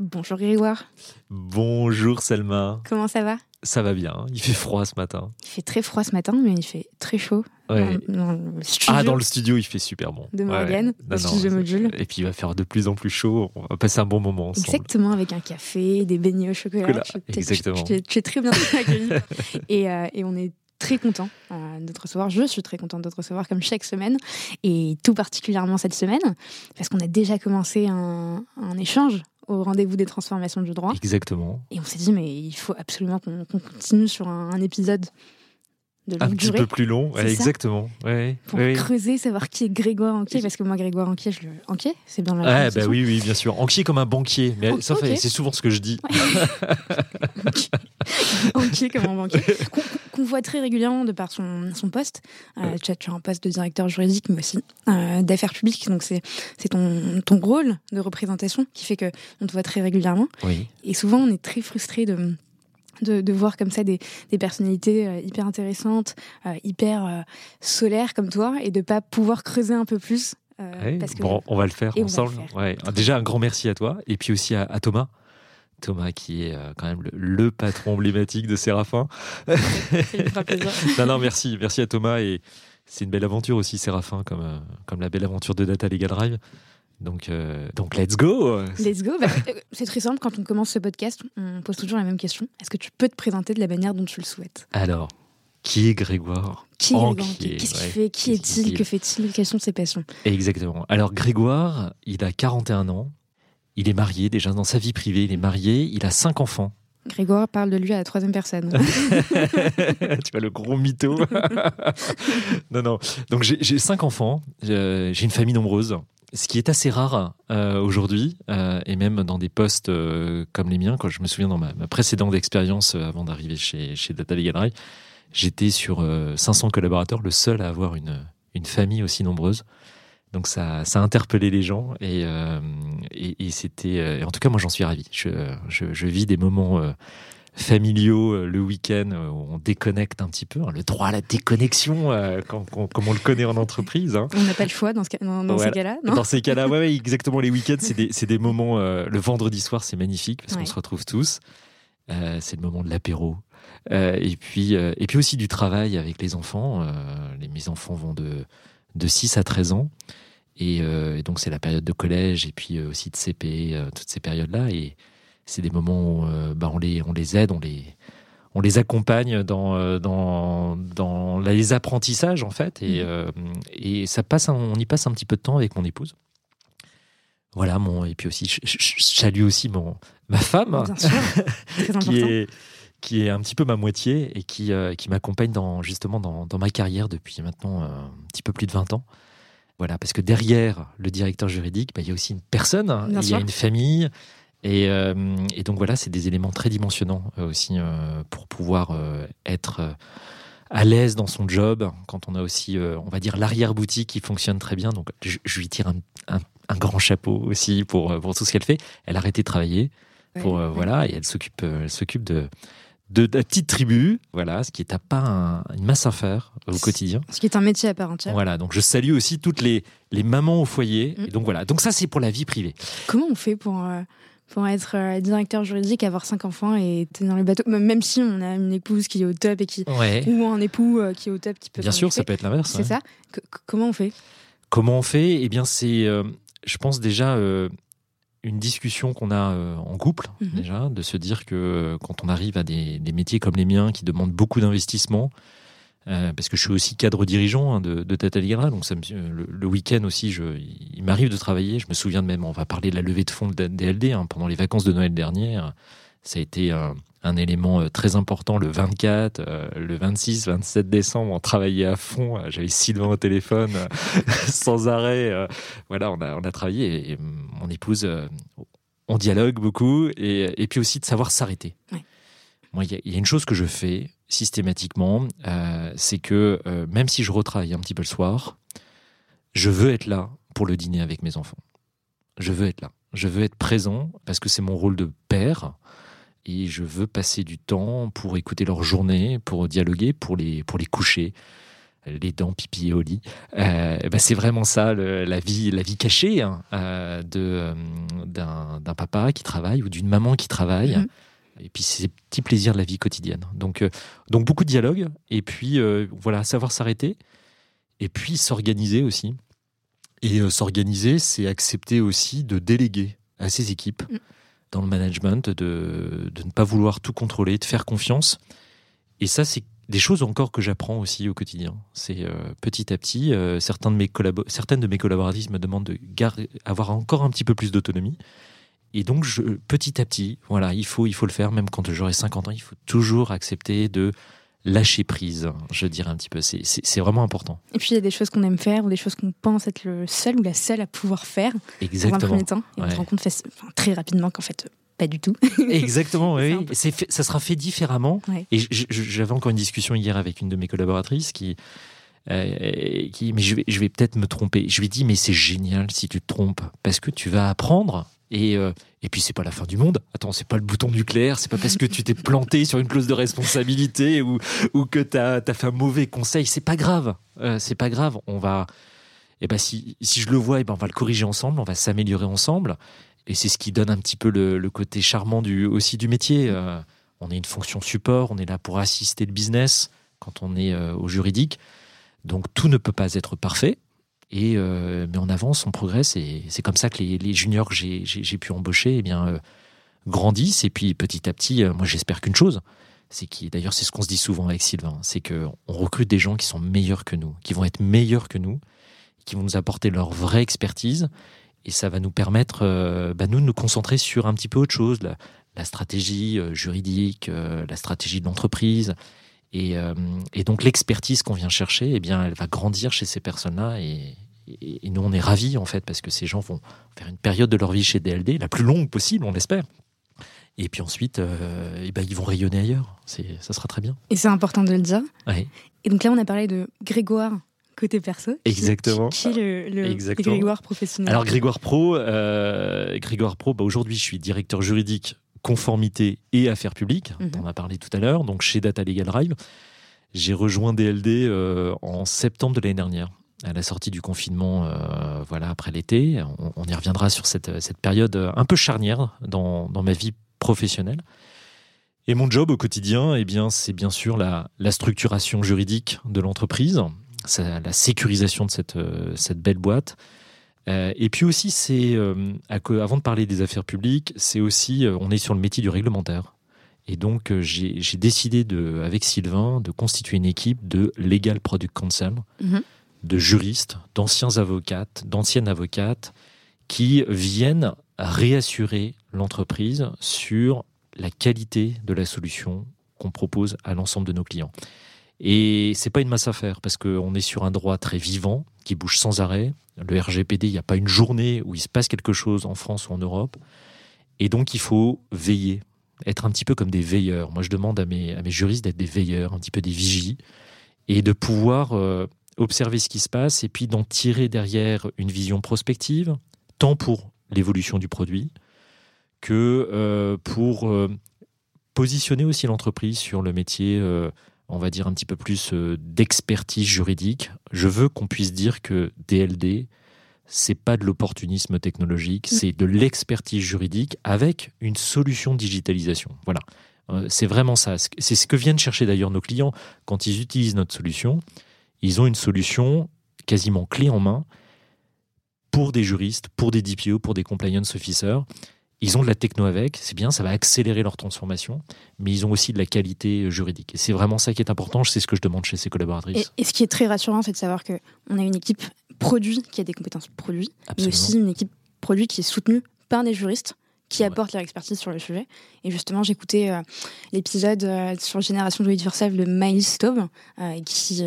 Bonjour Grégoire. Bonjour Selma. Comment ça va? Ça va bien. Il fait froid ce matin. Il fait très froid ce matin, mais il fait très chaud. Ouais. Dans, dans le studio Ah, dans le studio, il fait super bon. de Ouais. Morgane, non, studio module. Et puis il va faire de plus en plus chaud. On va passer un bon moment ensemble. Exactement, avec un café, des beignets au chocolat. Exactement. Tu, tu es très bien accueilli. et, euh, et on est très content euh, de te recevoir. Je suis très contente de te recevoir comme chaque semaine. Et tout particulièrement cette semaine, parce qu'on a déjà commencé un, un échange au rendez-vous des transformations du droit. Exactement. Et on s'est dit, mais il faut absolument qu'on continue sur un, un épisode de Un petit peu plus long. Ouais, exactement. Ouais, Pour ouais. creuser, savoir qui est Grégoire Anquier, parce que moi, Grégoire Anquier, je le. Anquier C'est bien la Ouais, bah oui, oui, bien sûr. Anquier comme un banquier. Mais Ok. ça fait, c'est souvent ce que je dis. banquier comme un banquier, qu'on qu'on voit très régulièrement de par son, son poste. Euh, tu, as, tu as un poste de directeur juridique, mais aussi euh, d'affaires publiques. Donc, c'est ton, ton rôle de représentation qui fait que on te voit très régulièrement. Oui. Et souvent, on est très frustré de. De, de voir comme ça des, des personnalités euh, hyper intéressantes, euh, hyper euh, solaires comme toi, et de pas pouvoir creuser un peu plus. euh, Ouais, parce que bon, on va le faire le ensemble. faire. Ouais. Déjà, un grand merci à toi. Et puis aussi à, à Thomas. Thomas, qui est quand même le, le patron emblématique de Séraphin. non, non, merci. Merci à Thomas. Et c'est une belle aventure aussi, Séraphin, comme, comme la belle aventure de Data Legal Drive. Donc, euh, donc let's go Let's go. Bah, euh, c'est très simple. Quand on commence ce podcast, on pose toujours la même question. Est-ce que tu peux te présenter de la manière dont tu le souhaites? Alors, qui est Grégoire? Qui est Grégoire? Qu'est-ce qu'il fait? Qui est-il? Que fait-il? Quelles sont ses passions? Exactement. Alors, Grégoire, il a 41 ans. Il est marié, déjà dans sa vie privée, il est marié. Il a cinq enfants. Grégoire parle de lui à la troisième personne. tu vois le gros mytho. non, non. Donc j'ai cinq enfants. J'ai une famille nombreuse. Ce qui est assez rare euh, aujourd'hui, euh, et même dans des postes euh, comme les miens, quand je me souviens dans ma, ma précédente expérience avant d'arriver chez, chez Data Drive, j'étais sur euh, 500 collaborateurs, le seul à avoir une, une famille aussi nombreuse. Donc ça, ça a interpellé les gens et, euh, et, et c'était, euh, en tout cas moi j'en suis ravi. Je, je, je vis des moments euh, familiaux euh, le week-end où on déconnecte un petit peu, hein, le droit à la déconnexion comme, on le connaît en entreprise. hein. on n'a pas le choix dans, ce cas- dans, dans Voilà. ces cas-là. Dans ces cas-là, ouais, ouais, exactement. Les week-ends, c'est des, des moments. le vendredi soir, c'est magnifique parce Ouais. qu'on se retrouve tous. C'est le moment de l'apéro. Euh, et puis, euh, et puis aussi du travail avec les enfants. Euh, les, mes enfants vont de de 6 à 13 ans. Et, euh, et donc, c'est la période de collège et puis euh, aussi de CP, euh, toutes ces périodes-là. Et c'est des moments où bah, on, les, on les aide, on les, on les accompagne dans, dans, dans les apprentissages, en fait. Et, euh, et ça passe, on y passe un petit peu de temps avec mon épouse. Voilà, mon, et puis aussi, je, je- je salue aussi mon, ma femme Bien sûr. Très important. qui est qui est un petit peu ma moitié et qui, euh, qui m'accompagne dans, justement dans, dans ma carrière depuis maintenant euh, un petit peu plus de 20 ans. Voilà, parce que derrière le directeur juridique, bah, il y a aussi une personne, hein, il y a une famille. Et, euh, et donc voilà, c'est des éléments très dimensionnants aussi pour pouvoir être à l'aise dans son job, quand on a aussi, on va dire, l'arrière-boutique qui fonctionne très bien. Donc, je, lui tire un, un, grand chapeau aussi pour, pour tout ce qu'elle fait. Elle a arrêté de travailler. Pour, voilà, et elle s'occupe, elle s'occupe de, de la petite tribu, voilà, ce qui est à pas une masse à faire au quotidien. Ce qui est un métier à part entière. Voilà, donc je salue aussi toutes les, les mamans au foyer. Mm. Et donc voilà, donc ça c'est pour la vie privée. Comment on fait pour, euh, pour être euh, directeur juridique, avoir cinq enfants et tenir le bateau? Même si on a une épouse qui est au top et qui. Ou un époux euh, qui est au top qui peut. Bien sûr, ça peut être l'inverse. C'est ça. comment on fait? Comment on fait? Eh bien, c'est. je pense déjà une discussion qu'on a euh, en couple mhm. déjà, de se dire que euh, quand on arrive à des, métiers comme les miens qui demandent beaucoup d'investissement, euh, parce que je suis aussi cadre dirigeant hein, de, de Tata donc ça le, week-end aussi, je, il m'arrive de travailler. Je me souviens de même, on va parler de la levée de fonds de DLD hein, pendant les vacances de Noël dernière. Ça a été un, un élément euh, très important le 24, euh, le 26, 27 décembre, on travaillait à fond. Euh, j'avais Sylvain au téléphone sans arrêt. Voilà, on a, on a travaillé et, mon épouse, on dialogue beaucoup et, et puis aussi de savoir s'arrêter. Moi, il y, a une chose que je fais systématiquement, c'est que même si je retravaille un petit peu le soir, je veux être là pour le dîner avec mes enfants. Je veux être là. Je veux être présent parce que c'est mon rôle de père et je veux passer du temps pour écouter leur journée, pour dialoguer, pour les, pour les coucher les dents pipi au lit. Euh, bah, c'est vraiment ça la vie, la vie cachée hein, euh, de euh, d'un papa qui travaille ou d'une maman qui travaille. Mhm. Et puis ces petits plaisirs de la vie quotidienne. Donc donc beaucoup de dialogue et puis voilà savoir s'arrêter et puis s'organiser aussi. Et s'organiser, c'est accepter aussi de déléguer à ses équipes. Mm dans le management, de, de, ne pas vouloir tout contrôler, de faire confiance. Et ça, c'est des choses encore que j'apprends aussi au quotidien. C'est euh, petit à petit, euh, certains de mes certaines de mes collaboratrices me demandent de avoir encore un petit peu plus d'autonomie. Et donc, je, petit à petit, voilà, il faut, il faut le faire, même quand j'aurai 50 ans, il faut toujours accepter de lâcher prise, je dirais un petit peu. C'est vraiment important. Et puis il y a des choses qu'on aime faire ou des choses qu'on pense être le seul ou la seule à pouvoir faire Exactement. dans un premier temps. Et on se rend compte très rapidement qu'en fait, pas du tout. Exactement, oui. ça sera fait différemment. Et j'avais encore une discussion hier avec une de mes collaboratrices qui. Euh, qui mais je vais, je vais peut-être me tromper. Je lui ai dit, mais c'est génial si tu te trompes, parce que tu vas apprendre et, euh, et puis c'est pas la fin du monde. Attends, c'est pas le bouton nucléaire, c'est pas parce que tu t'es planté sur une clause de responsabilité ou, ou que tu as, fait un mauvais conseil, c'est pas grave. Euh, c'est pas grave, on va et eh ben si, si je le vois, et eh ben on va le corriger ensemble, on va s'améliorer ensemble et c'est ce qui donne un petit peu le, le côté charmant du aussi du métier. Euh, on est une fonction support, on est là pour assister le business quand on est au juridique. Donc tout ne peut pas être parfait. Et euh, mais on avance, on progresse, et c'est comme ça que les, juniors que j'ai pu embaucher, eh bien, euh, grandissent. Et puis petit à petit, euh, moi j'espère qu'une chose, c'est qui, d'ailleurs, c'est ce qu'on se dit souvent avec Sylvain, c'est que on recrute des gens qui sont meilleurs que nous, qui vont être meilleurs que nous, qui vont nous apporter leur vraie expertise, et ça va nous permettre, bah, nous, de nous concentrer sur un petit peu autre chose, la, stratégie juridique, la stratégie de l'entreprise. Et, et, donc l'expertise qu'on vient chercher, eh bien, elle va grandir chez ces personnes-là et, et, nous, on est ravis, en fait, parce que ces gens vont faire une période de leur vie chez DLD, la plus longue possible, on l'espère. Et puis ensuite, euh, eh ben, ils vont rayonner ailleurs. Ça sera très bien. Et c'est important de le dire. Et donc là, on a parlé de Grégoire côté perso. Exactement. Qui, est le, Grégoire professionnel Alors Grégoire Pro, euh, Grégoire Pro, bah, aujourd'hui, je suis directeur juridique conformité et affaires publiques. Mhm. On en a parlé tout à l'heure. Donc chez Data Legal Drive, j'ai rejoint DLD euh, en septembre de l'année dernière à la sortie du confinement, euh, voilà, après l'été. On, y reviendra sur cette, cette, période un peu charnière dans, dans, ma vie professionnelle. Et mon job au quotidien, eh bien, c'est bien sûr la, structuration juridique de l'entreprise, la sécurisation de cette, cette belle boîte. Euh, et puis aussi, c'est euh, avant de parler des affaires publiques, c'est aussi, on est sur le métier du réglementaire. Et donc, j'ai décidé de, avec Sylvain de constituer une équipe de Legal Product Counsel. Mm-hmm de juristes, d'anciens avocates, d'anciennes avocates qui viennent réassurer l'entreprise sur la qualité de la solution qu'on propose à l'ensemble de nos clients. Et c'est pas une masse à faire parce qu'on est sur un droit très vivant qui bouge sans arrêt. Le RGPD, il n'y a pas une journée où il se passe quelque chose en France ou en Europe. Et donc, il faut veiller, être un petit peu comme des veilleurs. Moi, je demande à mes, à mes juristes d'être des veilleurs, un petit peu des vigies, et de pouvoir observer ce qui se passe et puis d'en tirer derrière une vision prospective, tant pour l'évolution du produit que pour positionner aussi l'entreprise sur le métier on va dire un petit peu plus d'expertise juridique. Je veux qu'on puisse dire que DLD, c'est pas de l'opportunisme technologique, mm. c'est de l'expertise juridique avec une solution de digitalisation. Voilà. Euh, c'est vraiment ça. C'est ce que viennent chercher d'ailleurs nos clients quand ils utilisent notre solution. Ils ont une solution quasiment clé en main pour des juristes, pour des DPO, pour des compliance officers. Ils ont de la techno avec, c'est bien, ça va accélérer leur transformation, mais ils ont aussi de la qualité juridique. Et c'est vraiment ça qui est important, c'est ce que je demande chez ces collaboratrices. Et, ce qui est très rassurant, c'est de savoir qu'on a une équipe produit qui a des compétences produits, mais aussi une équipe produit qui est soutenue par des juristes qui apportent leur expertise sur le sujet. Et justement, j'écoutais euh, l'épisode euh, sur Génération Do It Yourself de Miles Staub, euh, qui,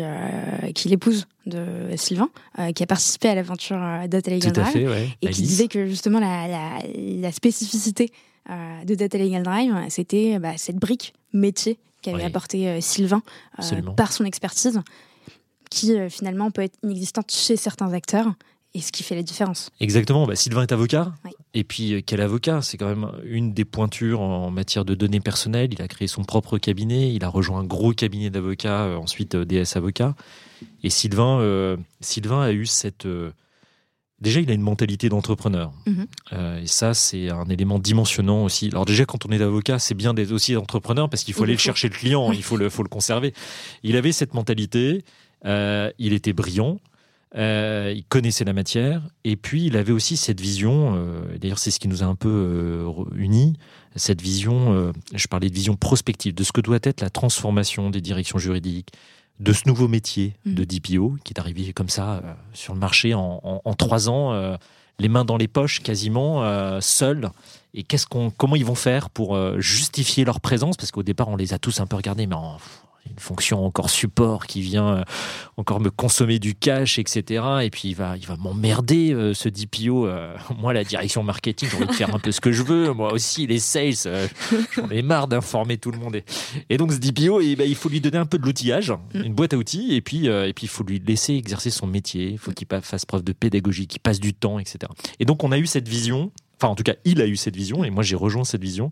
qui l'épouse de Sylvain, qui a participé à l'aventure Data Legal Drive, et qui disait que justement la, la, la spécificité de Data Legal Drive, c'était bah, cette brique métier qu'avait apporté Sylvain par son expertise qui euh, finalement peut être inexistante chez certains acteurs et ce qui fait la différence. Exactement. Bah, Sylvain est avocat. Et puis, euh, quel avocat? C'est quand même une des pointures en matière de données personnelles. Il a créé son propre cabinet. Il a rejoint un gros cabinet d'avocats, euh, ensuite DS Avocat. Et Sylvain, Sylvain a eu cette. déjà, il a une mentalité d'entrepreneur. Mhm. et ça, c'est un élément dimensionnant aussi. Alors, déjà, quand on est avocat, c'est bien d'être aussi entrepreneur parce qu'il faut aller le chercher le client, il faut le, faut le conserver. Il avait cette mentalité. Euh, il était brillant. Euh, il connaissait la matière et puis il avait aussi cette vision, euh, d'ailleurs c'est ce qui nous a un peu unis, cette vision, je parlais de vision prospective, de ce que doit être la transformation des directions juridiques, de ce nouveau métier de mmh. DPO qui est arrivé comme ça sur le marché en, trois ans, les mains dans les poches quasiment, seuls. Et qu'est-ce qu'on, comment ils vont faire pour justifier leur présence? Parce qu'au départ on les a tous un peu regardés, mais en, une fonction encore support qui vient euh, encore me consommer du cash, etc. Et puis il va, il va m'emmerder euh, ce DPO. Euh, moi, la direction marketing, j'ai envie de faire un peu ce que je veux. Moi aussi, les sales, j'en ai marre d'informer tout le monde. Et donc ce DPO, et, eh ben, il faut lui donner un peu de l'outillage, mm. une boîte à outils, et puis et puis il faut lui laisser exercer son métier. Il faut qu'il fasse preuve de pédagogie, qu'il passe du temps, etc. Et donc on a eu cette vision. Enfin, en tout cas, il a eu cette vision, et moi j'ai rejoint cette vision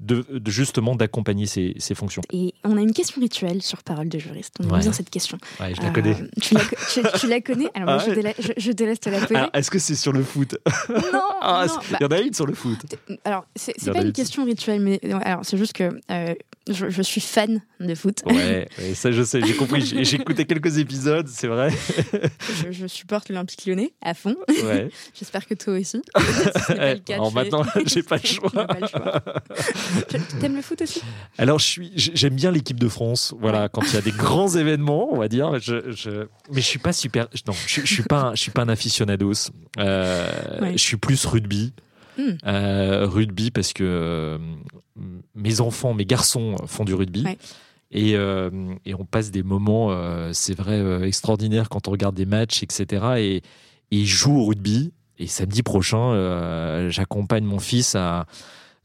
de, justement d'accompagner ces, fonctions. Et on a une question rituelle sur Parole de juriste. On aime bien cette question. Ouais, je la connais. Euh, tu, la, connais? Alors ah je, te laisse te la poser. Est-ce que c'est sur le foot? Non, ah, Il y en a une sur le foot? Alors, c'est pas une question rituelle, mais alors c'est juste que euh, je, suis fan de foot. Ouais, ça je sais, j'ai compris. J'ai écouté quelques épisodes, c'est vrai. je, supporte l'Olympique lyonnais à fond. Ouais. J'espère que toi aussi. alors maintenant, j'ai pas le choix. Pas le choix. T'aimes le foot aussi? Alors, j'aime bien l'équipe de France. Voilà, quand il y a des grands événements, on va dire. Je, mais je suis pas super. Non, je, je suis pas, je suis pas un aficionados. Euh, Je suis plus rugby. Euh, rugby parce que euh, mes enfants, mes garçons font du rugby. Et, euh, et, on passe des moments, c'est vrai, extraordinaires quand on regarde des matchs, etc. Et, et ils jouent au rugby. Et samedi prochain, j'accompagne mon fils à,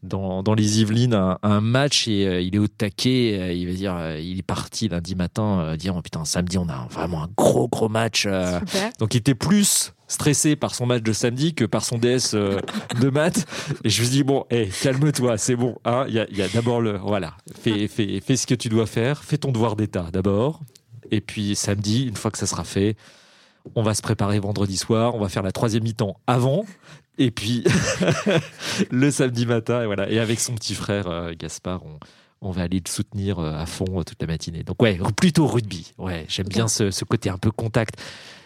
dans, dans les Yvelines un, un match et euh, il est au taquet. Euh, il va dire, euh, il est parti lundi matin dire oh putain samedi on a vraiment un gros gros match. donc il était plus stressé par son match de samedi que par son DS de maths. Et je me dis bon, calme-toi, c'est bon. Hein, il y a, d'abord le voilà, fais, fais, fais ce que tu dois faire, fais ton devoir d'état d'abord. Et puis samedi, une fois que ça sera fait, on va se préparer vendredi soir, on va faire la troisième mi-temps avant, et puis le samedi matin, et voilà. Et avec son petit frère euh, Gaspard, on, va aller le soutenir euh, à fond euh, toute la matinée. Donc ouais, plutôt rugby. Ouais, j'aime bien ce, côté un peu contact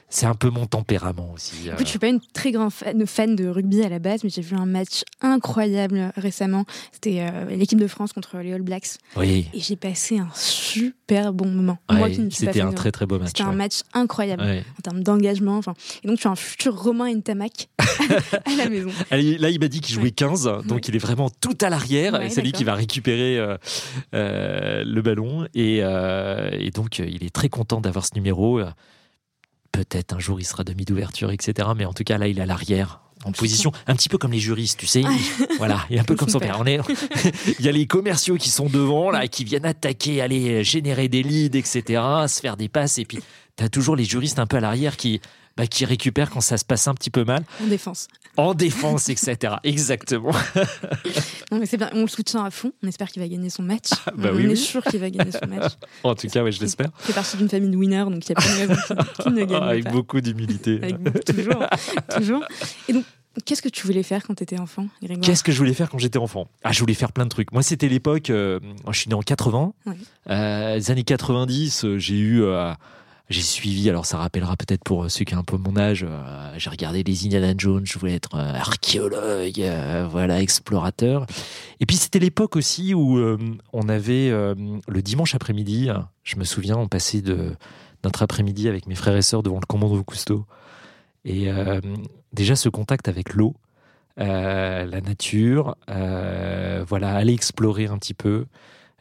c'est un peu mon tempérament aussi. Écoute, je suis pas une très grande fan de rugby à la base, mais j'ai vu un match incroyable récemment. C'était euh, l'équipe de France contre les All Blacks. Oui. Et j'ai passé un super bon moment. c'était un très très beau match. C'était un match incroyable en termes d'engagement. Enfin, et donc tu as un futur Romain Ntamak à la maison. Là, il m'a dit qu'il jouait 15, donc il est vraiment tout à l'arrière. c'est lui qui va récupérer euh, euh, le ballon. Et, et donc il est très content d'avoir ce numéro peut-être un jour il sera demi d'ouverture, etc. Mais en tout cas, là, il est à l'arrière. en position un petit peu comme les juristes, tu sais. Voilà, et un peu comme son père. On est, il y a les commerciaux qui sont devant là, qui viennent attaquer, aller générer des leads, etc., se faire des passes, et puis tu as toujours les juristes un peu à l'arrière qui bah, qui récupèrent quand ça se passe un petit peu mal. En défense. En défense, etc. Exactement. non, mais c'est bien. On le soutient à fond. On espère qu'il va gagner son match. Ah, bah on est sûr qu'il va gagner son match. en tout cas, oui, je l'espère. Il fait partie d'une famille de winners, donc il n'y a pas de raison qu'il ne gagne pas. Avec beaucoup d'humilité. toujours, toujours. Et donc, Qu'est-ce que tu voulais faire quand tu étais enfant, Qu'est-ce que je voulais faire quand j'étais enfant? Ah, je voulais faire plein de trucs. Moi, c'était l'époque. Euh, je suis né en 80. Euh, les années 90, euh, j'ai eu j'ai suivi, alors ça rappellera peut-être pour ceux qui ont un peu mon âge, euh, j'ai regardé les Indiana Jones, je voulais être euh, archéologue, euh, voilà, explorateur. Et puis c'était l'époque aussi où on avait le dimanche après-midi, je me souviens, on passait de notre après-midi avec mes frères et sœurs devant le commando Cousteau. Et déjà ce contact avec l'eau, la nature, voilà, aller explorer un petit peu.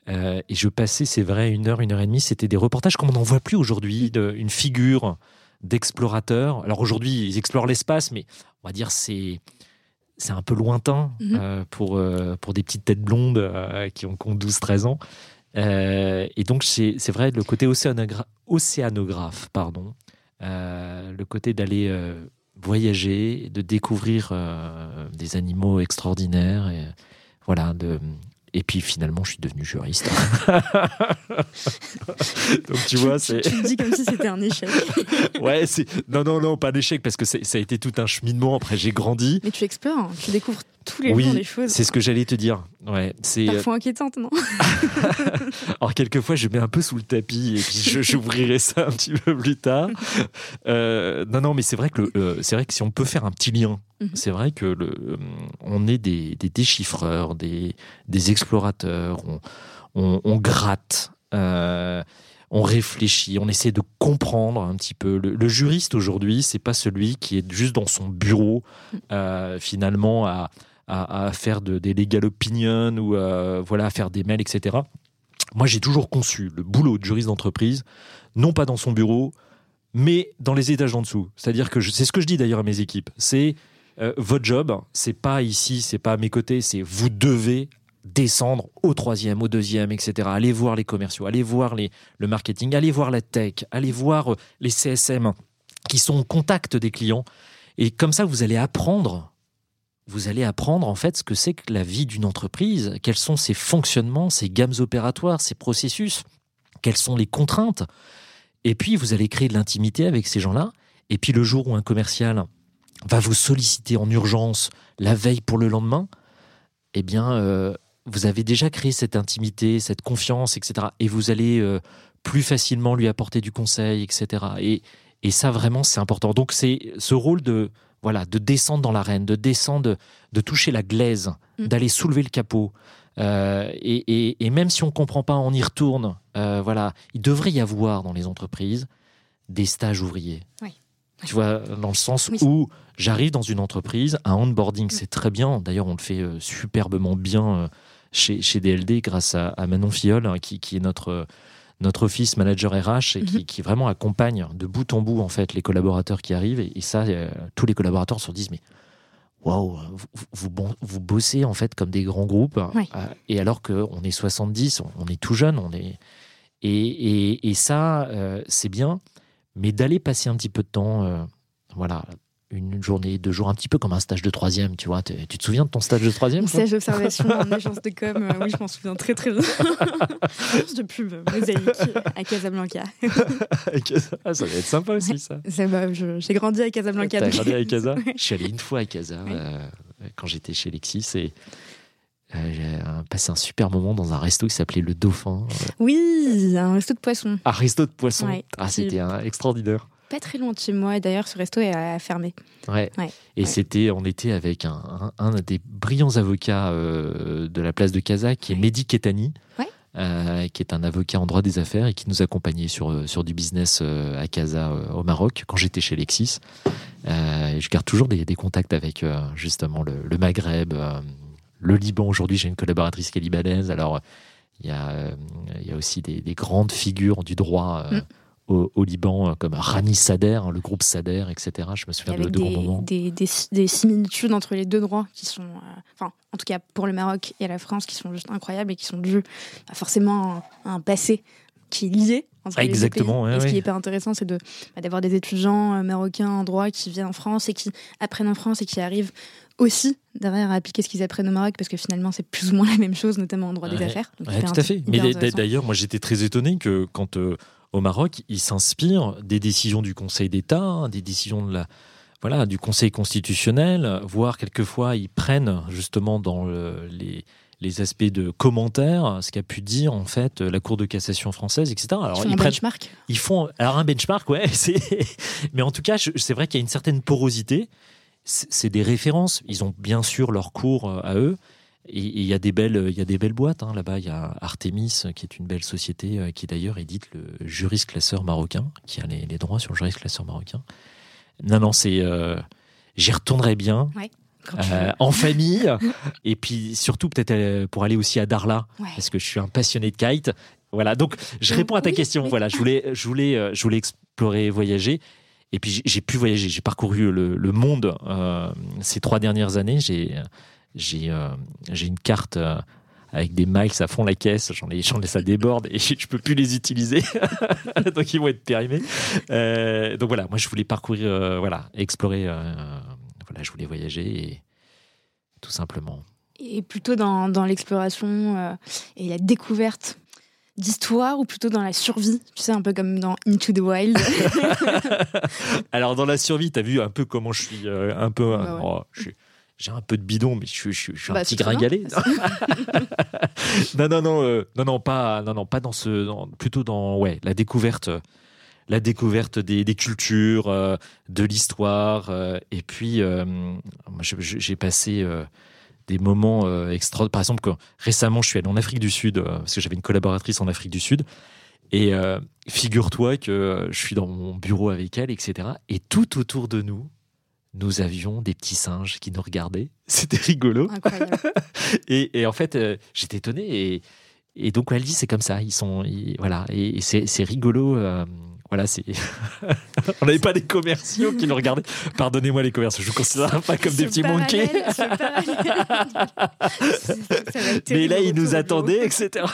Euh, et je passais, c'est vrai, une heure, une heure et demie. C'était des reportages comme on n'en voit plus aujourd'hui, une figure d'explorateur. Alors aujourd'hui, ils explorent l'espace, mais on va dire c'est c'est un peu lointain mhm. euh, pour, euh, pour des petites têtes blondes qui ont, 12-13 ans. et donc, c'est vrai, le côté océanographe, pardon, le côté d'aller voyager, de découvrir des animaux extraordinaires, et, voilà, de, et puis finalement, je suis devenu juriste. Donc tu vois, c'est. Tu, tu, dis comme si c'était un échec. ouais, c'est non, non, non, pas d'échec parce que ça a été tout un cheminement. Après, j'ai grandi. Mais tu explores, hein. tu découvres tous les oui, jours des choses. C'est ce que j'allais te dire. Ouais, c'est euh, parfois inquiétante, non Alors quelquefois, je mets un peu sous le tapis et puis j'ouvrirai ça un petit peu plus tard. Euh, non, non, mais c'est vrai que c'est vrai que si on peut faire un petit lien Mhm. C'est vrai que le, euh, on est des, déchiffreurs, des, explorateurs, on, gratte, euh, on réfléchit, on essaie de comprendre un petit peu. Le, juriste aujourd'hui, c'est pas celui qui est juste dans son bureau, mhm. euh, finalement, à, faire des legal opinions ou voilà, à faire des mails, etc. Moi, j'ai toujours conçu le boulot de juriste d'entreprise, non pas dans son bureau, mais dans les étages en dessous. C'est-à-dire que c'est ce que je dis d'ailleurs à mes équipes. C'est euh, votre job, c'est pas ici, c'est pas à mes côtés, c'est vous devez descendre au troisième, au deuxième, etc. Allez voir les commerciaux, allez voir les, le marketing, allez voir la tech, allez voir euh, les CSM qui sont au contact des clients. Et comme ça, vous allez apprendre, vous allez apprendre en fait ce que c'est que la vie d'une entreprise, quels sont ses fonctionnements, ses gammes opératoires, ses processus, quelles sont les contraintes. Et puis, vous allez créer de l'intimité avec ces gens-là. Et puis, le jour où un commercial va vous solliciter en urgence la veille pour le lendemain, eh bien, euh, vous avez déjà créé cette intimité, cette confiance, etc. Et vous allez euh, plus facilement lui apporter du conseil, etc. Et, et ça, vraiment, c'est important. Donc, c'est ce rôle de, voilà, de descendre dans l'arène, de descendre, de toucher la glaise, mm. d'aller soulever le capot. Euh, et, et, même si on ne comprend pas, on y retourne. voilà, il devrait y avoir dans les entreprises des stages ouvriers. Oui. Tu vois, dans le sens où j'arrive dans une entreprise, un onboarding, mm. c'est très bien. D'ailleurs, on le fait euh, superbement bien euh, chez, chez DLD grâce à, Manon Fiol, hein, qui, qui, est notre, notre office manager RH et qui, mm-hmm. qui, vraiment accompagne de bout en bout en fait les collaborateurs qui arrivent. Et, ça, euh, tous les collaborateurs se disent mais waouh, vous, vous, bossez en fait comme des grands groupes. et alors qu'on est 70, on, est tout jeune, on est et, et, ça, c'est bien mais d'aller passer un petit peu de temps, euh, voilà, une journée, deux jours, un petit peu comme un stage de troisième, tu vois. Tu te souviens de ton stage de troisième Stage d'observation en agence de com, euh, oui, je m'en souviens très très bien. agence de pub, mosaïque, à Casablanca. ah, ça va être sympa aussi, ça. J'ai grandi à Casablanca. T'as grandi à Casa? Je suis allé une fois à Casa euh, quand j'étais chez Lexis et j'ai passé un super moment dans un resto qui s'appelait Le Dauphin. Oui, un resto de poisson. Un resto de poisson. Ah, c'était extraordinaire. Pas très loin de chez moi. D'ailleurs, ce resto est fermé. Ouais. Et c'était, on était avec un, un, des brillants avocats euh, de la place de Casa, qui est Mehdi Ketani. Euh, qui est un avocat en droit des affaires et qui nous accompagnait sur, euh, sur du business à Casa au Maroc quand j'étais chez Lexis. je garde toujours des, des contacts avec justement le, le Maghreb, le Liban aujourd'hui, j'ai une collaboratrice qui est libanaise. Alors, il y a, il y a aussi des, grandes figures du droit euh, mm. au, Liban, comme Rani Sader, hein, le groupe Sader, etc. Je me souviens de, de des, grands moments. Des, des, similitudes entre les deux droits qui sont, enfin, en tout cas pour le Maroc et la France, qui sont juste incroyables et qui sont dus forcément à un passé qui est lié entre Exactement, les deux pays. et ce qui est hyper intéressant, c'est de, bah, d'avoir des étudiants marocains en droit qui viennent en France et qui apprennent en France et qui arrivent aussi derrière à appliquer ce qu'ils apprennent au Maroc parce que finalement c'est plus ou moins la même chose, notamment en droit des affaires. tout à fait. Mais d'ailleurs, moi j'étais très étonné que quand euh, au Maroc, ils s'inspirent des décisions du Conseil d'État, hein, des décisions de la, voilà, du Conseil constitutionnel, voire quelquefois ils prennent justement dans les, les aspects de commentaires, ce qu'a pu dire en fait la Cour de cassation française, etc. Alors, ils font un benchmark. Ils font alors un benchmark, ouais. Mais en tout cas, c'est vrai qu'il y a une certaine porosité c'est des références. Ils ont bien sûr leur cours euh, à eux. Et il y a des belles, il y a des belles boîtes hein. là-bas. Il y a Artemis, qui est une belle société, euh, qui d'ailleurs édite le juriste classeur marocain, qui a les, droits sur le juriste classeur marocain. Non, non, c'est, euh, j'y retournerai bien. en famille et puis surtout peut-être pour aller aussi à Darla parce que je suis un passionné de kite voilà donc je réponds à ta question voilà je voulais je voulais je voulais explorer voyager et puis j'ai pu voyager, j'ai parcouru le, monde euh, ces trois dernières années. J'ai j'ai euh, une carte euh, avec des miles à fond la caisse. J'en ai, ai ça déborde et je peux plus les utiliser, donc ils vont être périmés. donc voilà, moi je voulais parcourir, voilà, explorer. voilà, je voulais voyager et tout simplement. Et plutôt dans, dans l'exploration et la découverte d'histoire ou plutôt dans la survie Tu sais, un peu comme dans Into the Wild. Alors, dans la survie, tu as vu un peu comment je suis euh, un peu. Bah oh, j'ai un peu de bidon, mais je, suis un bah, petit gringalet. non, non, non, euh, non, non, pas, non, non, pas dans ce, plutôt dans, ouais, la découverte, la découverte des, cultures, euh, de l'histoire, et puis, j'ai passé des moments euh, extra. Par exemple, récemment, je suis allé en Afrique du Sud euh, parce que j'avais une collaboratrice en Afrique du Sud. Et euh, figure-toi que je suis dans mon bureau avec elle, etc. Et tout autour de nous, nous avions des petits singes qui nous regardaient. C'était rigolo. et, et, en fait, j'étais étonné. Et, et donc, elle dit, c'est comme ça. Ils sont, voilà. Et, c'est rigolo. Voilà, c'est. On n'avait pas des commerciaux qui nous regardaient. Pardonnez-moi les commerciaux, je vous considère pas comme des petits monkeys. Mais là, ils nous attendaient, etc.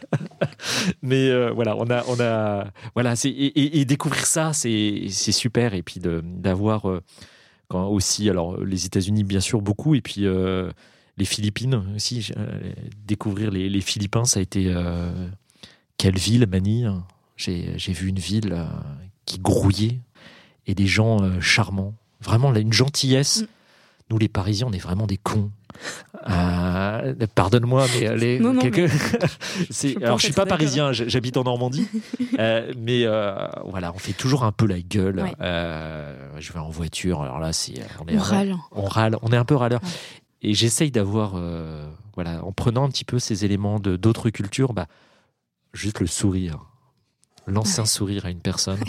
Mais euh, voilà, on a, on a, voilà, et, découvrir ça, c'est super. Et puis d'avoir euh, quand aussi, alors les États-Unis bien sûr beaucoup, et puis euh, les Philippines aussi. découvrir les, les, Philippins, ça a été quelle ville, Manille? J'ai vu une ville euh, qui grouillait et des gens euh, charmants. Vraiment, une gentillesse. Mm. Nous, les Parisiens, on est vraiment des cons. Euh, pardonne-moi, mais les, non, non, quelques... je alors je suis pas parisien, j'habite en Normandie, mais voilà, on fait toujours un peu la gueule. je vais en voiture, alors là, c'est on, est, râle. On râle, on est un peu râleur. Et j'essaye d'avoir, voilà, en prenant un petit peu ces éléments de d'autres cultures, bah, juste le sourire lancer un sourire à une personne.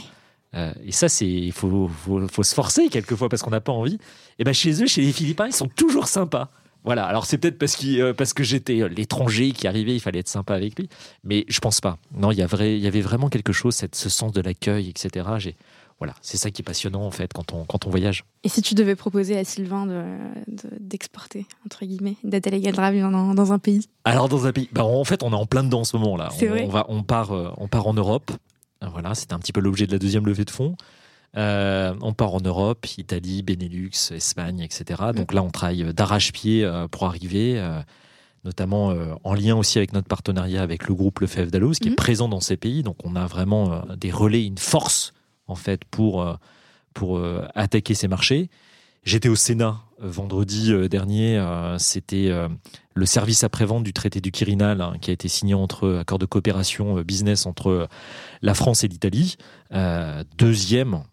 Euh, et ça, c'est il faut, faut, se forcer quelquefois parce qu'on n'a pas envie. Et ben chez eux, chez les Philippins, ils sont toujours sympas. Voilà. Alors c'est peut-être parce, euh, parce que j'étais euh, l'étranger qui arrivait, il fallait être sympa avec lui. Mais je pense pas. Non, il y, vrai, il y avait vraiment quelque chose, cette, ce sens de l'accueil, etc. J'ai, voilà, c'est ça qui est passionnant en fait quand on, quand on voyage. Et si tu devais proposer à Sylvain d'exporter, de, entre guillemets, légal dans, dans un pays? Alors dans un pays, bah, en fait on est en plein dedans en ce moment là. On, on, va, on, part, on part en Europe. Voilà, c'était un petit peu l'objet de la deuxième levée de fonds. Euh, on part en Europe, Italie, Benelux, Espagne, etc. Donc là, on travaille d'arrache-pied euh, pour arriver, euh, notamment en lien aussi avec notre partenariat avec le groupe Lefebvre Dalloz, qui est mhm. présent dans ces pays. Donc on a vraiment des relais, une force en fait pour pour attaquer ces marchés. J'étais au Sénat vendredi dernier. C'était le service après-vente du traité du Quirinal hein, qui a été signé entre accord de coopération business entre la France et l'Italie. deuxième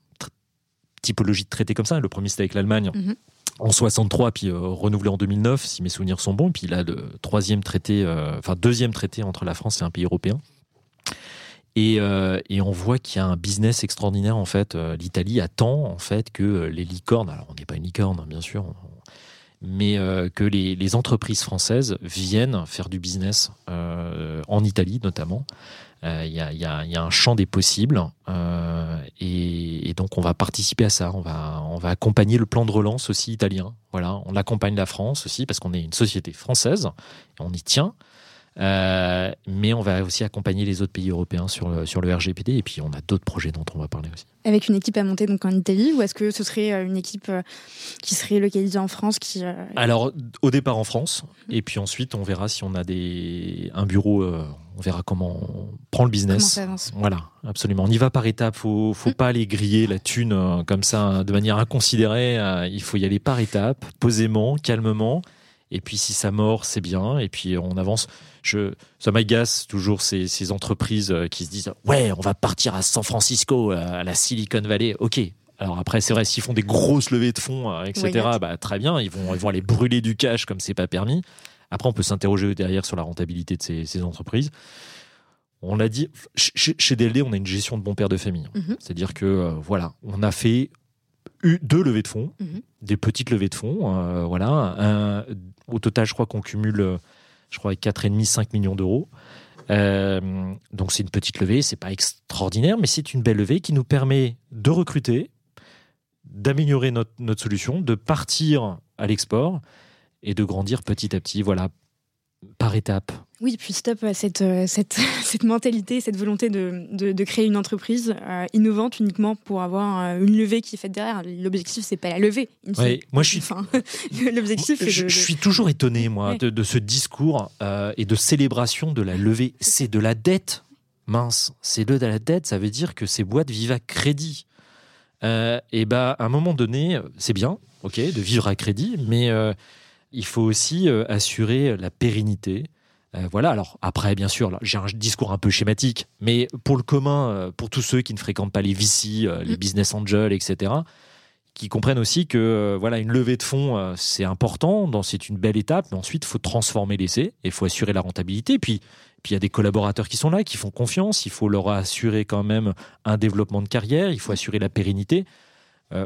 typologie de traité comme ça. Le premier c'était avec l'Allemagne. Mhm. En 63, puis renouvelé en 2009, si mes souvenirs sont bons. puis là, le troisième traité, enfin deuxième traité entre la France et un pays européen. Euh, et, on voit qu'il y a un business extraordinaire en fait. Euh, L'Italie attend en fait que euh, les licornes, alors on n'est pas une licorne hein, bien sûr, mais que les, entreprises françaises viennent faire du business en Italie notamment. Il y, a, y, a, un champ des possibles et, donc on va participer à ça. On va, accompagner le plan de relance aussi italien. Voilà, on accompagne la France aussi parce qu'on est une société française on y tient. Euh, mais on va aussi accompagner les autres pays européens sur le, sur le RGPD. Et puis, on a d'autres projets dont on va parler aussi. Avec une équipe à monter donc en Italie ou est-ce que ce serait euh, une équipe euh, qui serait localisée en France qui, Alors, au départ en France. Et puis ensuite, on verra si on a des, un bureau. on verra comment on prend le business. Voilà, absolument. On y va par étapes. Faut, faut mm. pas aller griller la thune comme ça de manière inconsidérée. il faut y aller par étapes, posément, calmement. Et puis si ça mord, c'est bien. Et puis on avance. Je, ça m'agace toujours ces, ces, entreprises euh, qui se disent ouais, on va partir à San Francisco, à la Silicon Valley. Ok. Alors après, c'est vrai, s'ils font des grosses levées de fonds, euh, etc., bah, très bien, ils vont, ils vont aller brûler du cash comme c'est pas permis. Après, on peut s'interroger derrière sur la rentabilité de ces, ces entreprises. On l'a dit, chez, DLD, on a une gestion de bon père de famille. Mhm. C'est-à-dire que, euh, voilà, on a fait deux levées de fonds, mhm. des petites levées de fonds, voilà. Au total, je crois qu'on cumule je crois, avec 4,5-5 millions d'euros. Euh, donc c'est une petite levée, c'est pas extraordinaire, mais c'est une belle levée qui nous permet de recruter, d'améliorer notre, notre solution, de partir à l'export et de grandir petit à petit. Voilà, par étapes. Oui, puis stop cette, euh, cette, cette mentalité, cette volonté de, de, créer une entreprise euh, innovante uniquement pour avoir euh, une levée qui est faite derrière. L'objectif, c'est pas la levée. moi, je suis. L'objectif, je, je, suis toujours étonné, moi, de, de, ce discours et de célébration de la levée. C'est de la dette. Mince, c'est de la dette. Ça veut dire que ces boîtes vivent à crédit. et bah, à un moment donné, c'est bien, ok, de vivre à crédit, mais il faut aussi euh, assurer la pérennité. Euh, voilà, alors après, bien sûr, j'ai un discours un peu schématique, mais pour le commun, euh, pour tous ceux qui ne fréquentent pas les VC, les mm. business angels, etc., qui comprennent aussi que voilà une levée de fonds c'est important, c'est une belle étape, mais ensuite il faut transformer l'essai et il faut assurer la rentabilité. Puis puis il y a des collaborateurs qui sont là, qui font confiance. Il faut leur assurer quand même un développement de carrière. Il faut assurer la pérennité.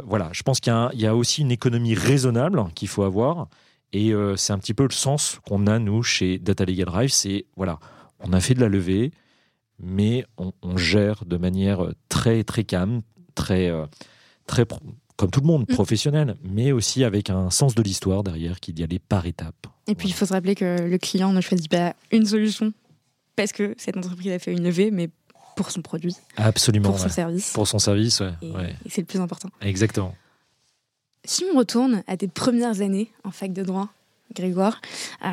voilà, je pense qu'il y, y, a aussi une économie raisonnable qu'il faut avoir. Et euh, c'est un petit peu le sens qu'on a, nous, chez Data Legal Drive. C'est, voilà, on a fait de la levée, mais on, gère de manière très, très calme, très, euh, très comme tout le monde, mm. professionnel, mais aussi avec un sens de l'histoire derrière qui d'y aller par étapes. Et puis, il faut se rappeler que le client ne choisit pas une solution parce que cette entreprise a fait une levée, mais pour son produit. Absolument. Pour son service. Pour son service, ouais. et c'est le plus important. Exactement. Si on retourne à tes premières années en fac de droit, Grégoire, euh,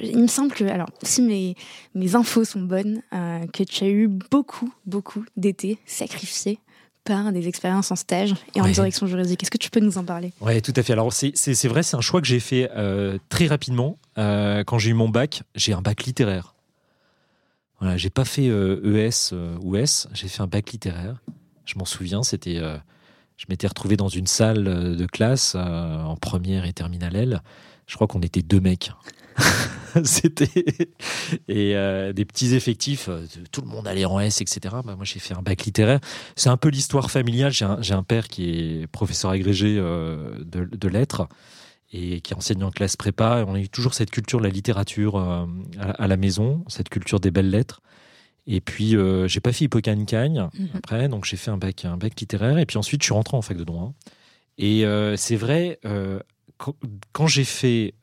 il me semble que, alors, si mes, mes infos sont bonnes, euh, que tu as eu beaucoup, beaucoup d'étés sacrifiés par des expériences en stage et en direction juridique. Est-ce que tu peux nous en parler? Oui, tout à fait. Alors, c'est vrai, c'est un choix que j'ai fait euh, très rapidement. quand j'ai eu mon bac, j'ai un bac littéraire. Voilà, j'ai pas fait ES e ou S, j'ai fait un bac littéraire. Je m'en souviens, c'était je m'étais retrouvé dans une salle euh, de classe euh, en première et terminale L. Je crois qu'on était deux mecs. C'était et euh, des petits effectifs, tout le monde allait en S, etc. Bah, moi, j'ai fait un bac littéraire. C'est un peu l'histoire familiale. J'ai un, père qui est professeur agrégé de, lettres et qui enseigne en classe prépa. on a eu toujours cette culture de la littérature à, la maison, cette culture des belles lettres. Et puis, euh, j'ai pas fait Hippocagne mhm. après, donc j'ai fait un bac, un bac littéraire. Et puis ensuite, je suis rentré en fac de droit. Et euh, c'est vrai, euh, quand, j'ai fait,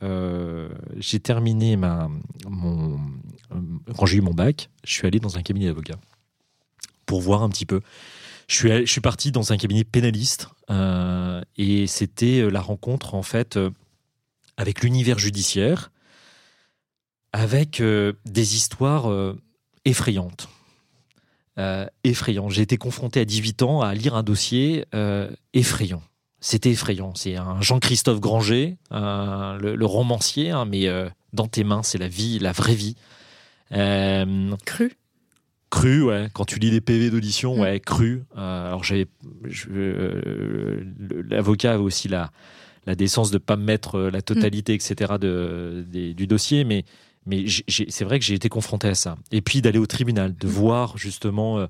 j'ai terminé ma, mon, quand j'ai eu mon bac, je suis allé dans un cabinet d'avocat pour voir un petit peu. Je suis, je suis parti dans un cabinet pénaliste et c'était la rencontre en fait avec l'univers judiciaire, avec des histoires effrayante. Euh, effrayant. J'ai été confronté à 18 ans à lire un dossier euh, effrayant. C'était effrayant. C'est un Jean-Christophe Granger, le, romancier, hein, mais euh, dans tes mains, c'est la vie, la vraie vie. cru. Cru, ouais. Quand tu lis des PV d'audition, mm. ouais, cru. alors j'ai, l'avocat avait aussi la, la décence de pas me mettre la totalité, mm. etc. De, du dossier, mais mais c'est vrai que j'ai été confronté à ça. Et puis d'aller au tribunal, de voir justement. Euh,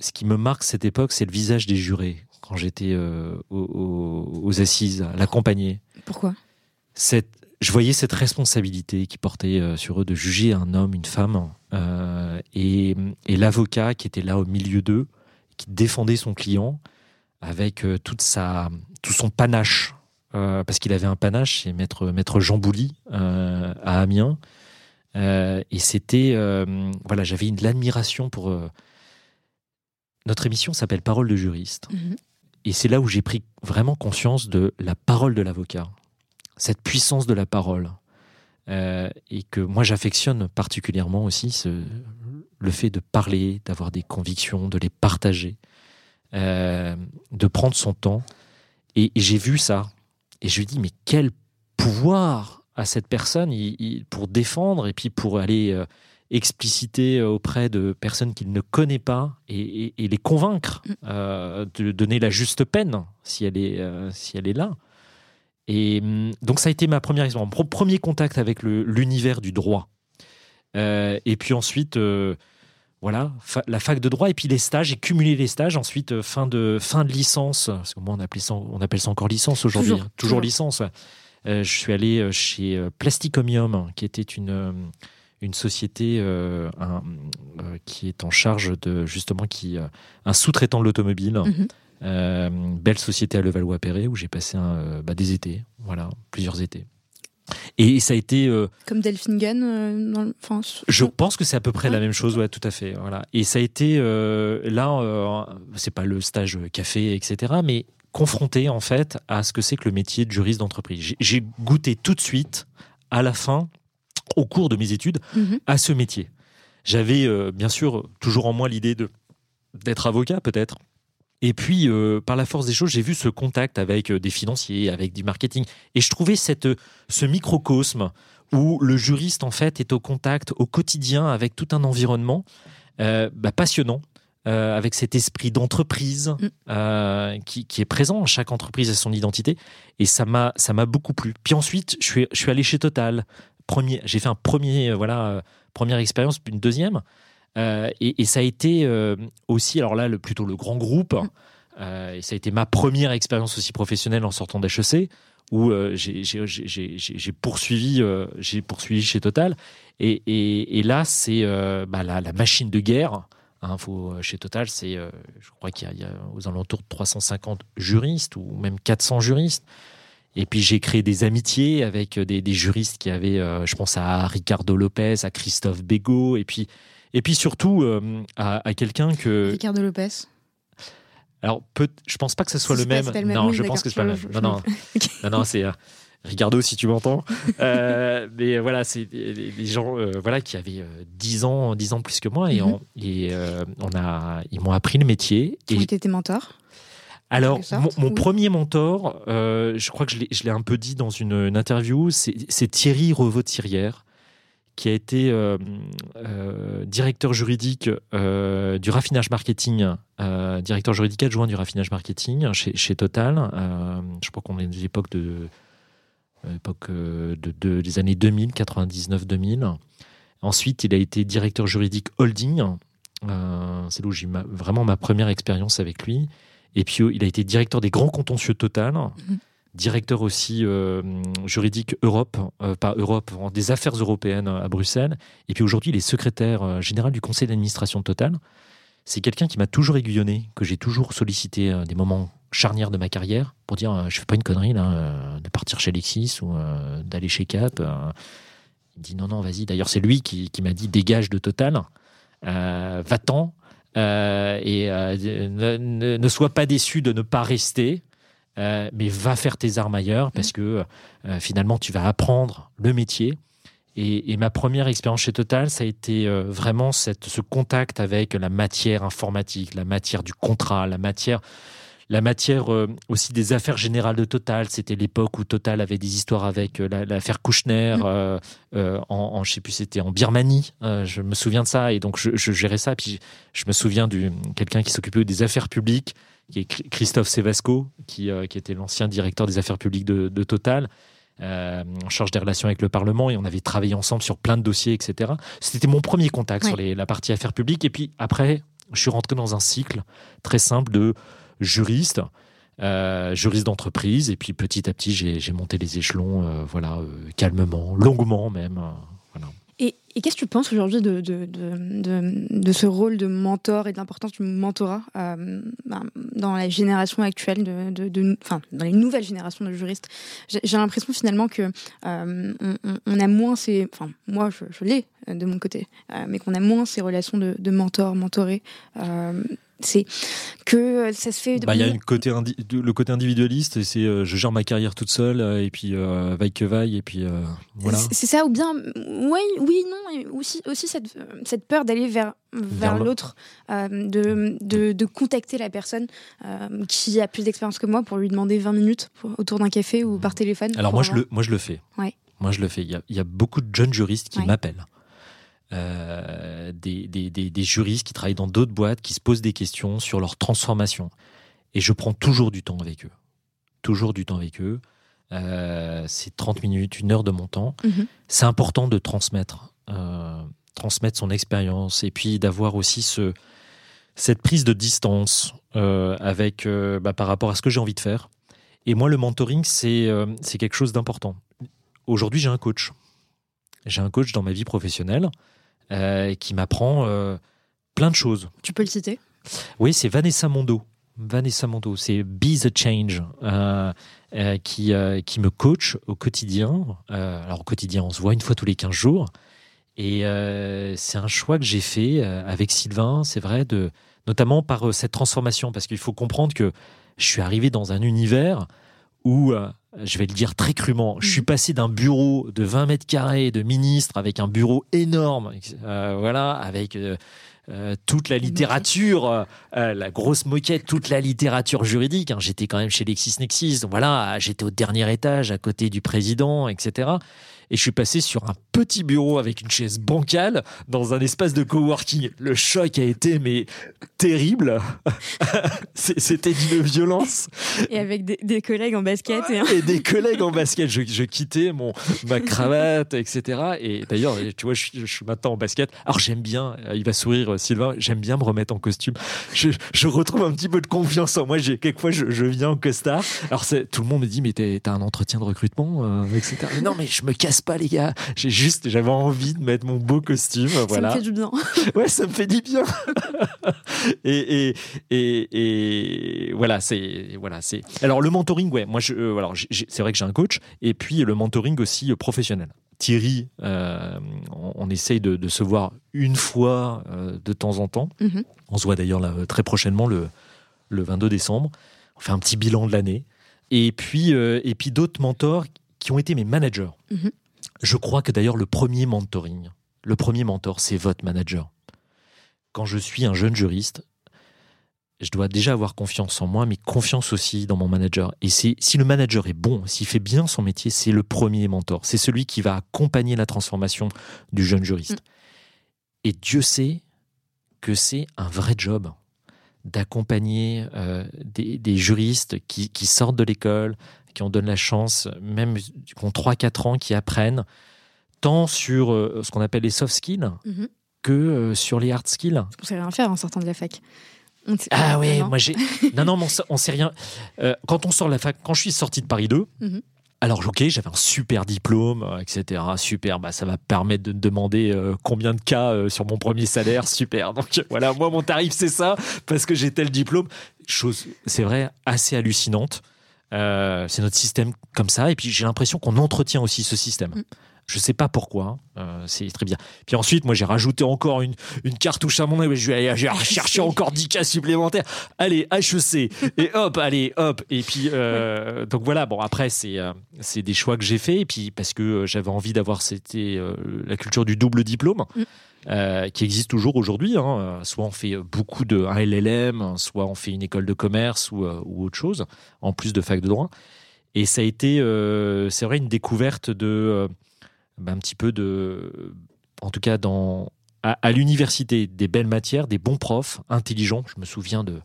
ce qui me marque cette époque, c'est le visage des jurés quand j'étais euh, aux, assises, à l'accompagner. Pourquoi? Cette, je voyais cette responsabilité qui portait euh, sur eux de juger un homme, une femme, euh, et, l'avocat qui était là au milieu d'eux, qui défendait son client avec toute sa, tout son panache, parce qu'il avait un panache, c'est maître, maître Jean Bouly à Amiens. et c'était, voilà, j'avais une l'admiration pour. notre émission s'appelle Parole de juriste. Mhm. Et c'est là où j'ai pris vraiment conscience de la parole de l'avocat cette puissance de la parole. Euh, et que moi j'affectionne particulièrement aussi ce, le fait de parler, d'avoir des convictions, de les partager, euh, de prendre son temps. Et, j'ai vu ça. Et je lui dis, mais quel pouvoir a cette personne pour défendre et puis pour aller euh, expliciter auprès de personnes qu'il ne connaît pas et, les convaincre mm. de donner la juste peine si elle est, si elle est là. Et hum, donc ça a été ma première expérience, mon premier contact avec l'univers du droit. Euh, et puis ensuite, euh, voilà, la fac de droit et puis les stages. J'ai cumulé les stages. Ensuite, euh, fin de fin de licence. Parce que moi, on appelle ça, on appelle ça encore licence aujourd'hui. Toujours, hein. toujours, licence. je suis allé chez Plasticomium, qui était une une société un, qui est en charge de justement qui un sous-traitant de l'automobile. Mhm. Euh, belle société à Levallois-Perret où j'ai passé un, euh, bah, des étés, voilà, plusieurs étés. Et ça a été. Euh, Comme Delphingen dans le... Je pense que c'est à peu près la même chose, ouais, tout à fait. Voilà. Et ça a été là, c'est pas le stage café, etc., mais confronté en fait à ce que c'est que le métier de juriste d'entreprise. J'ai goûté tout de suite, à la fin, au cours de mes études, mhm. à ce métier. J'avais bien sûr toujours en moi l'idée de d'être avocat, peut-être, et puis, euh, par la force des choses, j'ai vu ce contact avec euh, des financiers, avec du marketing. Et je trouvais cette, ce microcosme où le juriste, en fait, est au contact au quotidien avec tout un environnement euh, bah, passionnant. avec cet esprit d'entreprise mm. qui, qui, est présent. Chaque entreprise a son identité. Et ça m'a, ça m'a beaucoup plu. Puis ensuite, je suis, je suis allé chez Total. Premier, j'ai fait un premier, voilà, première expérience, puis une deuxième. Euh, et, ça a été euh, aussi, alors là, le, plutôt le grand groupe. Mm. Euh, et ça a été ma première expérience aussi professionnelle en sortant d'HEC, où j'ai poursuivi, j'ai poursuivi chez Total. Et, et, là, c'est bah, la, la, machine de guerre. Hein, faut, chez Total, c'est, je crois qu'il y, a aux alentours de 350 juristes ou même 400 juristes. Et puis j'ai créé des amitiés avec des, des juristes qui avaient, je pense à Ricardo Lopez, à Christophe Bégaud, et puis et puis surtout euh, à, quelqu'un que. Ricardo Lopez. Alors, peut, je pense pas que ce soit le même. Non, je pense que c'est pas le même. Non, non, non, non, c'est. Euh, Ricardo, si tu m'entends. Euh, mais voilà, c'est des, gens voilà, qui avaient 10 ans, 10 ans plus que moi et, mhm. on, et on a, ils m'ont appris le métier. Ont été tes mentors alors, mon, premier mentor, je crois que je l'ai un peu dit dans une, une interview, c'est Thierry Revaux-Thirière, qui a été euh, euh, directeur juridique euh, du raffinage marketing, directeur juridique adjoint du raffinage marketing chez, chez Total. je crois qu'on est de l'époque de, l'époque de, des années 2000, 99-2000. Ensuite, il a été directeur juridique holding. C'est là où j'ai vraiment ma première expérience avec lui. Et puis, il a été directeur des grands contentieux Total. Mhm directeur aussi euh, juridique Europe, euh, pas Europe, des affaires européennes à Bruxelles. Et puis aujourd'hui, il est secrétaire euh, général du conseil d'administration de Total. C'est quelqu'un qui m'a toujours aiguillonné, que j'ai toujours sollicité des moments charnières de ma carrière pour dire je fais pas une connerie là, de partir chez Lexis ou d'aller chez Cap. Il dit non, non, vas-y. D'ailleurs, c'est lui qui, m'a dit dégage de Total, va-t'en. et ne, ne, sois pas déçu de ne pas rester. Euh, mais va faire tes armes ailleurs parce que euh, finalement tu vas apprendre le métier. Et, ma première expérience chez Total, ça a été euh, vraiment cette, ce contact avec la matière informatique, la matière du contrat, la matière, la matière aussi des affaires générales de Total. C'était l'époque où Total avait des histoires avec l'affaire Kouchner, mmh. en, je sais plus, c'était en Birmanie. je me souviens de ça et donc je, je gérais ça. Puis je me souviens de quelqu'un qui s'occupait des affaires publiques qui est Christophe Sevasco, qui, euh, qui était l'ancien directeur des affaires publiques de, Total. Euh, en charge des relations avec le Parlement et on avait travaillé ensemble sur plein de dossiers, etc. C'était mon premier contact sur les, la partie affaires publiques. Et puis après, je suis rentré dans un cycle très simple de juriste. euh, juriste d'entreprise. Et puis petit à petit, j'ai monté les échelons, euh, voilà, calmement, longuement même. voilà. Et, qu'est-ce que tu penses aujourd'hui de, de, de, de, ce rôle de mentor et de l'importance du mentorat euh, ben, dans la génération actuelle, de, enfin, dans les nouvelles générations de juristes? J'ai l'impression finalement que euh, on, on, a moins ces, enfin, moi je, je l'ai de mon côté, euh, mais qu'on a moins ces relations de, mentor, mentoré c'est que ça se fait. Bah, il y a une côté le côté individualiste, c'est euh, je gère ma carrière toute seule euh, et puis euh, vaille que vaille et puis voilà. C'est ça ou bien oui oui non aussi aussi cette, cette peur d'aller vers vers, l'autre, de, de, de, contacter la personne qui a plus d'expérience que moi pour lui demander 20 minutes autour d'un café ou par téléphone. Alors moi je le moi je le fais. Ouais. Moi je le fais. Il y a, il y a beaucoup de jeunes juristes qui m'appellent euh, des, des, juristes qui travaillent dans d'autres boîtes, qui se posent des questions sur leur transformation. Et je prends toujours du temps avec eux. Toujours du temps avec eux. Euh, c'est 30 minutes, une heure de mon temps. Mhm. C'est important de transmettre, euh, transmettre son expérience et puis d'avoir aussi ce, cette prise de distance avec, bah, par rapport à ce que j'ai envie de faire. Et moi, le mentoring, c'est c'est quelque chose d'important. Aujourd'hui, j'ai un coach. J'ai un coach dans ma vie professionnelle euh, qui m'apprend euh, plein de choses. Tu peux le citer? Oui, c'est Vanessa Mondo. Vanessa Mondo, c'est Be the Change euh, qui, qui me coach au quotidien. alors au quotidien, on se voit une fois tous les 15 jours. Et c'est un choix que j'ai fait avec Sylvain, c'est vrai, de, notamment par cette transformation, parce qu'il faut comprendre que je suis arrivé dans un univers où je vais le dire très crûment, je suis mm. passé d'un bureau de 20 mètres carrés de ministre avec un bureau énorme, euh, voilà, avec euh, euh, toute la littérature, la grosse moquette, toute la littérature juridique. Hein. J'étais quand même chez LexisNexis, voilà, j'étais au dernier étage à côté du président, etc et je suis passé sur un petit bureau avec une chaise bancale dans un espace de coworking. Le choc a été mais terrible. C'était d'une violence. Et avec des, collègues en basket. Et, des collègues en basket. Je, quittais mon, ma cravate, etc. Et d'ailleurs, tu vois, je, suis maintenant en basket. Alors j'aime bien, euh, il va sourire Sylvain, j'aime bien me remettre en costume. Je, retrouve un petit peu de confiance en moi. Quelquefois, je, je viens en costard. Alors tout le monde me dit, mais t'as un entretien de recrutement, euh, etc. non, mais je me casse pas, les gars. J'ai juste, j'avais envie de mettre mon beau costume. Voilà. Ça me fait du bien. ouais, ça me fait du bien. et, et, et, et, voilà, c'est, voilà, c'est. Alors, le mentoring, ouais, moi, je, euh, alors, c'est vrai que j'ai un coach. Et puis, le mentoring aussi euh, professionnel. Thierry, euh, on, essaye de, se voir une fois de temps en temps. Mm-hmm. On se voit d'ailleurs très prochainement, le, le 22 décembre. On fait un petit bilan de l'année. Et puis, et puis d'autres mentors qui ont été mes managers. Mm-hmm. Je crois que d'ailleurs le premier mentoring, le premier mentor, c'est votre manager. Quand je suis un jeune juriste, je dois déjà avoir confiance en moi, mais confiance aussi dans mon manager. Et c'est si le manager est bon, s'il fait bien son métier, c'est le premier mentor. C'est celui qui va accompagner la transformation du jeune juriste. Mm. Et Dieu sait que c'est un vrai job d'accompagner euh, des, juristes qui, qui sortent de l'école, qui en donnent la chance, même qui ont 3-4 ans, qui apprennent tant sur euh, ce qu'on appelle les soft skills mhm. que euh, sur les hard skills. On ne sait rien faire en sortant de la fac. Ah oui, moi j'ai. non, non, on sait rien. Euh, quand on sort de la fac, quand je suis sorti de Paris 2, mhm. alors ok, j'avais un super diplôme, etc. Super, bah, ça va permettre de demander combien de cas sur mon premier salaire, super. Donc voilà, moi mon tarif c'est ça, parce que j'ai tel diplôme. Chose, c'est vrai, assez hallucinante. Euh, c'est notre système comme ça. Et puis j'ai l'impression qu'on entretient aussi ce système. Mm. Je sais pas pourquoi, euh, c'est très bien. Puis ensuite, moi, j'ai rajouté encore une, une cartouche à mon nez. Je vais aller chercher encore 10 cas supplémentaires. Allez, HEC. Et hop, allez, hop. Et puis, euh, donc voilà. Bon, après, c'est c'est des choix que j'ai faits. Et puis, parce que j'avais envie d'avoir c'était la culture du double diplôme. Mm. Euh, qui existe toujours aujourd'hui. Hein. Soit on fait beaucoup de un LLM, soit on fait une école de commerce ou, euh, ou autre chose, en plus de fac de droit. Et ça a été, euh, c'est vrai, une découverte de, bah, un petit peu de, en tout cas à l'université, des belles matières, des bons profs, intelligents. Je me souviens de,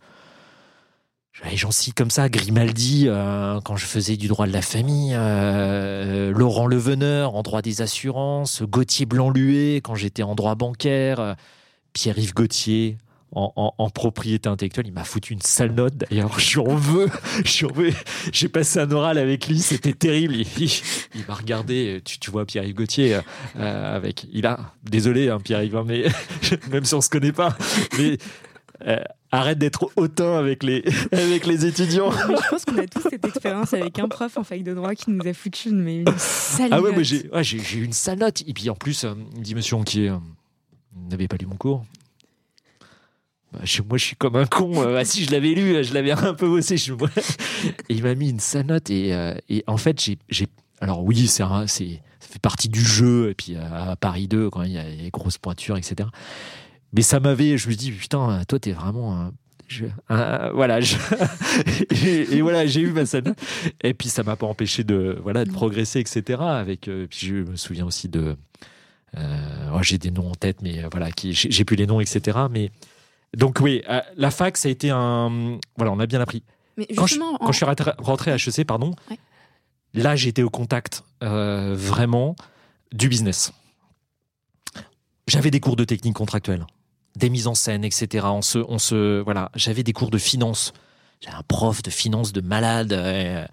J'en cite comme ça, Grimaldi, euh, quand je faisais du droit de la famille, euh, Laurent Leveneur en droit des assurances, Gauthier Blanc-Luet quand j'étais en droit bancaire, Pierre-Yves Gauthier en, propriété intellectuelle. Il m'a foutu une sale note d'ailleurs. Je en veux. En. J'ai passé un oral avec lui. C'était terrible. Il, m'a regardé. Tu, tu vois Pierre-Yves Gauthier euh, avec. Il a. Désolé, hein, Pierre-Yves, hein, mais même si on se connaît pas, mais. Euh, arrête d'être hautain avec les, avec les étudiants. je pense qu'on a tous cette expérience avec un prof en fac de droit qui nous a foutu une, mais une sale Ah ouais, note. j'ai ouais, eu une sale note. Et puis en plus, euh, il me dit Monsieur Anquier, vous n'avez pas lu mon cours bah, moi, je suis comme un con. Euh, ah, si je l'avais lu, je l'avais un peu bossé. Je... et il m'a mis une sale note. Et, euh, et en fait, j'ai. Alors, oui, c'est ça fait partie du jeu. Et puis, à Paris 2, quand il y a les grosses pointures, etc. Mais ça m'avait. Je me dis, putain, toi, t'es vraiment. Je, voilà, et, voilà, j'ai eu ma scène. Et puis ça m'a pas empêché de voilà de progresser, etc. Avec, euh, puis je me souviens aussi de, oh, j'ai des noms en tête, mais voilà, qui j'ai plus les noms, etc. Mais donc oui, euh, la fac, ça a été un... Voilà, on a bien appris. Mais quand, je, quand je suis rentré à HEC, pardon, là, j'étais au contact euh, vraiment du business. J'avais des cours de technique contractuelle, des mises en scène, etc. On se, on se, voilà, j'avais des cours de finance. J'avais un prof de finance de malade. Euh,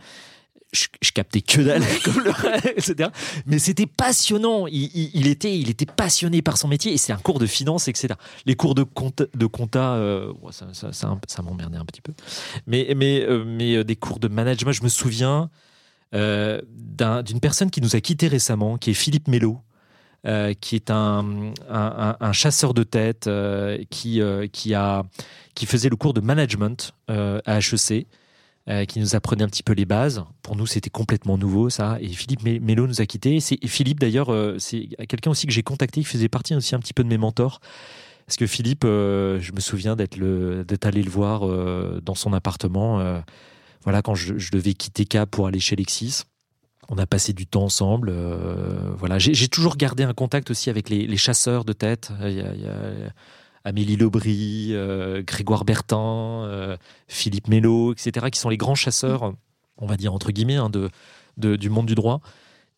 je, captais que dalle, etc. Mais c'était passionnant. Il, était, il était passionné par son métier et c'est un cours de finance, etc. Les cours de compta, de compta euh, ça, ça, ça, m'emmerdait un petit peu. Mais, mais, euh, mais euh, des cours de management, je me souviens d'une personne qui nous a quittés récemment, qui est Philippe Mello. Qui est un, un, chasseur de tête qui, qui, a, qui faisait le cours de management à HEC euh, qui nous apprenait un petit peu les bases. Pour nous, c'était complètement nouveau, ça. Et Philippe Mello nous a quittés. C'est Philippe, d'ailleurs, euh, c'est quelqu'un aussi que j'ai contacté, qui faisait partie aussi un petit peu de mes mentors. Parce que Philippe, euh, je me souviens d'être allé le voir dans son appartement. voilà, quand je, devais quitter Cap pour aller chez Lexis. On a passé du temps ensemble. voilà, j'ai toujours gardé un contact aussi avec les, chasseurs de tête. Il y a, Amélie Lobry, euh, Grégoire Bertin, euh, Philippe Mello, etc., qui sont les grands chasseurs, on va dire entre guillemets, hein, de, du monde du droit.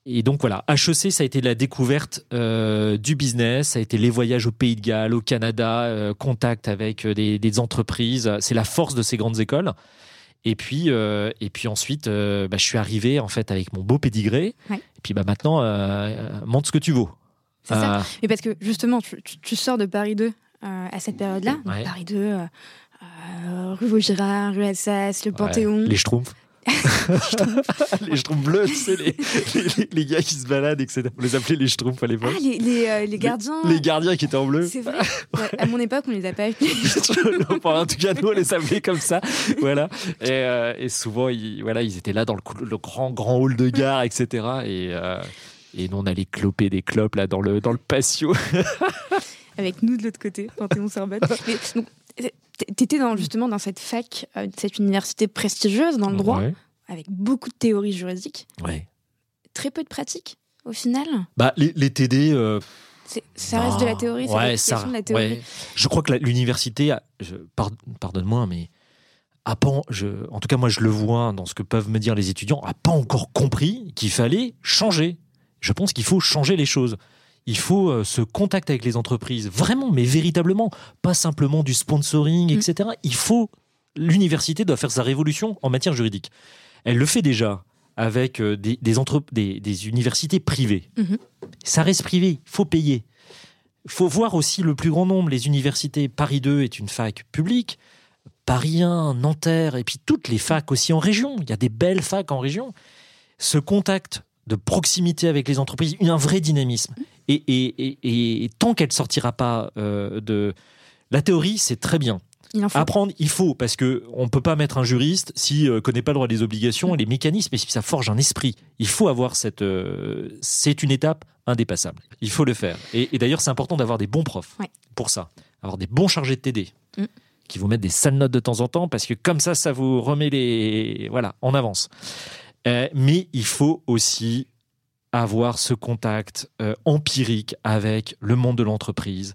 Et donc voilà, HEC, ça a été la découverte euh, du business, ça a été les voyages au Pays de Galles, au Canada, contact avec des, entreprises. C'est la force de ces grandes écoles. Et puis, et puis ensuite, bah, je suis arrivé en fait avec mon beau pédigré. Et puis bah, maintenant, montre ce que tu vaux. C'est ça. Mais parce que justement, tu, tu, sors de Paris 2 euh, à cette période-là. Paris 2, euh, euh, rue Vaugirard, rue Alsace, le Panthéon. Les Schtroumpfs. les schtroumpfs bleus, tu sais, les, les, gars qui se baladent, etc. On les appelait les schtroumpfs à l'époque. Ah, les, les, gardiens. Les, gardiens qui étaient en bleu. C'est vrai. à mon époque, on les a pas appelés. en tout cas, nous, on les appelait comme ça. Voilà. Et, et souvent, ils, voilà, ils étaient là dans le, le grand, grand hall de gare, etc. Et, et nous, on allait cloper des clopes là dans le, dans le patio avec nous de l'autre côté, Panthéon-Sorbonne. tu étais dans, justement dans cette fac, euh, cette université prestigieuse dans le droit, avec beaucoup de théories juridiques. Ouais. Très peu de pratiques, au final. Bah, les, TD. Euh, ça reste de la théorie, c'est ça, de la théorie. Je crois que l'université, pardonne-moi, mais a pas, je, en tout cas moi je le vois dans ce que peuvent me dire les étudiants, a pas encore compris qu'il fallait changer. Je pense qu'il faut changer les choses il faut euh, ce contact avec les entreprises, vraiment, mais véritablement, pas simplement du sponsoring, mm. etc. Il faut, l'université doit faire sa révolution en matière juridique. Elle le fait déjà avec euh, des, des, universités privées. Mm-hmm. Ça reste privé, il faut payer. Il faut voir aussi le plus grand nombre. Les universités, Paris 2 est une fac publique, Paris 1, Nanterre, et puis toutes les facs aussi en région. Il y a des belles facs en région. Ce contact de proximité avec les entreprises, un vrai dynamisme. Et, tant qu'elle ne sortira pas euh, de... La théorie, c'est très bien. Apprendre, il faut, parce que on peut pas mettre un juriste s'il ne euh, connaît pas le droit des obligations et les mécanismes, et si ça forge un esprit. Il faut avoir cette... Euh, c'est une étape indépassable. Il faut le faire. Et, d'ailleurs, c'est important d'avoir des bons profs pour ça. Avoir des bons chargés de TD. Mm. qui vous mettent des sales notes de temps en temps, parce que comme ça, ça vous remet les... Voilà, en avance. mais il faut aussi avoir ce contact euh, empirique avec le monde de l'entreprise,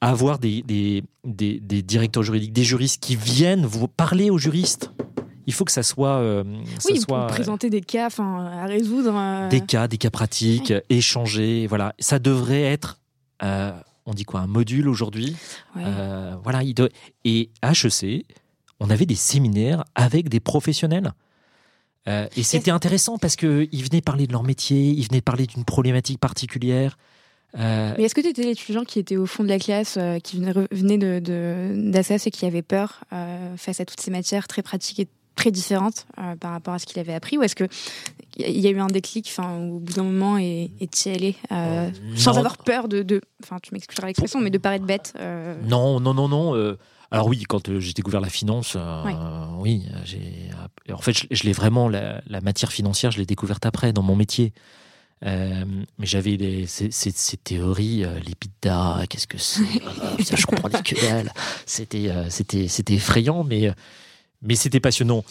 avoir des, des, des, directeurs juridiques, des juristes qui viennent vous parler aux juristes. Il faut que ça soit. Euh, oui, soit, présenter des cas à résoudre. Euh. Des cas, des cas pratiques, échanger. Voilà. Ça devrait être on dit quoi, un module aujourd'hui. Ouais. Euh, voilà, il doit- et à HEC, on avait des séminaires avec des professionnels. Euh, et c'était intéressant parce qu'ils venaient parler de leur métier, ils venaient parler d'une problématique particulière. Euh, Mais est-ce que tu étais l'étudiant qui était au fond de la classe, euh, qui venait, venait de, de, d'Assas et qui avait peur face à toutes ces matières très pratiques et très différentes par rapport à ce qu'il avait appris? Ou est-ce que il y a eu un déclic au bout d'un moment et et t'y allais sans avoir peur de. Enfin, tu m'excuseras l'expression, mais de paraître bête Non, non, non, non. Alors oui, quand euh, j'ai découvert la finance, euh, Oui. oui, euh, j'ai. En fait, je, je l'ai vraiment la, la matière financière, je l'ai découverte après dans mon métier. Euh, mais j'avais ces, ces- ces théories, euh, l'EBITDA, qu'est-ce que c'est Ça, je comprenais que dalle. C'était, c'était, c'était effrayant, mais, mais c'était passionnant.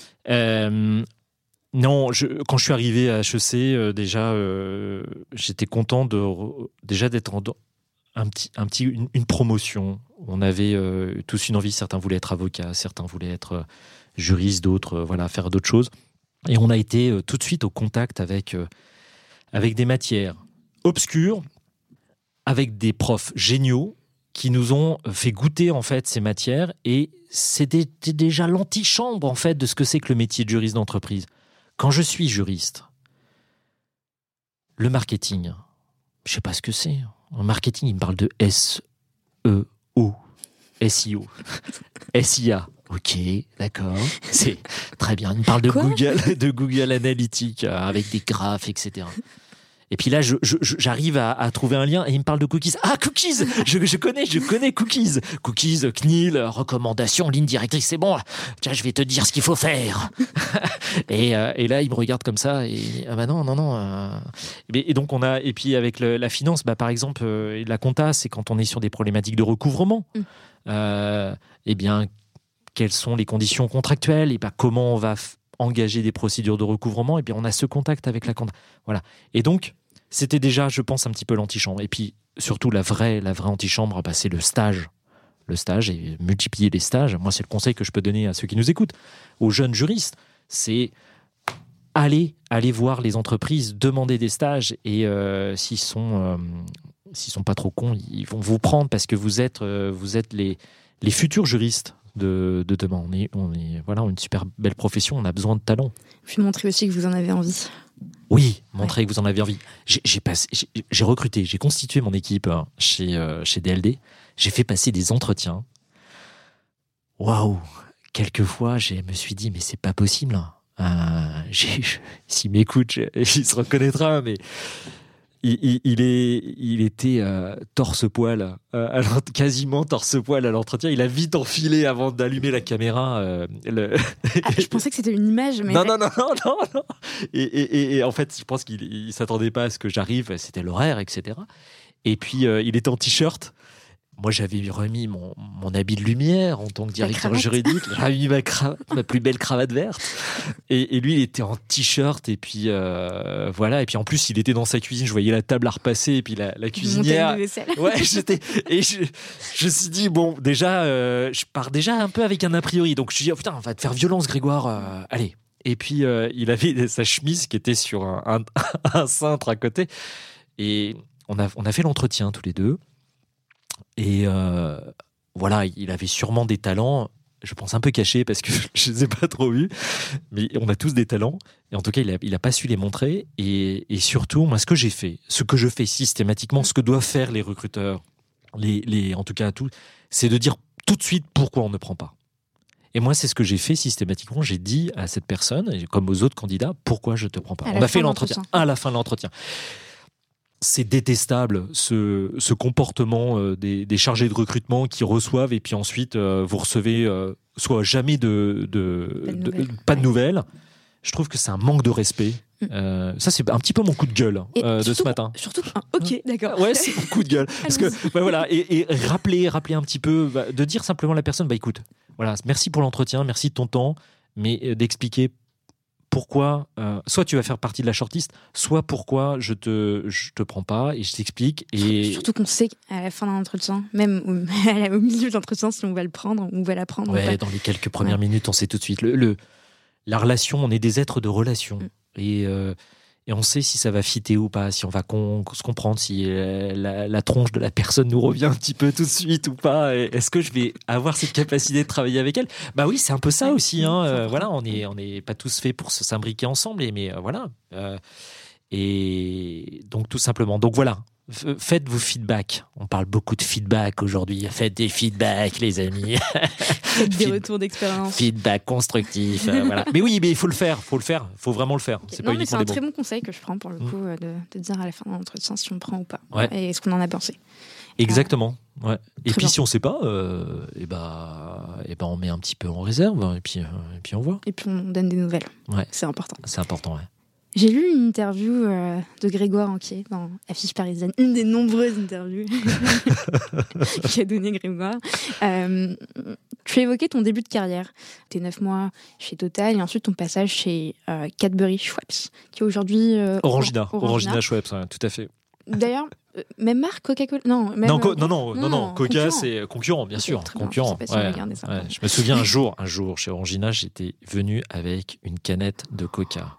Non, je, quand je suis arrivé à HEC, déjà, j'étais content de, re- déjà d'être en, un petit, un petit, une, une promotion. On avait euh, tous une envie. Certains voulaient être avocats, certains voulaient être euh, juristes, d'autres, euh, voilà, faire d'autres choses. Et on a été tout de suite au contact avec, avec des matières obscures, avec des profs géniaux qui nous ont fait goûter en fait ces matières. Et c'était déjà l'antichambre en fait de ce que c'est que le métier de juriste d'entreprise. Quand je suis juriste, le marketing, je sais pas ce que c'est. En marketing, il me parle de S-E-O, SEO, SIA. Ok, d'accord. C'est très bien. Il me parle de Quoi Google, de Google Analytics euh, avec des graphes, etc. Et puis là, je- je- je- j'arrive à, à trouver un lien et il me parle de cookies. Ah, cookies je, connais, je connais cookies. Cookies, CNIL, recommandations, ligne directrice, c'est bon. Tiens, je vais te dire ce qu'il faut faire. et, euh, et là, il me regarde comme ça et ah bah non, non, non. euh. Et, donc on a et puis avec le- la finance, bah, par exemple, euh, et la compta, c'est quand on est sur des problématiques de recouvrement. Mm. Eh bien, quelles sont les conditions contractuelles et bah, comment on va engager des procédures de recouvrement. Et bien, on a ce contact avec la compta. Voilà. Et donc, c'était déjà, je pense, un petit peu l'antichambre. Et puis, surtout, la vraie, la vraie antichambre, bah, c'est le stage. Le stage et multiplier les stages. Moi, c'est le conseil que je peux donner à ceux qui nous écoutent, aux jeunes juristes. C'est aller, aller voir les entreprises, demander des stages. Et euh, s'ils sont, euh, s'ils sont pas trop cons, ils vont vous prendre parce que vous êtes, euh, vous êtes les, les futurs juristes de, de demain. On est, on est, voilà, une super belle profession. On a besoin de talent. Puis montrer aussi que vous en avez envie. Oui, montrer que vous en avez envie. J'ai recruté, j'ai constitué mon équipe hein, chez, euh, chez DLD. J'ai fait passer des entretiens. Waouh Quelquefois, je me suis dit, mais c'est pas possible. hein. Euh, S'il m'écoute, il se reconnaîtra, mais il, il- il est, il était euh, torse-poil, euh, quasiment torse-poil à l'entretien. Il a vite enfilé avant d'allumer la caméra. euh, le- Ah, je pensais que c'était une image, mais non, non, non, non, non, non. Et, et- en fait, je pense qu'il il s'attendait pas à ce que j'arrive. C'était l'horaire, etc. Et puis, il était en t-shirt. Moi, j'avais remis mon, mon habit de lumière en tant que directeur juridique. J'avais mis ma, ma plus belle cravate verte. Et, et lui, il était en t-shirt. Et puis, euh, voilà. Et puis, en plus, il était dans sa cuisine. Je voyais la table à repasser. Et puis, la, la cuisinière. Ouais, j'étais et je, je me suis dit bon, déjà, euh, je pars déjà un peu avec un a priori. Donc je me suis dit oh, putain, on va te faire violence, Grégoire. euh, allez. Et puis il avait sa chemise qui était sur un, un, un cintre à côté. Et on a on a fait l'entretien tous les deux. Et euh, voilà, il avait sûrement des talents. Je pense un peu cachés parce que je les ai pas trop vus, mais on a tous des talents. Et en tout cas, il a, il a pas su les montrer. Et, et surtout, moi, ce que j'ai fait, ce que je fais systématiquement, ce que doivent faire les recruteurs, les, les, en tout cas tout, c'est de dire tout de suite pourquoi on ne prend pas. Et moi, c'est ce que j'ai fait systématiquement. J'ai dit à cette personne, comme aux autres candidats, pourquoi je te prends pas. On a fait l'entretien. À la fin de l'entretien. C'est détestable ce, ce comportement euh, des, des chargés de recrutement qui reçoivent et puis ensuite euh, vous recevez euh, soit jamais de, de, Pas de de- nouvelles. pas de Ouais. nouvelles. Je trouve que c'est un manque de respect. Mm. Euh, ça, c'est un petit peu mon coup de gueule de ce matin. Surtout, ah, ok, d'accord. Ouais, c'est mon coup de gueule. Parce que, bah, voilà, et, et rappeler, rappeler un petit peu, bah, de dire simplement à la personne, bah écoute, voilà, merci pour l'entretien, merci de ton temps, mais d'expliquer pourquoi, euh, soit tu vas faire partie de la shortlist, soit pourquoi je te, je te prends pas et je t'explique. Et Surtout qu'on sait qu'à la fin d'un entretien, même au, au milieu de l'entretien, si on va le prendre, on va la prendre. ouais, dans les quelques premières minutes, on sait tout de suite. Le, le- la relation, on est des êtres de relation. Mm. Et, euh, et on sait si ça va fitter ou pas, si on va se comprendre, si euh, la, tronche de la personne nous revient un petit peu tout de suite ou pas. Est-ce que je vais avoir cette capacité de travailler avec elle? Bah oui, c'est un peu ça aussi. Hein. Euh, voilà, on n'est on est pas tous faits pour s'imbriquer ensemble, mais euh, voilà. et donc tout simplement. Donc voilà, faites vos feedbacks. On parle beaucoup de feedback aujourd'hui. Faites des feedbacks, les amis. Faites des retours d'expérience. Feedback constructif. Euh, voilà. Mais oui, mais il faut le faire. faut le faire. faut vraiment le faire. C'est non, mais c'est un très bon conseil que je prends pour le mm. coup euh, de, dire à la fin de l'entretien si on prend ou pas. Et ce qu'on en a pensé. Exactement. Ouais. Et puis si on ne sait pas, euh, et bah, et ben on met un petit peu en réserve et puis, et puis on voit. Et puis on donne des nouvelles. Ouais. C'est important. C'est important, ouais. J'ai lu une interview euh, de Grégoire Anquier dans Affiche Parisienne, une des nombreuses interviews qu'a donné Grégoire. Euh, tu évoquais ton début de carrière, tes neuf mois chez Total et ensuite ton passage chez euh, Cadbury Schweppes, qui est aujourd'hui Orangina, Orangina, Schweppes, tout à fait. D'ailleurs, même marque Coca-Cola non, non, non, non, non, Coca c'est concurrent, bien sûr, concurrent. je me souviens un jour, un jour chez Orangina, j'étais venu avec une canette de Coca.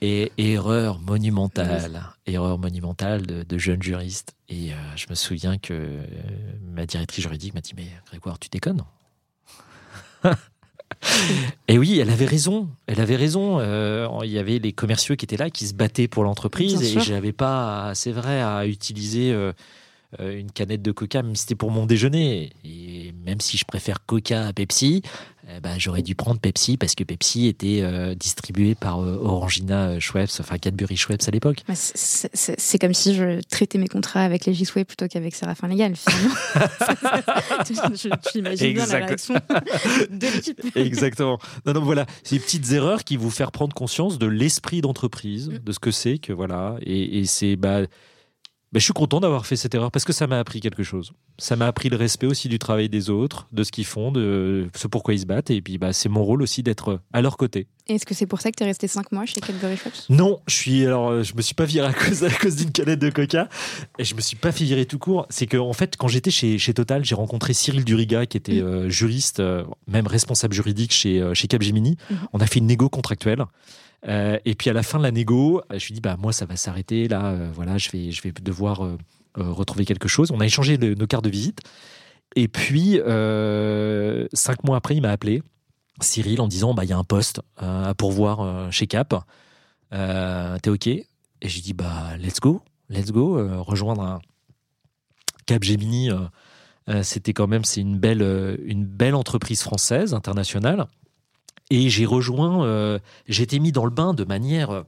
Et erreur monumentale, erreur monumentale de, jeune juriste. Et euh, je me souviens que euh, ma directrice juridique m'a dit Mais Grégoire, tu déconnes Et oui, elle avait raison. Elle avait raison. Euh, il y avait les commerciaux qui étaient là, qui se battaient pour l'entreprise, et j'avais pas, c'est vrai, à utiliser une canette de Coca, même si c'était pour mon déjeuner. Et même si je préfère Coca à Pepsi, eh ben, j'aurais dû prendre Pepsi parce que Pepsi était euh, distribué par euh, Orangina euh, Schweppes, enfin Cadbury Schweppes à l'époque. Bah, c'est comme si je traitais mes contrats avec les Gisway plutôt qu'avec Séraphin Légal, finalement. J'imagine bien la réaction de l'équipe. Exactement. Non, non, voilà, ces petites erreurs qui vous font prendre conscience de l'esprit d'entreprise, mm. de ce que c'est que voilà, et, et c'est bah, je suis content d'avoir fait cette erreur parce que ça m'a appris quelque chose. Ça m'a appris le respect aussi du travail des autres, de ce qu'ils font, de ce pourquoi ils se battent. Et puis, bah, c'est mon rôle aussi d'être à leur côté. Est-ce que c'est pour ça que tu es resté 5 mois chez Cadbury Shops Non, je suis alors euh, je me suis pas viré à cause à cause d'une canette de Coca et je me suis pas fait virer tout court. C'est que en fait, quand j'étais chez, chez Total, j'ai rencontré Cyril Duriga qui était mm. euh, juriste, euh, même responsable juridique chez chez Capgemini. Mm. On a fait une négo contractuelle. Euh, et puis à la fin de la négo, je lui dis bah moi ça va s'arrêter là, euh, voilà, je vais devoir euh, retrouver quelque chose. On a échangé nos cartes de visite. Et puis cinq mois après, il m'a appelé Cyril en disant bah il y a un poste à pourvoir chez Cap. T'es ok? Et j'ai dit bah let's go, let's go, rejoindre Cap Gemini. C'était quand même c'est une belle une belle entreprise française internationale et j'ai rejoint, euh, j'ai été mis dans le bain de manière, euh,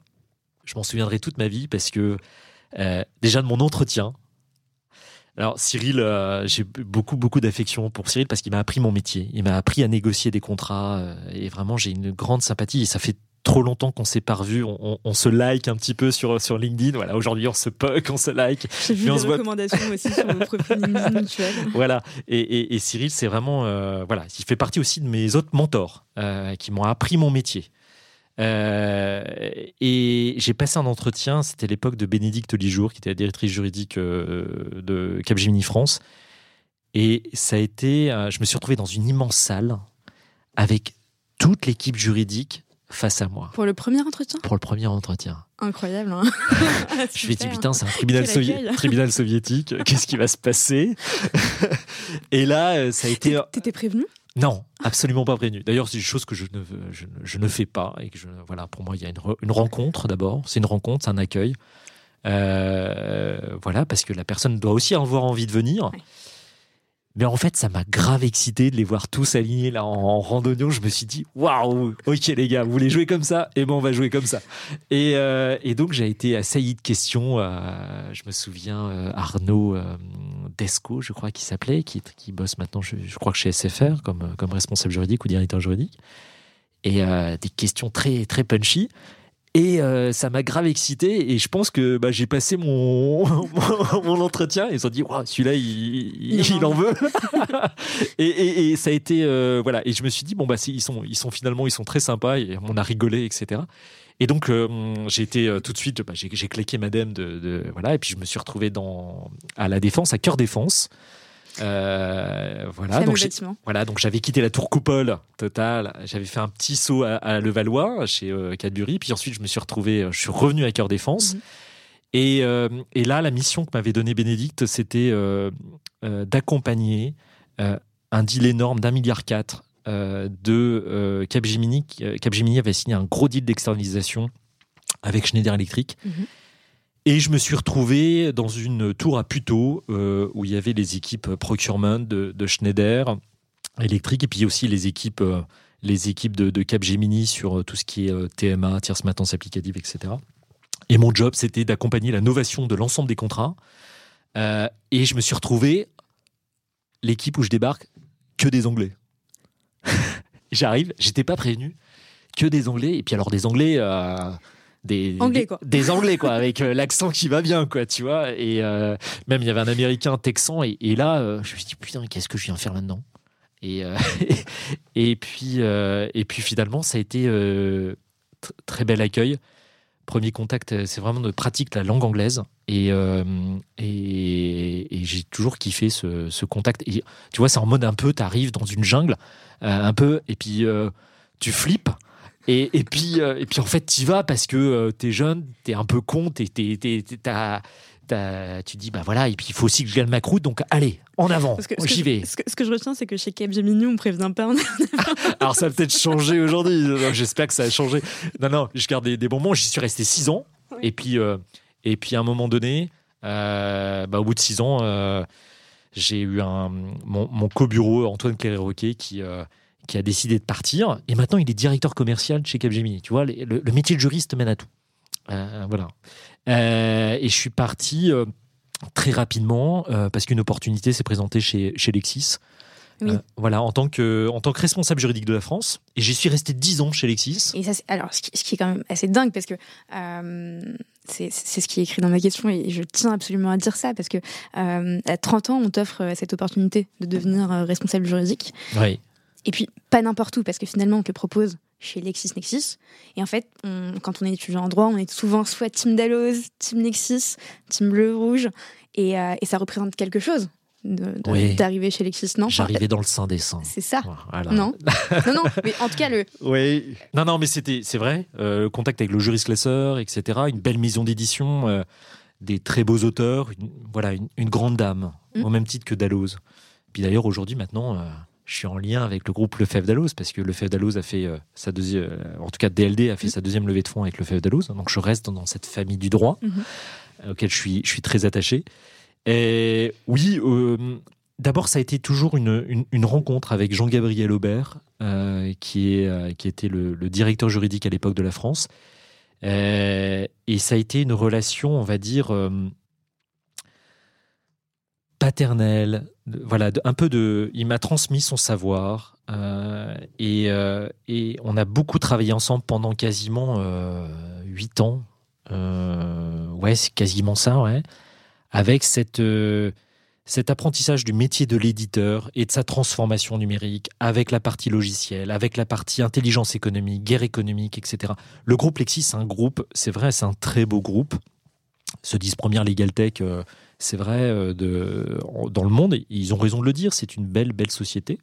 je m'en souviendrai toute ma vie parce que euh, déjà de mon entretien. Alors Cyril, j'ai beaucoup beaucoup d'affection pour Cyril parce qu'il m'a appris mon métier, il m'a appris à négocier des contrats et vraiment j'ai une grande sympathie et ça fait trop longtemps qu'on s'est pas revu. On, se like un petit peu sur, sur LinkedIn. Voilà, aujourd'hui, on se poke, on se like. J'ai vu des recommandations aussi sur vos profils LinkedIn mutuels. Voilà. Et, et, Cyril, c'est vraiment, euh, voilà, il fait partie aussi de mes autres mentors euh, qui m'ont appris mon métier. Euh, et j'ai passé un entretien, c'était l'époque de Bénédicte Lijour, qui était la directrice juridique de Capgemini France. Et ça a été, je me suis retrouvé dans une immense salle avec toute l'équipe juridique face à moi. Pour le premier entretien? Pour le premier entretien. Incroyable. Hein je me dis, putain, c'est un tribunal, tribunal soviétique. Qu'est-ce qui va se passer? Et là, euh, ça a été. T'étais prévenu? Non, absolument pas prévenu. D'ailleurs, c'est une chose que je ne, je, ne fais pas. Et que je, voilà, pour moi, il y a une, une rencontre d'abord. C'est une rencontre, c'est un accueil. Euh, voilà, parce que la personne doit aussi avoir envie de venir. Mais en fait, ça m'a grave excité de les voir tous alignés là en, randonnée. Je me suis dit, waouh, ok les gars, vous voulez jouer comme ça? Eh ben on va jouer comme ça. Et, euh, donc j'ai été assailli de questions. Euh, je me souviens euh, Arnaud Desco, je crois qu'il s'appelait, qui, bosse maintenant, je, je, crois que chez SFR comme, comme responsable juridique ou directeur juridique. Et des questions très très punchy. Et euh, ça m'a grave excité et je pense que bah, j'ai passé mon, mon entretien et ils ont dit celui-là il, il, en veut. et, et, ça a été euh, voilà. Et je me suis dit bon bah ils sont ils sont finalement ils sont très sympas et on a rigolé etc et donc euh, j'ai été tout de suite bah, j'ai, j'ai claqué madame de, de, voilà. Et puis je me suis retrouvé dans à la défense à cœur défense Euh, voilà, donc voilà, donc j'avais quitté la tour coupole totale. J'avais fait un petit saut à, à Levallois chez euh, Cadbury, puis ensuite je me suis retrouvé, euh, je suis revenu à Cœur Défense. Mhm. Et, euh, et là, la mission que m'avait donnée Bénédicte, c'était d'accompagner un deal énorme d'un milliard quatre de Capgemini. Capgemini avait signé un gros deal d'externalisation avec Schneider Electric. Mhm. Et je me suis retrouvé dans une tour à Puteaux euh, où il y avait les équipes procurement de, de Schneider Electric et puis aussi les équipes, euh, les équipes de, de Capgemini sur euh, tout ce qui est TMA, tierce maintenance applicative, etc. Et mon job, c'était d'accompagner la novation de l'ensemble des contrats. Et je me suis retrouvé, l'équipe où je débarque, que des Anglais. J'arrive, j'étais pas prévenu, que des Anglais. Et puis alors des Anglais... des, Anglais, quoi. Des Anglais, quoi, avec euh, l'accent qui va bien, quoi, tu vois. Et euh, même, il y avait un Américain texan. Et, et là, euh, je me suis dit, putain, qu'est-ce que je viens faire là-dedans? Et, euh, et, puis, et puis, finalement, ça a été tr- très bel accueil. Premier contact, c'est vraiment de pratique la langue anglaise. Et, et, et j'ai toujours kiffé ce, ce contact. Et tu vois, c'est en mode un peu, tu arrives dans une jungle, un peu, et puis tu flippes. Et, et, puis, euh, et puis en fait, tu vas parce que euh, t'es jeune, t'es un peu con, t'es, t'es- t'es- t'as- t'as- tu dis, bah voilà, et puis il faut aussi que je gagne ma croûte, donc allez, en avant, Parce que, j'y vais. ce, que, ce que je retiens, c'est que chez Capgemini, on prévient pas. on- Alors ça a peut-être changé aujourd'hui, j'espère que ça a changé. Non, non, je garde des, des bons moments, j'y suis resté six ans, Oui. et puis, euh, et puis à un moment donné, euh, bah, au bout de six ans, j'ai eu un, mon, mon co-bureau, Antoine Cléry-Roquet, qui, qui a décidé de partir, et maintenant il est directeur commercial chez Capgemini. Tu vois, le, métier de juriste mène à tout. Euh, voilà. Euh, et je suis parti euh, très rapidement parce qu'une opportunité s'est présentée chez, chez Lexis. Oui. Voilà, en tant, que, en tant que responsable juridique de la France. Et j'y suis resté 10 ans chez Lexis. Et ça, alors, ce qui, ce qui est quand même assez dingue, parce que c'est ce qui est écrit dans ma question, et je tiens absolument à dire ça, parce que euh, à 30 ans, on t'offre cette opportunité de devenir responsable juridique. Oui. Et puis, pas n'importe où, parce que finalement, on te le propose chez LexisNexis. Et en fait, on- quand on est étudiant en droit, on est souvent soit Team Dalloz, Team Nexis, Team Bleu-Rouge. Et, euh, et ça représente quelque chose de- de- Oui. d'arriver chez Lexis, non? J'arrivais dans le sein des seins. C'est ça. Voilà. Non Non, non, mais en tout cas, le, Oui. Non, non, mais c'était, c'est vrai. euh, le contact avec le jurisclasseur, etc. Une belle maison d'édition, euh, des très beaux auteurs. Une, voilà, une, une grande dame, Mm. au même titre que Dalloz. Puis d'ailleurs, aujourd'hui, maintenant, euh, je suis en lien avec le groupe Lefebvre Dalloz parce que Lefebvre Dalloz a fait euh, sa deuxième, euh, en tout cas DLD a fait sa deuxième levée de fonds avec Lefebvre Dalloz. Donc je reste dans cette famille du droit Mhm. euh, auquel je suis, je suis très attaché. Et oui, euh, d'abord, ça a été toujours une, une- une rencontre avec Jean-Gabriel Aubert, euh, qui, est, qui était le, le directeur juridique à l'époque de la France. Et ça a été une relation, on va dire, paternelle. de- Voilà, un peu de. Il m'a transmis son savoir. euh, et, euh, et on a beaucoup travaillé ensemble pendant quasiment euh, huit ans. Ouais, c'est quasiment ça, ouais. Avec cette, cet apprentissage du métier de l'éditeur et de sa transformation numérique, avec la partie logicielle, avec la partie intelligence économique, guerre économique, etc. Le groupe Lexis, c'est un groupe, c'est vrai, c'est un très beau groupe. Se disent première Legal Tech, c'est vrai, euh, de, dans le monde, ils ont raison de le dire, c'est une belle, belle société.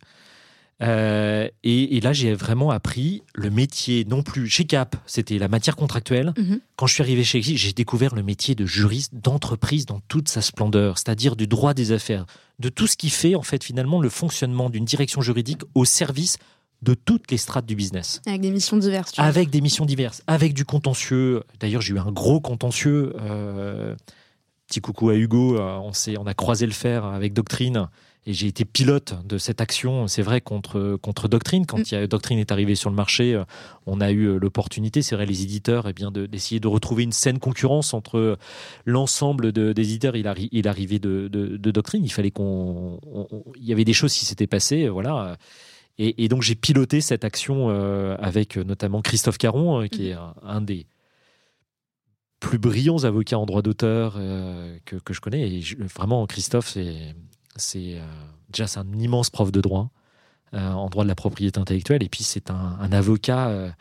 Euh, et, et là, j'ai vraiment appris le métier, non plus chez Cap, c'était la matière contractuelle. Mhm. Quand je suis arrivé chez Lexis, j'ai découvert le métier de juriste d'entreprise dans toute sa splendeur, c'est-à-dire du droit des affaires, de tout ce qui fait en fait finalement le fonctionnement d'une direction juridique au service de toutes les strates du business avec des missions diverses. tu vois. avec des missions diverses, avec du contentieux. D'ailleurs, j'ai eu un gros contentieux. euh, petit coucou à Hugo, euh, on, on a croisé le fer avec Doctrine. Et j'ai été pilote de cette action, c'est vrai, contre, contre Doctrine. Quand Mm. Doctrine est arrivé sur le marché, euh, on a eu euh, l'opportunité, c'est vrai, les éditeurs, eh bien, de- d'essayer de, retrouver une saine concurrence entre l'ensemble de- des éditeurs et l'arri- et l'arrivée de, de- Doctrine. Il fallait qu'on. on- on- Il y avait des choses qui s'étaient passées, voilà. Et, et donc j'ai piloté cette action avec notamment Christophe Caron, qui est un, un des plus brillants avocats en droit d'auteur euh, que, que je connais. Et vraiment, Christophe, c'est c'est, euh, déjà c'est un immense prof de droit euh, en droit de la propriété intellectuelle. Et puis c'est un, un avocat.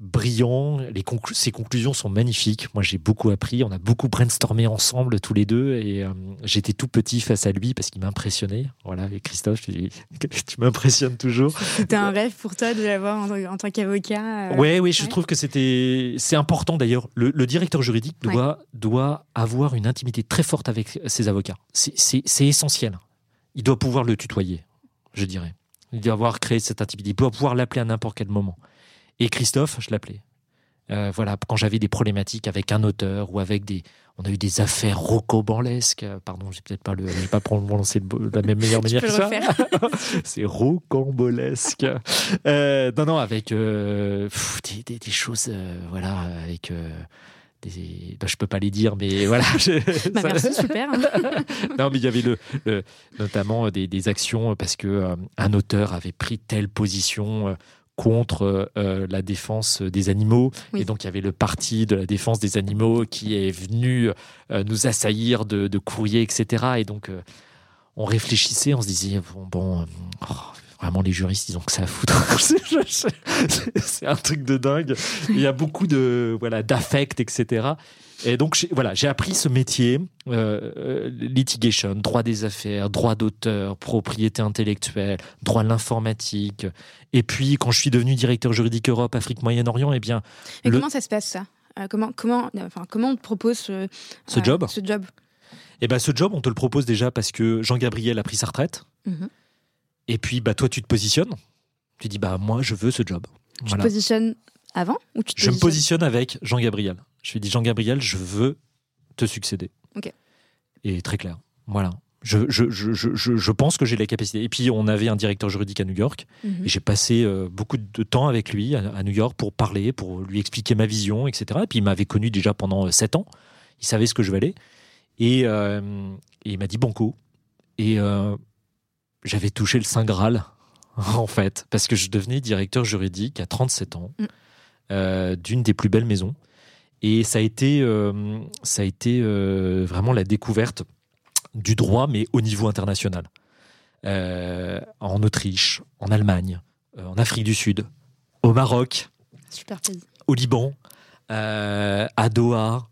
Brillant. Les ses conclusions sont magnifiques. Moi, j'ai beaucoup appris. On a beaucoup brainstormé ensemble, tous les deux. Et euh, j'étais tout petit face à lui parce qu'il m'impressionnait. Voilà, et Christophe, tu, tu m'impressionnes toujours. C'était un rêve pour toi de l'avoir en, tant qu'avocat. Euh, oui, oui, je trouve que c'était. C'est important d'ailleurs. Le, directeur juridique doit, doit avoir une intimité très forte avec ses avocats. C'est essentiel. Il doit pouvoir le tutoyer, je dirais. Il doit avoir créé cette intimité. Il doit pouvoir l'appeler à n'importe quel moment. Et Christophe, je l'appelais. Euh, voilà, quand j'avais des problématiques avec un auteur ou avec des, on a eu des affaires rocambolesques. Pardon, j'ai peut-être pas le, j'ai pas prononcé de la même meilleure manière que ça. C'est rocambolesque. Euh, non, non, avec euh, des, des, choses, euh, voilà, avec. Des, bah, je peux pas les dire, mais voilà. bah, merci, super. non, mais il y avait le, notamment des, des, actions parce que un auteur avait pris telle position contre euh, la défense des animaux. Et donc, il y avait le parti de la défense des animaux qui est venu euh, nous assaillir de, de, courriers, etc. Et donc, euh, on réfléchissait, on se disait, bon, bon oh, vraiment, les juristes, ils ont que ça à foutre. C'est un truc de dingue. Il y a beaucoup de voilà d'affect, etc. Et donc, voilà, j'ai appris ce métier, euh, euh, litigation, droit des affaires, droit d'auteur, propriété intellectuelle, droit de l'informatique. Et puis, quand je suis devenu directeur juridique Europe, Afrique, Moyen-Orient, eh bien. Et comment ça se passe, ça? Euh, comment, comment, enfin, comment on te propose ce, ce job Ce job? Eh ben, ce job, on te le propose déjà parce que Jean-Gabriel a pris sa retraite. Mhm. Et puis, bah, toi, tu te positionnes. Tu dis, bah, moi, je veux ce job. Tu te positionnes avant ou tu te Je me positionne avec Jean-Gabriel. Je lui dis Jean-Gabriel, je veux te succéder. Et très clair. Voilà. Je, je, je, je pense que j'ai la capacité. Et puis, on avait un directeur juridique à New York. Mhm. Et j'ai passé euh, beaucoup de temps avec lui à, New York pour parler, pour lui expliquer ma vision, etc. Et puis, il m'avait connu déjà pendant euh, sept ans. Il savait ce que je valais. Et, euh, et il m'a dit Banco. Et j'avais touché le Saint Graal, en fait, parce que je devenais directeur juridique à 37 ans mm. d'une des plus belles maisons. Et ça a été, euh, ça a été euh, vraiment la découverte du droit, mais au niveau international. Euh, en Autriche, en Allemagne, en Afrique du Sud, au Maroc, Super pays. au Liban, à Doha,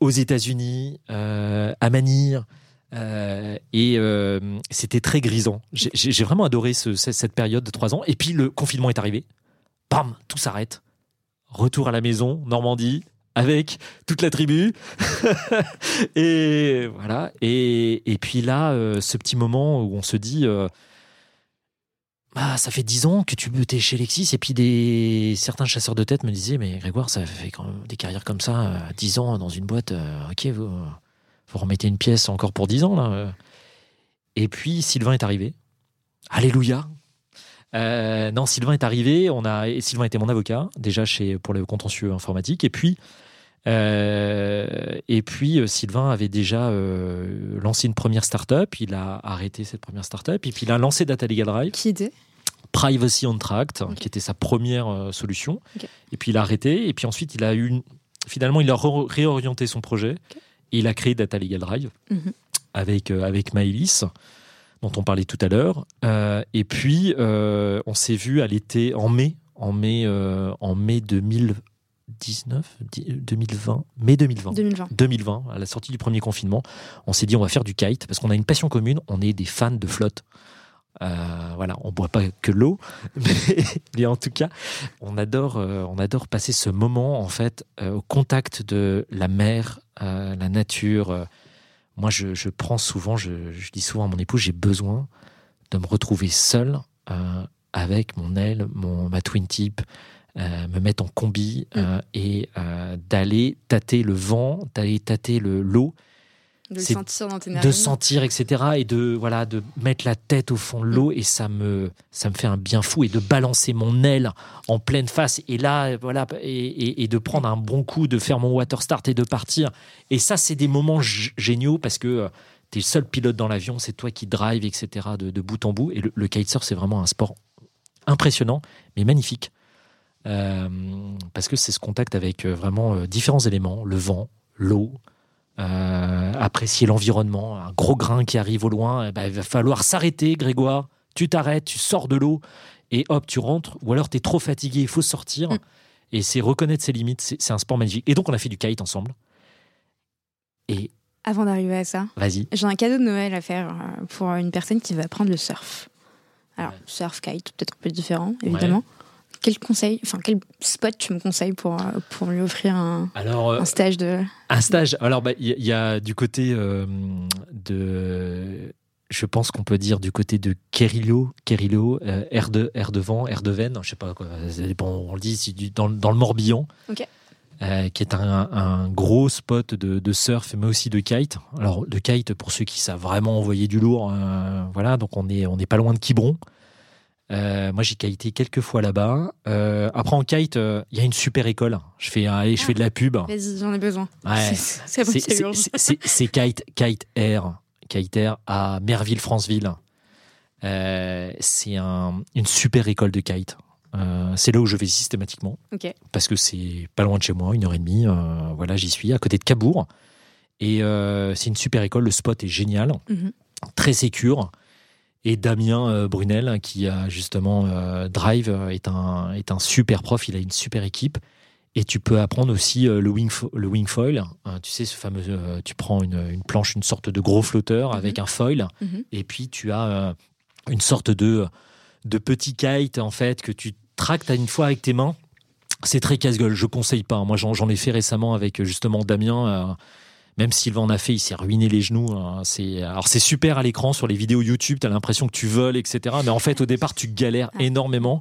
aux États-Unis, à Manille. et c'était très grisant. J'ai vraiment adoré cette période de trois ans. Et puis le confinement est arrivé. Bam, tout s'arrête retour à la maison, Normandie, avec toute la tribu. et voilà. Et, puis là, euh, ce petit moment où on se dit. Euh, bah, ça fait dix ans que tu es chez Lexis et puis des certains chasseurs de tête me disaient mais Grégoire ça fait quand même des carrières comme ça euh, dix ans dans une boîte ok vous, vous remettez une pièce encore pour dix ans là et puis Sylvain est arrivé alléluia euh, non, Sylvain est arrivé. On a, et Sylvain était mon avocat déjà chez pour le contentieux informatique. Et puis, euh, et puis euh, Sylvain avait déjà lancé une première start-up. Il a arrêté cette première start-up. Et puis il a lancé Data Legal Drive. Qui était? Privacy on Tract, qui était sa première solution. Et puis il a arrêté. Et puis ensuite, il a eu finalement, il a réorienté son projet. Et il a créé Data Legal Drive mhm. avec, avec Maëlys dont on parlait tout à l'heure. Euh, et puis, euh, on s'est vu à l'été, en mai, en mai, euh, en mai 2019, 2020, mai 2020, 2020, 2020, à la sortie du premier confinement, on s'est dit on va faire du kite parce qu'on a une passion commune, on est des fans de flotte. voilà, on boit pas que l'eau, mais, en tout cas, on adore, on adore passer ce moment en fait au contact de la mer, la nature moi, je, prends souvent, je, dis souvent à mon épouse, j'ai besoin de me retrouver seul euh, avec mon aile, mon, ma twin tip, euh, me mettre en combi euh, mm. et d'aller tâter le vent, d'aller tâter l'eau de sentir dans tes De sentir, etc. Et de, voilà, de mettre la tête au fond de l'eau. Et ça me, ça me fait un bien fou. Et de balancer mon aile en pleine face. Et là, voilà, et, de prendre un bon coup, de faire mon water start et de partir. Et ça, c'est des moments géniaux parce que euh, tu es le seul pilote dans l'avion. C'est toi qui drive, etc. de, bout en bout. Et le, kitesurf, c'est vraiment un sport impressionnant, mais magnifique. Euh, parce que c'est ce contact avec euh, vraiment différents éléments, le vent, l'eau, euh, apprécier l'environnement, un gros grain qui arrive au loin, eh ben, il va falloir s'arrêter, Grégoire. Tu t'arrêtes, tu sors de l'eau et hop, tu rentres, ou alors tu es trop fatigué, il faut sortir. Mm. Et c'est reconnaître ses limites, c'est un sport magnifique. Et donc, on a fait du kite ensemble. Et Avant d'arriver à ça, vas-y. j'ai un cadeau de Noël à faire euh, pour une personne qui va apprendre le surf. Alors, Ouais. surf, kite, peut-être un peu différent, évidemment. Quel conseil, enfin, quel spot tu me conseilles pour, euh, pour lui offrir un, Alors, euh, un stage de. un stage. Alors, bah, il y, a- il y a du côté euh, de. Je pense qu'on peut dire du côté de Kerillo, Kerillo, euh, air de air de vent, air de veine, je sais pas quoi, ça dépend, on le dit, c'est du- dans, le- dans le Morbihan, euh, qui est un, un gros spot de, de surf, mais aussi de kite. Alors de kite pour ceux qui savent vraiment envoyer du lourd, euh, voilà, donc on est on n'est pas loin de Quiberon. Euh, moi j'ai kité quelques fois là-bas. Euh, après en kite, euh, il y a une super école. Je fais allez, je fais de la pub. Vas-y, j'en ai besoin. Ouais. C'est- Kite, Kite Air, Kite Air à Merville-Franceville. Euh, c'est un- une super école de kite. Euh, c'est là où je vais systématiquement parce que c'est pas loin de chez moi, une heure et demie. euh, voilà, j'y suis à côté de Cabourg. Et euh, c'est une super école. Le spot est génial, Mhm. très sécure. Et Damien euh, Brunel, qui a justement euh, Drive, euh, est un, est un super prof. Il a une super équipe. Et tu peux apprendre aussi le, wing le wing foil. Hein, tu sais, ce fameux. euh, tu prends une, une planche, une sorte de gros flotteur avec un foil. Mhm. Et puis tu as euh, une sorte de, de petit kite, en fait, que tu tractes à une fois avec tes mains. C'est très casse-gueule. Je conseille pas. Moi, j'en ai fait récemment avec justement Damien. Même Sylvain en a fait, il s'est ruiné les genoux. hein. C'est alors c'est super à l'écran sur les vidéos YouTube. T'as l'impression que tu voles, etc. Mais en fait, au départ, tu galères énormément.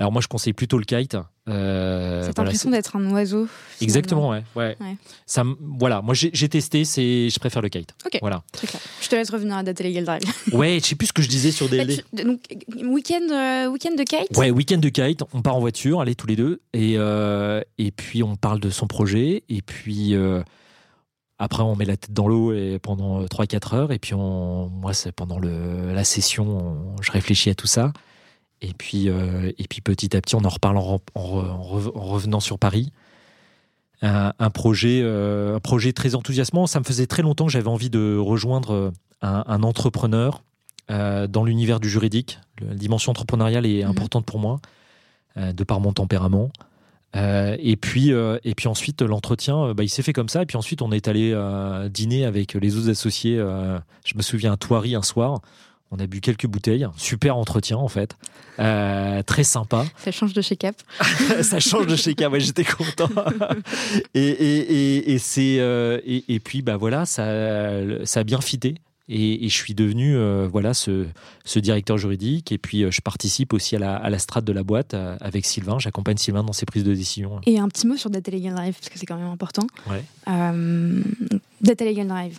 Alors moi, je conseille plutôt le kite. Euh, Cette voilà, impression d'être un oiseau. finalement. Exactement, ouais. ouais. Ouais. Ça, me- voilà, moi j'ai testé, c'est, je préfère le kite. Ok. Voilà. Très clair. Je te laisse revenir à Data Legal Drive. Ouais, je sais plus ce que je disais sur Bah, DLD. tu- donc, week-end euh, week-end de kite? Ouais, week-end de kite, on part en voiture, allez tous les deux, et, euh, et puis on parle de son projet, et puis euh, après on met la tête dans l'eau et pendant 3-4 heures, et puis on, moi c'est pendant le, la session, on- je réfléchis à tout ça, et puis, euh, et puis petit à petit on en reparle en, en re- en re- en revenant sur Paris. Un, un projet, euh, un projet très enthousiasmant. Ça me faisait très longtemps que j'avais envie de rejoindre euh, un, un entrepreneur euh, dans l'univers du juridique. La dimension entrepreneuriale est Mhm. importante pour moi, euh, de par mon tempérament. Euh, et puis, euh, et puis ensuite, l'entretien, euh, bah, il s'est fait comme ça. Et puis ensuite, on est allé euh, dîner avec les autres associés. je me souviens à Thoiry un soir. On a bu quelques bouteilles. Super entretien, en fait. Très sympa. Ça change de chez Cap. ça change de chez K. Ouais, j'étais content. et, et, et, et c'est et, et puis bah voilà, ça ça a bien fité. Et, et je suis devenu euh, voilà ce, ce directeur juridique. Et puis euh, je participe aussi à la, à la strate de la boîte euh, avec Sylvain. J'accompagne Sylvain dans ses prises de décision. Et un petit mot sur Data Legal Drive, parce que c'est quand même important. Ouais. Euh, Data Legal Drive.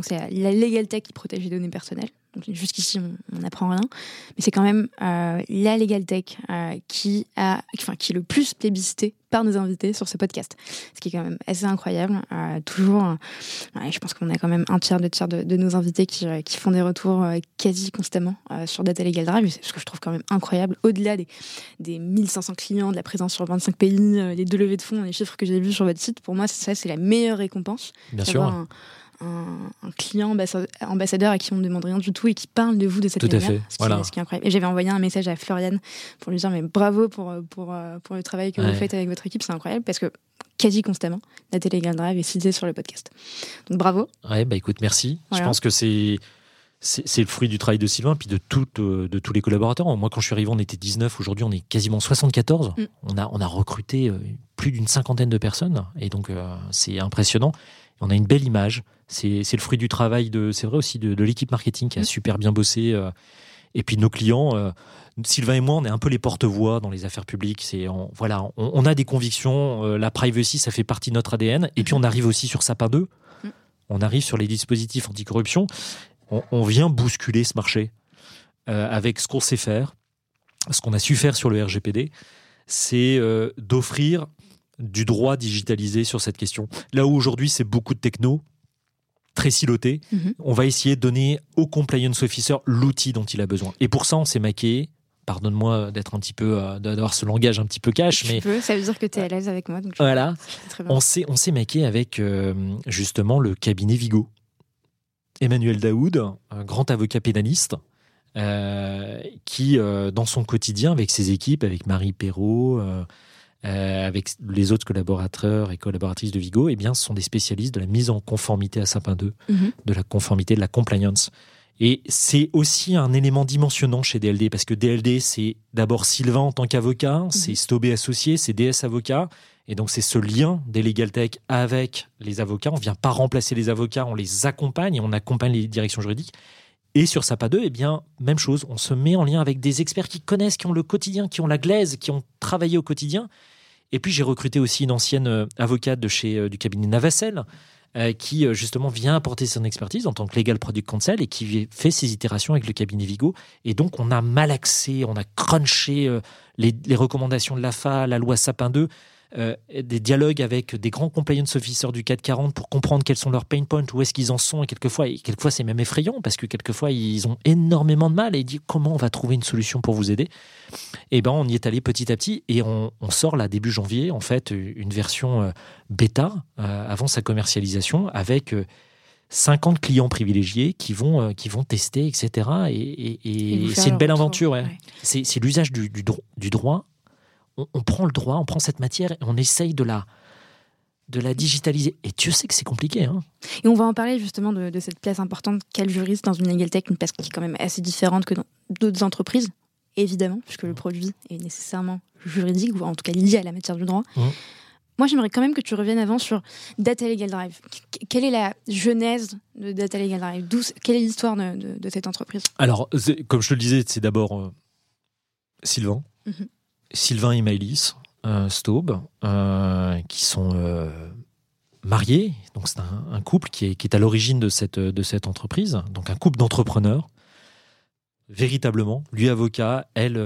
C'est la legal tech qui protège les données personnelles. Jusqu'ici, on n'apprend rien. Mais c'est quand même euh, la legal tech euh, qui, a, enfin, qui est le plus plébiscité par nos invités sur ce podcast. Ce qui est quand même assez incroyable. Euh, toujours, ouais, je pense qu'on a quand même un tiers, deux tiers de, de nos invités qui, qui font des retours quasi constamment sur Data Legal Drive. C'est ce que je trouve quand même incroyable. Au-delà des, des 1500 clients, de la présence sur 25 pays, les deux levées de fonds, les chiffres que j'ai vus sur votre site, pour moi, ça, c'est la meilleure récompense Bien sûr. un, un- un client ambassa- ambassadeur à qui on ne demande rien du tout et qui parle de vous de cette Tout à manière. fait, Ce qui, voilà. ce qui est incroyable. Et j'avais envoyé un message à Floriane pour lui dire mais bravo pour, pour, euh, pour le travail que Ouais. vous faites avec votre équipe, c'est incroyable parce que quasi constamment, la Telegram Drive est citée sur le podcast. Donc bravo. Ouais, bah écoute, merci. Voilà. Je pense que c'est c'est le fruit du travail de Sylvain, puis de, toutes, euh, de tous les collaborateurs. Moi, quand je suis arrivé, on était 19. Aujourd'hui, on est quasiment 74. Mm. On, a, on a recruté euh, plus d'une cinquantaine de personnes. Et donc, euh, c'est impressionnant. On a une belle image. C'est le fruit du travail, de c'est vrai aussi, de, de l'équipe marketing qui a Mm. super bien bossé. euh, et puis, nos clients. euh, Sylvain et moi, on est un peu les porte-voix dans les affaires publiques. C'est on- voilà, on, on a des convictions. euh, la privacy, ça fait partie de notre ADN. Et puis, on arrive aussi sur Sapin 2. Mm. On arrive sur les dispositifs anticorruption. On, on vient bousculer ce marché avec ce qu'on sait faire, ce qu'on a su faire sur le RGPD, c'est d'offrir du droit digitalisé sur cette question. Là où aujourd'hui, c'est beaucoup de techno, très siloté, Mhm. on va essayer de donner au compliance officer l'outil dont il a besoin. Et pour ça, on s'est maqué. Pardonne-moi d'être un petit peu, euh, d'avoir ce langage un petit peu cash, Tu mais peux, ça veut dire que tu es à l'aise avec moi. Donc voilà, très bien. on s'est, on s'est maqué avec euh, justement le cabinet Vigo. Emmanuel Daoud, un grand avocat pénaliste, qui, dans son quotidien, avec ses équipes, avec Marie Perrault, avec les autres collaborateurs et collaboratrices de Vigo, eh bien, ce sont des spécialistes de la mise en conformité à Sapin 2, mhm. de la conformité, de la compliance. Et c'est aussi un élément dimensionnant chez DLD, parce que DLD, c'est d'abord Sylvain en tant qu'avocat, mhm. c'est Stobé associé, c'est DS avocat, et donc c'est ce lien des Legal Tech avec les avocats. On ne vient pas remplacer les avocats, on les accompagne et on accompagne les directions juridiques. Et sur SAPA 2, eh bien, même chose, on se met en lien avec des experts qui connaissent, qui ont le quotidien, qui ont la glaise, qui ont travaillé au quotidien. Et puis j'ai recruté aussi une ancienne euh, avocate de chez euh, du cabinet Navacel, euh, qui justement vient apporter son expertise en tant que legal product counsel et qui fait ses itérations avec le cabinet Vigo. Et donc on a malaxé, on a crunché les, les recommandations de l'AFA, la loi Sapin 2 euh, des dialogues avec des grands compliance officers du 440 pour comprendre quels sont leurs pain points, où est-ce qu'ils en sont. Et quelquefois, et quelquefois c'est même effrayant parce que quelquefois ils ont énormément de mal et ils disent comment on va trouver une solution pour vous aider? Et eh ben on y est allé petit à petit et on, sort là début janvier en fait une version euh, bêta euh, avant sa commercialisation avec 50 clients privilégiés qui vont, qui vont tester, etc. Et, c'est une belle aventure. C'est l'usage du, du, droit on, prend le droit, on prend cette matière et on essaye de la, de la digitaliser. Et Dieu sait que c'est compliqué. Hein. Et on va en parler justement de, cette place importante qu'a le juriste dans une legal tech, une place qui est quand même assez différente que dans d'autres entreprises, évidemment, puisque le produit est nécessairement juridique, ou en tout cas lié à la matière du droit. Mmh. Moi, j'aimerais quand même que tu reviennes avant sur Data Legal Drive. Quelle est la genèse de Data Legal Drive? Quelle est l'histoire de, cette entreprise? Alors, comme je te le disais, c'est d'abord euh, Sylvain, mmh. Sylvain et Maëlys euh, Staub, euh, qui sont euh, mariés. Donc c'est un, couple qui est, à l'origine de cette, de cette entreprise. Donc un couple d'entrepreneurs, véritablement. Lui avocat, elle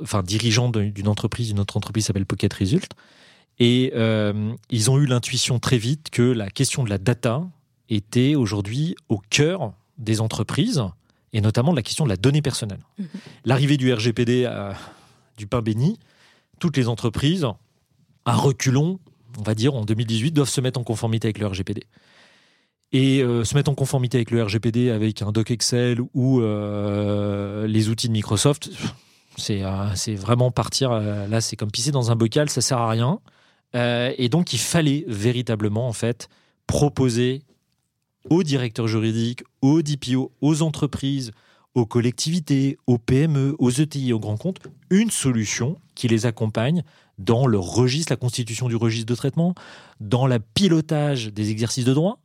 enfin dirigeant d'une entreprise, une autre entreprise s'appelle Pocket Result. Et ils ont eu l'intuition très vite que la question de la data était aujourd'hui au cœur des entreprises et notamment de la question de la donnée personnelle. Mm-hmm. L'arrivée du RGPD a du pain béni, toutes les entreprises, à reculons, on va dire, en 2018, doivent se mettre en conformité avec le RGPD. Et euh, se mettre en conformité avec le RGPD, avec un doc Excel ou euh, les outils de Microsoft, c'est euh, vraiment partir, là c'est comme pisser dans un bocal, ça sert à rien. et donc il fallait véritablement, en fait, proposer aux directeurs juridiques, aux DPO, aux entreprises, aux collectivités, aux PME, aux ETI, aux grands comptes, une solution qui les accompagne dans le registre, la constitution du registre de traitement, dans le pilotage des exercices de droit,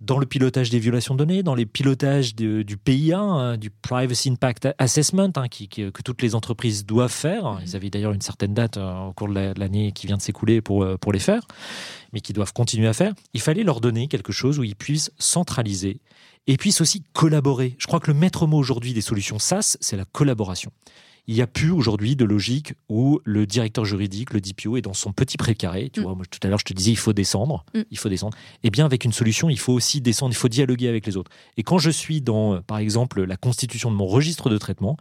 dans le pilotage des violations de données, dans les pilotages du PIA, hein, du Privacy Impact Assessment, hein, que toutes les entreprises doivent faire. Mmh. Ils avaient d'ailleurs une certaine date euh, au cours de l'année qui vient de s'écouler pour, euh, pour les faire, mais qui doivent continuer à faire. Il fallait leur donner quelque chose où ils puissent centraliser et puissent aussi collaborer. Je crois que le maître mot aujourd'hui des solutions SaaS, c'est la collaboration. Il n'y a plus aujourd'hui de logique où le directeur juridique, le DPO, est dans son petit précaré. Tu mm. vois, moi, tout à l'heure, je te disais, il faut descendre. Mm. Il faut descendre. Eh bien, avec une solution, il faut aussi descendre, il faut dialoguer avec les autres. Et quand je suis dans, par exemple, la constitution de mon registre de traitement,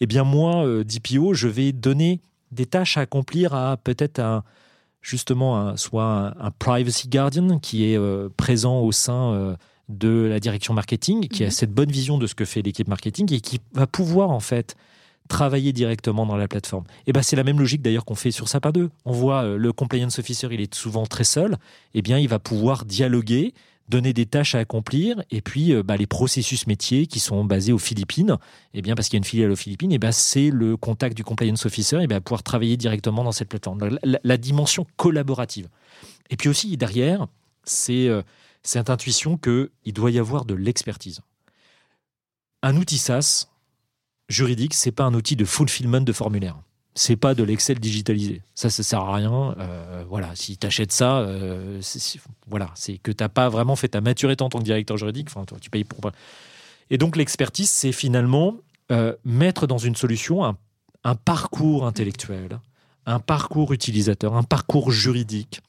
eh bien, moi, euh, DPO, je vais donner des tâches à accomplir à peut-être un, justement, un, soit un, privacy guardian qui est euh, présent au sein. Euh, de la direction marketing, qui a mhm. cette bonne vision de ce que fait l'équipe marketing et qui va pouvoir en fait travailler directement dans la plateforme. Et ben c'est la même logique d'ailleurs qu'on fait sur Sapa 2. On voit euh, le compliance officer, il est souvent très seul. Et eh bien, il va pouvoir dialoguer, donner des tâches à accomplir, et puis euh, bah, les processus métiers qui sont basés aux Philippines. Et eh bien, parce qu'il y a une filiale aux Philippines, et ben c'est le contact du compliance officer, et bien pouvoir travailler directement dans cette plateforme. La, dimension collaborative. Et puis aussi derrière, c'est euh, cette intuition qu'il doit y avoir de l'expertise. Un outil SaaS juridique, c'est pas un outil de fulfillment de formulaire. C'est pas de l'Excel digitalisé. Ça, ça sert à rien. Euh, voilà, si tu achètes ça, euh, voilà, c'est que tu n'as pas vraiment fait ta maturité en tant que directeur juridique. Enfin, tu payes pour. Et donc, l'expertise, c'est finalement euh, mettre dans une solution un, un parcours intellectuel, un parcours utilisateur, un parcours juridique,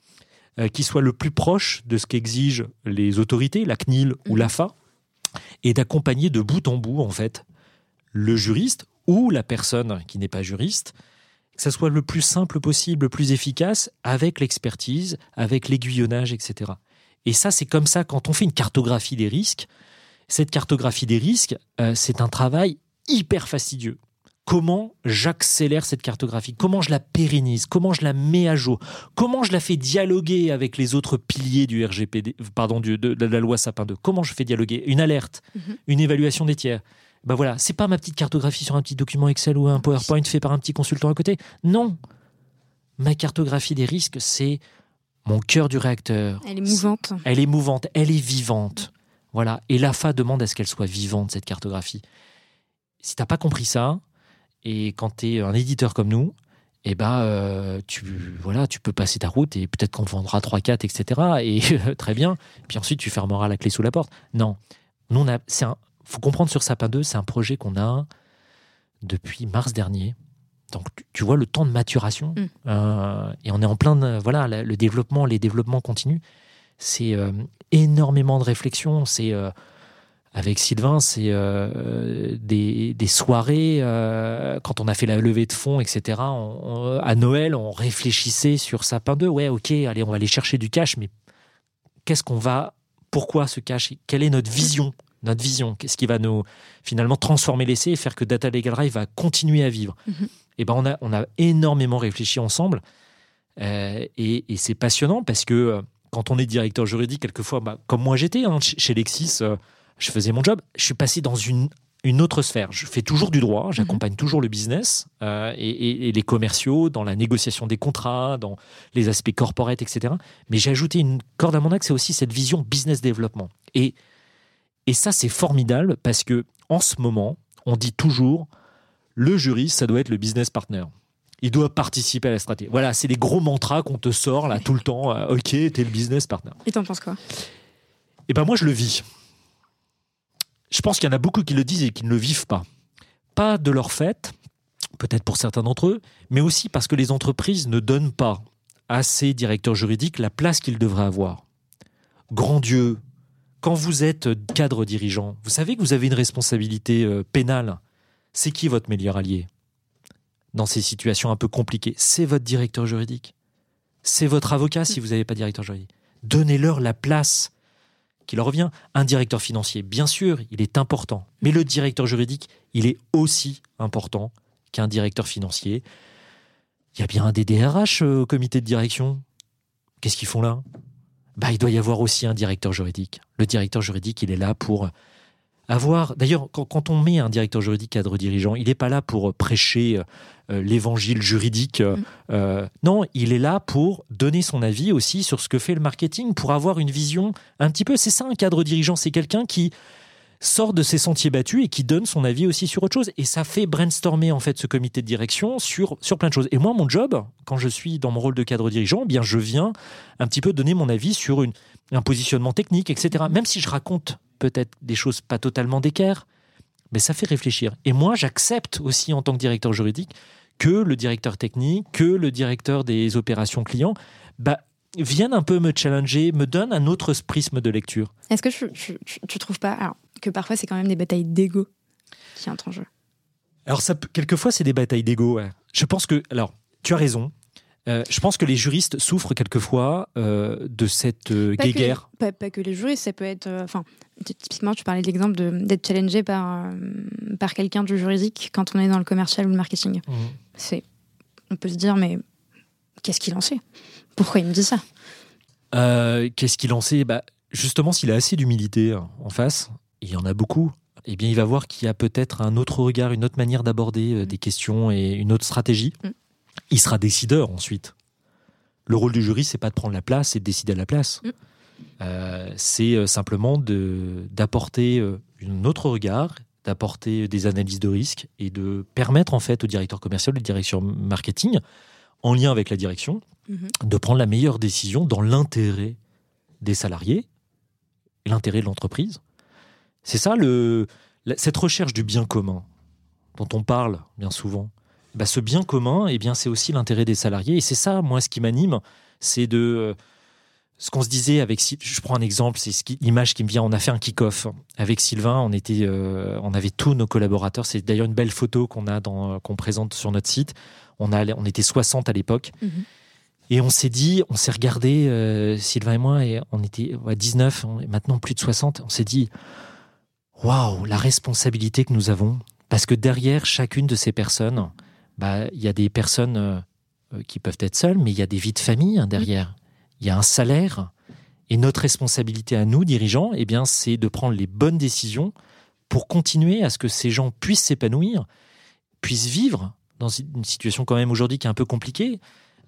euh, qui soit le plus proche de ce qu'exigent les autorités, la CNIL ou mhm. l'AFA, et d'accompagner de bout en bout, en fait, le juriste ou la personne qui n'est pas juriste, que ça soit le plus simple possible, le plus efficace, avec l'expertise, avec l'aiguillonnage, etc. Et ça, c'est comme ça, quand on fait une cartographie des risques, Cette cartographie des risques, euh, c'est un travail hyper fastidieux. Comment j'accélère cette cartographie? Comment je la pérennise? Comment je la mets à jour? Comment je la fais dialoguer avec les autres piliers du RGPD, pardon, de, de la loi Sapin 2 Comment je fais dialoguer? Une alerte, Mhm. une évaluation des tiers. Ben voilà, c'est pas ma petite cartographie sur un petit document Excel ou un PowerPoint fait par un petit consultant à côté. Non, ma cartographie des risques, c'est mon cœur du réacteur. Elle est mouvante. Elle est mouvante, elle est vivante. Voilà. Et l'AFA demande à ce qu'elle soit vivante, cette cartographie. Si t'as pas compris ça, et quand tu es un éditeur comme nous, eh ben, euh, tu, voilà, tu peux passer ta route et peut-être qu'on vendra 3, 4, etc. Et euh, très bien. Puis ensuite, tu fermeras la clé sous la porte. Non. Nous, on a, c'est un, faut comprendre sur Sapin 2, c'est un projet qu'on a depuis mars dernier. Donc, tu, vois le temps de maturation. Mm. Euh, et on est en plein, de- voilà, la- le développement, les développements continuent. C'est euh, énormément de réflexion. C'est euh, avec Sylvain, c'est euh, des, des soirées euh, quand on a fait la levée de fonds, etc. on- on- à Noël, on réfléchissait sur Sapin 2. Ouais, ok, allez, on va aller chercher du cash, mais qu'est-ce qu'on va, pourquoi ce cash? Quelle est notre vision Notre vision, qu'est-ce qui va nous finalement transformer l'essai et faire que Data Legal Drive va continuer à vivre Mhm. Et ben, on a, on a énormément réfléchi ensemble, euh, et, et c'est passionnant parce que euh, quand on est directeur juridique, quelquefois, bah, comme moi j'étais hein, chez Lexis, euh, je faisais mon job. Je suis passé dans une, une autre sphère. Je fais toujours du droit, j'accompagne toujours le business euh, et, et- et les commerciaux dans la négociation des contrats, dans les aspects corporate, etc. Mais j'ai ajouté une corde à mon arc, c'est aussi cette vision business développement. Et, et ça, c'est formidable parce que en ce moment, on dit toujours le juriste, ça doit être le business partner. Il doit participer à la stratégie. Voilà, c'est les gros mantras qu'on te sort là tout le temps. Euh, ok, t'es le business partner. Et t'en penses quoi? Eh ben moi, je le vis. Je pense qu'il y en a beaucoup qui le disent et qui ne le vivent pas. Pas de leur fait, peut-être pour certains d'entre eux, mais aussi parce que les entreprises ne donnent pas à ces directeurs juridiques la place qu'ils devraient avoir. Grand Dieu, quand vous êtes cadre dirigeant, vous savez que vous avez une responsabilité euh, pénale. C'est qui votre meilleur allié? Dans ces situations un peu compliquées C'est votre directeur juridique. C'est votre avocat si vous n'avez pas de directeur juridique. Donnez-leur la place qui leur revient. Un directeur financier, bien sûr, il est important. Mais le directeur juridique, il est aussi important qu'un directeur financier. Il y a bien un DDRH euh, au comité de direction. Qu'est-ce qu'ils font là? Bah, Il doit y avoir aussi un directeur juridique. Le directeur juridique, il est là pour avoir... D'ailleurs, quand, quand on met un directeur juridique cadre dirigeant, il n'est pas là pour prêcher euh, l'évangile juridique. euh, euh, non, il est là pour donner son avis aussi sur ce que fait le marketing, pour avoir une vision un petit peu... C'est ça un cadre dirigeant, c'est quelqu'un qui sort de ses sentiers battus et qui donne son avis aussi sur autre chose. Et ça fait brainstormer en fait ce comité de direction sur, sur plein de choses. Et moi, mon job, quand je suis dans mon rôle de cadre dirigeant, eh bien je viens un petit peu donner mon avis sur un positionnement technique, etc. Même si je raconte peut-être des choses pas totalement d'équerre, mais ça fait réfléchir. Et moi, j'accepte aussi en tant que directeur juridique que le directeur technique, que le directeur des opérations clients, bah, viennent un peu me challenger, me donnent un autre prisme de lecture. Est-ce que tu, tu, tu- tu trouves pas que parfois c'est quand même des batailles d'ego qui entrent en jeu Alors, ça, quelquefois, c'est des batailles d'ego. ouais. Je pense que, alors, tu as raison. Euh, je pense que les juristes souffrent quelquefois euh, de cette euh, Pas que, guéguerre. pas, pas que les juristes, ça peut être. euh, Enfin, ty- typiquement, tu parlais de l'exemple d'être challengé par, par quelqu'un du juridique quand on est dans le commercial ou le marketing. C'est, on peut se dire, mais qu'est-ce qu'il en sait? Pourquoi il me dit ça? Qu'est-ce qu'il en sait? Bah, Justement, s'il a assez d'humilité hein, en face, il y en a beaucoup, eh bien, il va voir qu'il y a peut-être un autre regard, une autre manière d'aborder euh, Mm. des questions et une autre stratégie. Mm. Il sera décideur ensuite. Le rôle du jury, c'est pas de prendre la place, c'est de décider à la place. Mm. Euh, c'est euh, simplement d'apporter un autre regard, d'apporter des analyses de risque et de permettre en fait au directeur commercial, au directeur marketing, en lien avec la direction, Mhm. de prendre la meilleure décision dans l'intérêt des salariés et l'intérêt de l'entreprise. C'est ça, le, cette recherche du bien commun dont on parle bien souvent. Bah, ce bien commun, eh bien, c'est aussi l'intérêt des salariés. Et c'est ça, moi, ce qui m'anime, c'est de... euh, Ce qu'on se disait avec... Je prends un exemple, c'est ce qui- l'image qui me vient. On a fait un kick-off avec Sylvain. On, était, euh, on avait tous nos collaborateurs. C'est d'ailleurs une belle photo qu'on a dans, qu'on présente sur notre site. On, a, on était 60 à l'époque. Mhm. Et on s'est dit, on s'est regardé, euh, Sylvain et moi, et on était ouais, 19, on est maintenant plus de 60. On s'est dit, waouh, la responsabilité que nous avons. Parce que derrière chacune de ces personnes, bah, il y a des personnes euh, qui peuvent être seules, mais il y a des vies de famille hein, derrière. Il y a un salaire. Et notre responsabilité à nous, dirigeants, eh bien, c'est de prendre les bonnes décisions pour continuer à ce que ces gens puissent s'épanouir, puissent vivre dans une situation quand même aujourd'hui qui est un peu compliquée.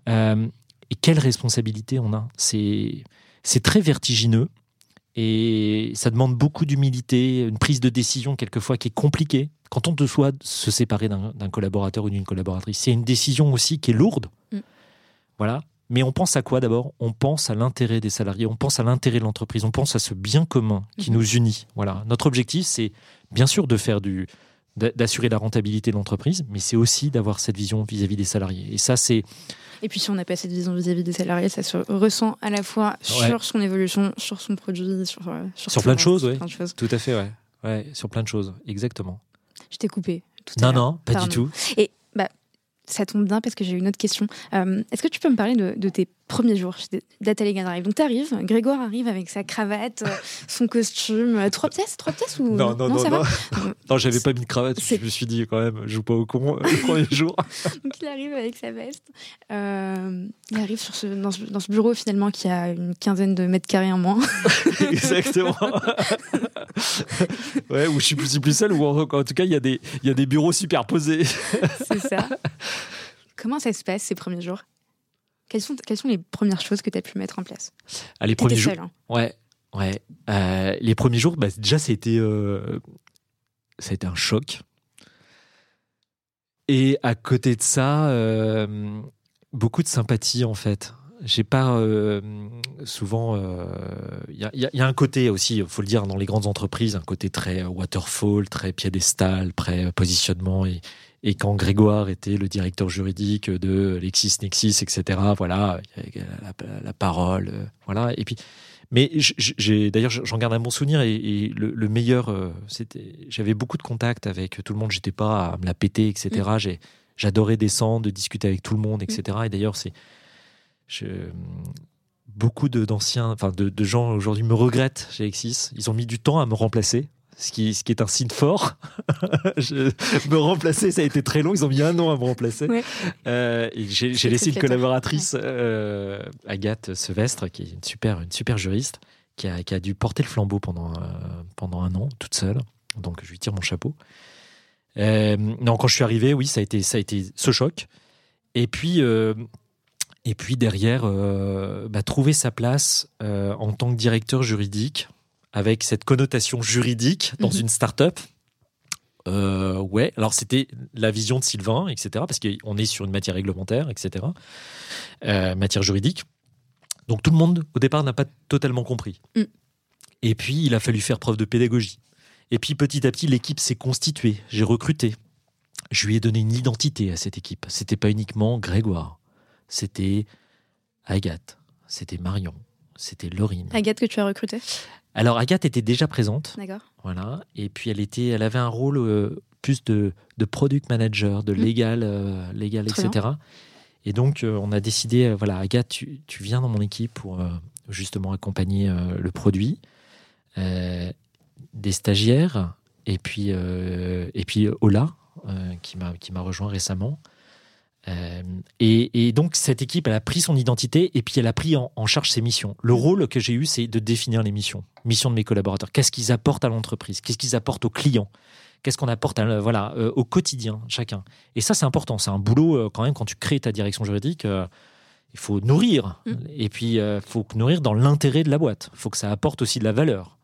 Euh, et quelle responsabilité on a C'est c'est très vertigineux et ça demande beaucoup d'humilité, une prise de décision quelquefois qui est compliquée. Quand on doit se séparer d'un collaborateur ou d'une collaboratrice, c'est une décision aussi qui est lourde. Mm. Voilà. Mais on pense à quoi d'abord? On pense à l'intérêt des salariés, on pense à l'intérêt de l'entreprise, on pense à ce bien commun qui mm-hmm. nous unit. Voilà. Notre objectif, c'est bien sûr de faire du, d'assurer la rentabilité de l'entreprise, mais c'est aussi d'avoir cette vision vis-à-vis des salariés. Et ça, c'est. Et puis, si on n'a pas cette vision vis-à-vis des salariés, ça se ressent à la fois sur son évolution, sur son produit, sur, euh, sur, plein, de choses. Tout à fait, ouais. ouais. Sur plein de choses, exactement. Je t'ai coupé. Tout non, non, pas du tout. Et bah, ça tombe bien parce que j'ai une autre question. Euh, est-ce que tu peux me parler de, tes premiers jours d'Atelier Drive Donc tu arrives, Grégoire arrive avec sa cravate, euh, son costume, euh, trois pièces, trois pièces ou non non non non, non, j'avais pas mis de cravate. Je me suis dit quand même, je joue pas au con le premier jour. Donc il arrive avec sa veste. il arrive sur ce, dans, ce, bureau finalement qui a une quinzaine de mètres carrés en moins. Exactement. ouais, ou je suis plus, plus seul ou en, en tout cas il y a des il y a des bureaux superposés. C'est ça. Comment ça se passe ces premiers jours? Quelles sont, quelles sont les premières choses que tu as pu mettre en place? Ah, Les premiers jours. Hein. Ouais, ouais. Euh, les premiers jours, bah, déjà, ça a, été, euh, ça a été un choc. Et à côté de ça, euh, beaucoup de sympathie en fait. J'ai pas souvent. Il y, y, a un côté aussi, il faut le dire, dans les grandes entreprises, un côté très waterfall, très piédestal, très positionnement et, et quand Grégoire était le directeur juridique de LexisNexis, etc., voilà, la, la, parole, euh, voilà. Et puis, mais j'ai d'ailleurs j'en garde un bon souvenir et, le, meilleur, euh, c'était, j'avais beaucoup de contacts avec tout le monde. J'étais pas à me la péter, etc. Mm. J'adorais descendre, discuter avec tout le monde, etc. Et d'ailleurs, c'est beaucoup de, d'anciens, enfin de, de gens aujourd'hui me regrettent chez Lexis. Ils ont mis du temps à me remplacer ce qui, ce qui est un signe fort. je, me remplacer, ça a été très long. Ils ont mis un an à me remplacer. Euh, j'ai laissé une collaboratrice, euh, Agathe Sevestre, qui est une super, une super juriste, qui a, qui a dû porter le flambeau pendant, euh, pendant un an, toute seule. Donc, je lui tire mon chapeau. non, quand je suis arrivé, oui, ça a été, ça a été ce choc. Et puis, et puis derrière, bah, trouver sa place en tant que directeur juridique avec cette connotation juridique dans mhm. une start-up. Euh, ouais, alors c'était la vision de Sylvain, etc., parce qu'on est sur une matière réglementaire, etc., euh, matière juridique. Donc tout le monde, au départ, n'a pas totalement compris. Mm. Et puis, il a fallu faire preuve de pédagogie. Et puis, petit à petit, l'équipe s'est constituée. J'ai recruté. Je lui ai donné une identité à cette équipe. C'était pas uniquement Grégoire. C'était Agathe. C'était Marion. C'était Laurine. Agathe que tu as recrutée? Alors Agathe était déjà présente. D'accord. Voilà. Et puis elle était, elle avait un rôle euh, plus de, product manager, de mmh. légal, euh, légal, etc. Et donc euh, on a décidé, voilà, Agathe, tu, viens dans mon équipe pour justement accompagner le produit, des stagiaires, et puis et puis Ola qui m'a qui m'a rejoint récemment. Euh, et, donc cette équipe, elle a pris son identité et puis elle a pris en, charge ses missions. Le mm. rôle que j'ai eu, c'est de définir les missions, missions de mes collaborateurs. Qu'est-ce qu'ils apportent à l'entreprise? Qu'est-ce qu'ils apportent aux clients? Qu'est-ce qu'on apporte à, voilà, euh, au quotidien, chacun? Et ça, c'est important. C'est un boulot euh, quand même quand tu crées ta direction juridique. il faut nourrir. Mm. Et puis, il faut nourrir dans l'intérêt de la boîte. Il faut que ça apporte aussi de la valeur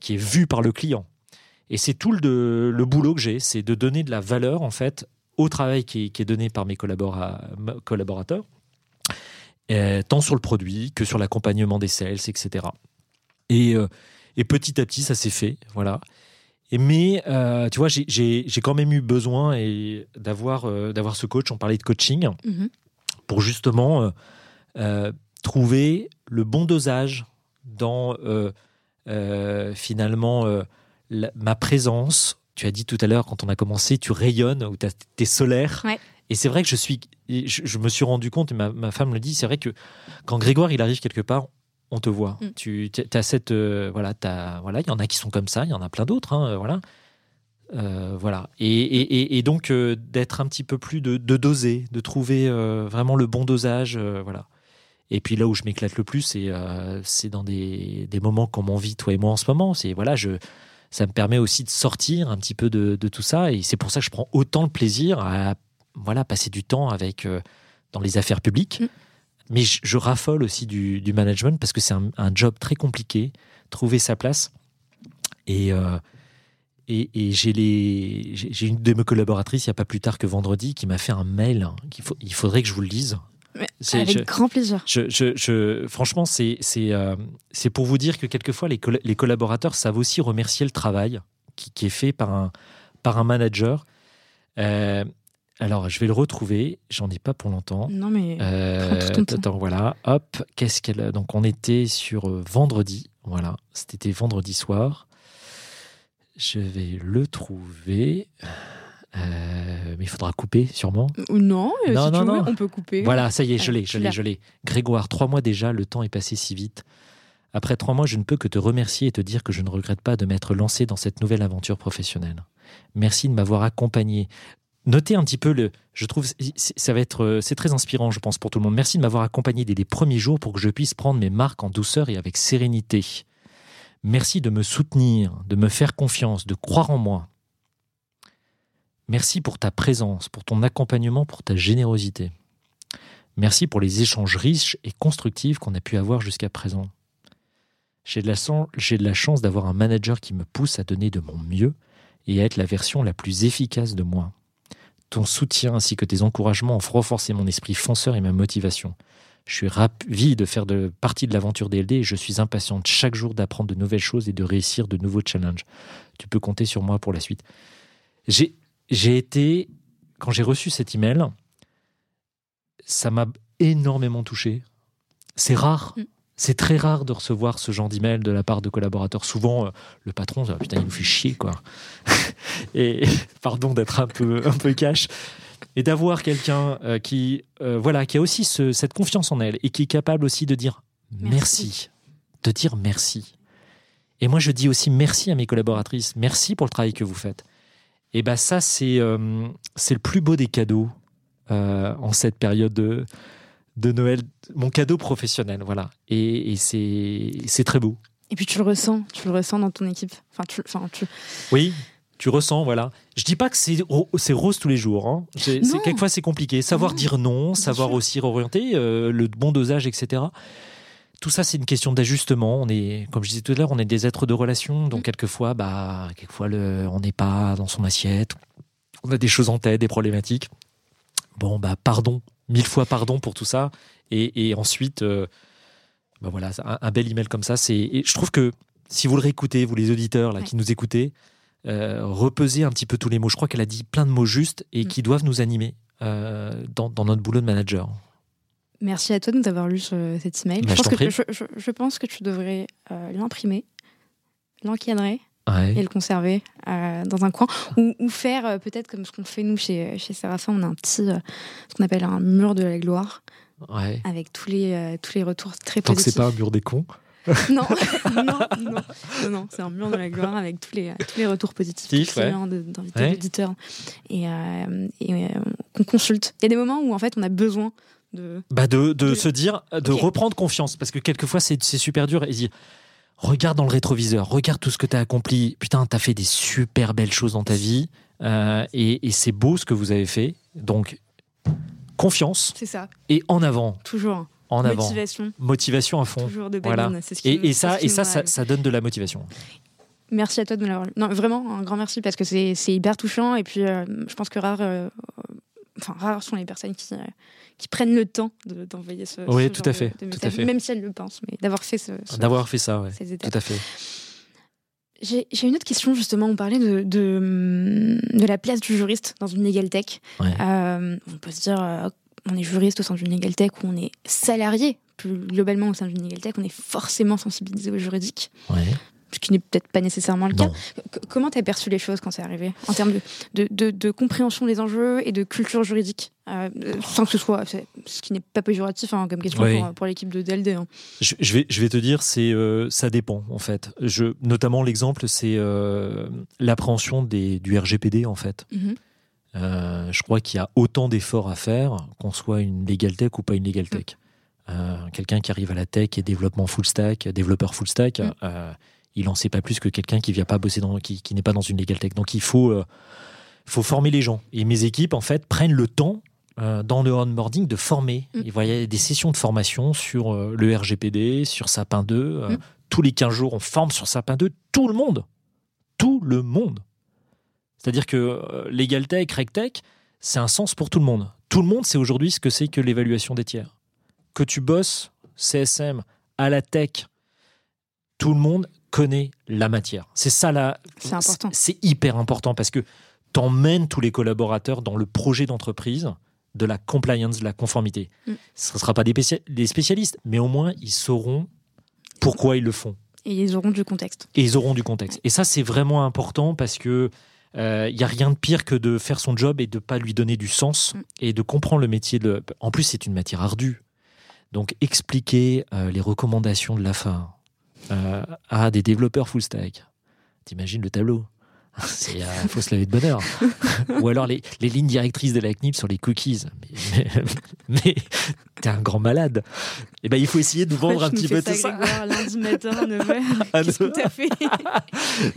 qui est vue par le client. Et c'est tout le, le boulot que j'ai, c'est de donner de la valeur en fait au travail qui est, donné par mes collaborateurs, euh, tant sur le produit que sur l'accompagnement des sales, etc. Euh, et, petit à petit, ça s'est fait, voilà. Et mais euh, tu vois, j'ai quand même eu besoin d'avoir d'avoir ce coach. On parlait de coaching mm-hmm. pour justement trouver le bon dosage dans finalement ma présence tu as dit tout à l'heure, quand on a commencé, tu rayonnes ou tu es solaire. Et c'est vrai que je suis, je, me suis rendu compte, et ma, femme le dit, c'est vrai que quand Grégoire il arrive quelque part, on te voit. Mm. Tu as cette euh, voilà, t'as- voilà, il y en a qui sont comme ça, il y en a plein d'autres, hein, euh, voilà. Euh, voilà. Et, et- et- et donc euh, d'être un petit peu plus de, de doser, de trouver vraiment le bon dosage, voilà. Et puis là où je m'éclate le plus, c'est c'est dans des, des moments comme on vit toi et moi en ce moment. C'est voilà, je ça me permet aussi de sortir un petit peu de, de tout ça, et c'est pour ça que je prends autant de plaisir à voilà passer du temps avec euh, dans les affaires publiques. Mm. Mais je, je raffole aussi du, du management parce que c'est un, un job très compliqué, trouver sa place. Et, euh, et, et j'ai les- j'ai j'ai une de mes collaboratrices, il n'y a pas plus tard que vendredi, qui m'a fait un mail. hein, qu'il faut, il faudrait que je vous le dise. Avec je- grand plaisir. je, je- je- franchement, c'est euh, c'est pour vous dire que quelquefois, les, les collaborateurs savent aussi remercier le travail qui, qui est fait par un, par un manager. Euh, alors, je vais le retrouver. J'en ai pas pour longtemps. Non, mais Euh, Prends tout ton temps. attends, voilà. Hop, qu'est-ce qu'elle a? Donc, on était sur vendredi. Voilà, c'était vendredi soir. Je vais le trouver. Euh, mais il faudra couper, sûrement. Ou non, euh, Non, si non, tu veux, non. on peut couper. Voilà, ça y est, je l'ai, je l'ai, je l'ai. Grégoire, trois mois déjà, le temps est passé si vite. Après trois mois, je ne peux que te remercier et te dire que je ne regrette pas de m'être lancé dans cette nouvelle aventure professionnelle. Merci de m'avoir accompagné. Notez un petit peu le. Je trouve ça va être euh, c'est très inspirant, je pense pour tout le monde. Merci de m'avoir accompagné dès les premiers jours pour que je puisse prendre mes marques en douceur et avec sérénité. Merci de me soutenir, de me faire confiance, de croire en moi. Merci pour ta présence, pour ton accompagnement, pour ta générosité. Merci pour les échanges riches et constructifs qu'on a pu avoir jusqu'à présent. J'ai de, la chance d'avoir un manager qui me pousse à donner de mon mieux et à être la version la plus efficace de moi. Ton soutien ainsi que tes encouragements ont renforcé mon esprit fonceur et ma motivation. Je suis ravi de faire partie de l'aventure DLD et je suis impatiente chaque jour d'apprendre de nouvelles choses et de réussir de nouveaux challenges. Tu peux compter sur moi pour la suite. J'ai, j'ai été, quand j'ai reçu cet email, ça m'a énormément touché. C'est rare. Mm. C'est très rare de recevoir ce genre d'email de la part de collaborateurs. Souvent, euh, le patron, ah, putain, il nous fait chier, quoi. et pardon d'être un peu, un peu cash. Et d'avoir quelqu'un euh, qui, euh, voilà, qui a aussi ce- cette confiance en elle et qui est capable aussi de dire merci. Merci. de dire merci. Et moi, je dis aussi merci à mes collaboratrices. Merci pour le travail que vous faites. Et ben ça, c'est euh, c'est le plus beau des cadeaux euh, en cette période de, de Noël. Mon cadeau professionnel, voilà. Et, et c'est très beau. Et puis tu le ressens, tu le ressens dans ton équipe. Enfin, tu, enfin, tu... Oui, tu ressens, voilà. Je dis pas que c'est ro- c'est rose tous les jours. Hein. Quelquefois c'est compliqué. Savoir Non, dire non, savoir aussi orienter, euh, le bon dosage, etc. Tout ça, c'est une question d'ajustement. On est, comme je disais tout à l'heure, on est des êtres de relation. Donc Mm. quelquefois, bah, quelquefois, le, on n'est pas dans son assiette. On a des choses en tête, des problématiques. Bon, bah, pardon, mille fois pardon pour tout ça. Et, et ensuite, euh, bah voilà, un, un bel email comme ça, c'est. et Je trouve que si vous le réécoutez, vous les auditeurs là Ouais. qui nous écoutez, euh, repesez un petit peu tous les mots. Je crois qu'elle a dit plein de mots justes et Mm. qui doivent nous animer euh, dans, dans notre boulot de manager. Merci à toi de nous avoir lu ce- cet email. Bah, je, pense que, prie. je, je- je pense que tu devrais euh, l'imprimer, l'encadrer Ouais. et le conserver euh, dans un coin. Ou, ou faire euh, peut-être comme ce qu'on fait nous chez, chez Séraphin, on a un petit, euh, ce qu'on appelle un mur de la gloire, ouais. avec tous les, euh, tous les retours très Tant que positifs. c'est pas un mur des cons. Non, non, non, non, non, c'est un mur de la gloire avec tous les, tous les retours positifs Positifs, tous ouais. les liens de- d'invités Ouais. d'auditeurs et, euh, et, euh, qu'on consulte. Il y a des moments où en fait on a besoin de. Bah de, de De- se dire, de Ok. reprendre confiance. Parce que quelquefois, c'est super dur. Et dire, regarde dans le rétroviseur, regarde tout ce que tu as accompli. Putain, tu as fait des super belles choses dans ta vie. euh, et et c'est beau ce que vous avez fait. Donc, confiance C'est ça, et en avant. toujours. En avant. Motivation, Motivation à fond. toujours de Voilà. ce qui Et, ça, ce qui et ça, ça, donne de la motivation. Merci à toi de nous l'avoir. Non, vraiment, un grand merci parce que c'est c'est hyper touchant. Et puis, euh, je pense que rares, euh, enfin, rares sont les personnes qui, euh, qui prennent le temps de- d'envoyer ce. Oui, ce tout genre à fait, de- de tout à message, fait. Même si elles le pensent, mais d'avoir fait ce, ce- D'avoir fait ça, ouais. ces Tout étapes. à fait. J'ai j'ai une autre question, justement. On parlait de, de, de la place du juriste dans une legal tech. Ouais. Euh, on peut se dire, euh, on est juriste au sein d'une legal tech ou on est salarié plus globalement au sein d'une legal tech, on est forcément sensibilisé au juridique. Ouais. Ce qui n'est peut-être pas nécessairement le cas. comment tu as perçu les choses quand c'est arrivé en termes de, de, compréhension des enjeux et de culture juridique euh, sans que ce soit ce qui n'est pas péjoratif hein, comme question pour, l'équipe de DLD. Hein. Je, vais, je vais te dire, c'est euh, ça dépend en fait. Je, notamment l'exemple, c'est euh, l'appréhension du RGPD en fait. Mhm. je crois qu'il y a autant d'efforts à faire qu'on soit une legal tech ou pas une legal tech. Quelqu'un qui arrive à la tech et développement full stack, développeur full stack, mm il en sait pas plus que quelqu'un qui vient pas bosser dans, qui, n'est pas dans une legal tech. Donc il faut, euh, faut former les gens. Et mes équipes, en fait, prennent le temps euh, dans le onboarding de former. Mm. Il y a des sessions de formation sur euh, le RGPD, sur Sapin 2. Mm. Tous les 15 jours, on forme sur Sapin 2 tout le monde. Tout le monde. C'est-à-dire que Legal Tech, RegTech, c'est un sens pour tout le monde. Tout le monde sait aujourd'hui ce que c'est que l'évaluation des tiers. Que tu bosses CSM à la tech, tout le monde connaît la matière. C'est ça là. C'est important. C'est hyper important parce que tu emmènes tous les collaborateurs dans le projet d'entreprise de la compliance, de la conformité. Mm. Ce ne sera pas des, spécialistes, mais au moins ils sauront pourquoi ils le font. Et ils auront du contexte. Et ils auront du contexte. Et ça, c'est vraiment important parce que il euh, n'y a rien de pire que de faire son job et de pas lui donner du sens mm. et de comprendre le métier. De... En plus, c'est une matière ardue. Donc, expliquer euh, les recommandations de la fin, euh, à des développeurs full stack. T'imagines le tableau il euh, faut se laver de bonheur. Ou alors les, les, lignes directrices de la CNIP sur les cookies. Mais, mais, t'es un grand malade. Et eh ben il faut essayer de vendre un petit peu tout ça. lundi matin, 9h. Ah, Qu'est-ce fait?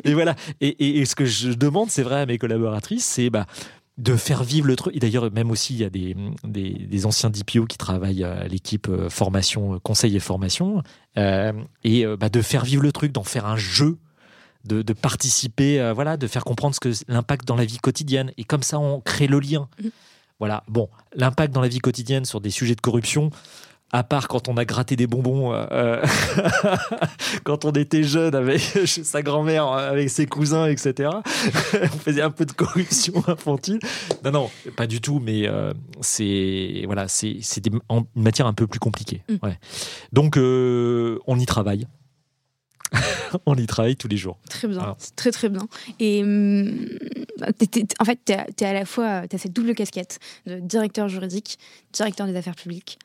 Et voilà. Et, et, ce que je demande, c'est vrai à mes collaboratrices, c'est bah, de faire vivre le truc. Et d'ailleurs, même aussi, il y a des, des, anciens DPO qui travaillent à l'équipe euh, formation, euh, conseil et formation, euh, et bah, de faire vivre le truc, d'en faire un jeu, de, participer, voilà, de faire comprendre ce que l'impact dans la vie quotidienne. Et comme ça, on crée le lien. Mmh. Voilà. Bon, l'impact dans la vie quotidienne sur des sujets de corruption, à part quand on a gratté des bonbons euh, euh, quand on était jeune avec sa grand-mère, avec ses cousins, etc. on faisait un peu de corruption infantile. Non, non, pas du tout, mais euh, c'est voilà, c'est une matière un peu plus compliquée. Mm. Ouais. Donc on y travaille. on y travaille tous les jours. Très bien, très très bien. Et hum, en fait, tu as, à la fois as cette double casquette de directeur juridique, directeur des affaires publiques,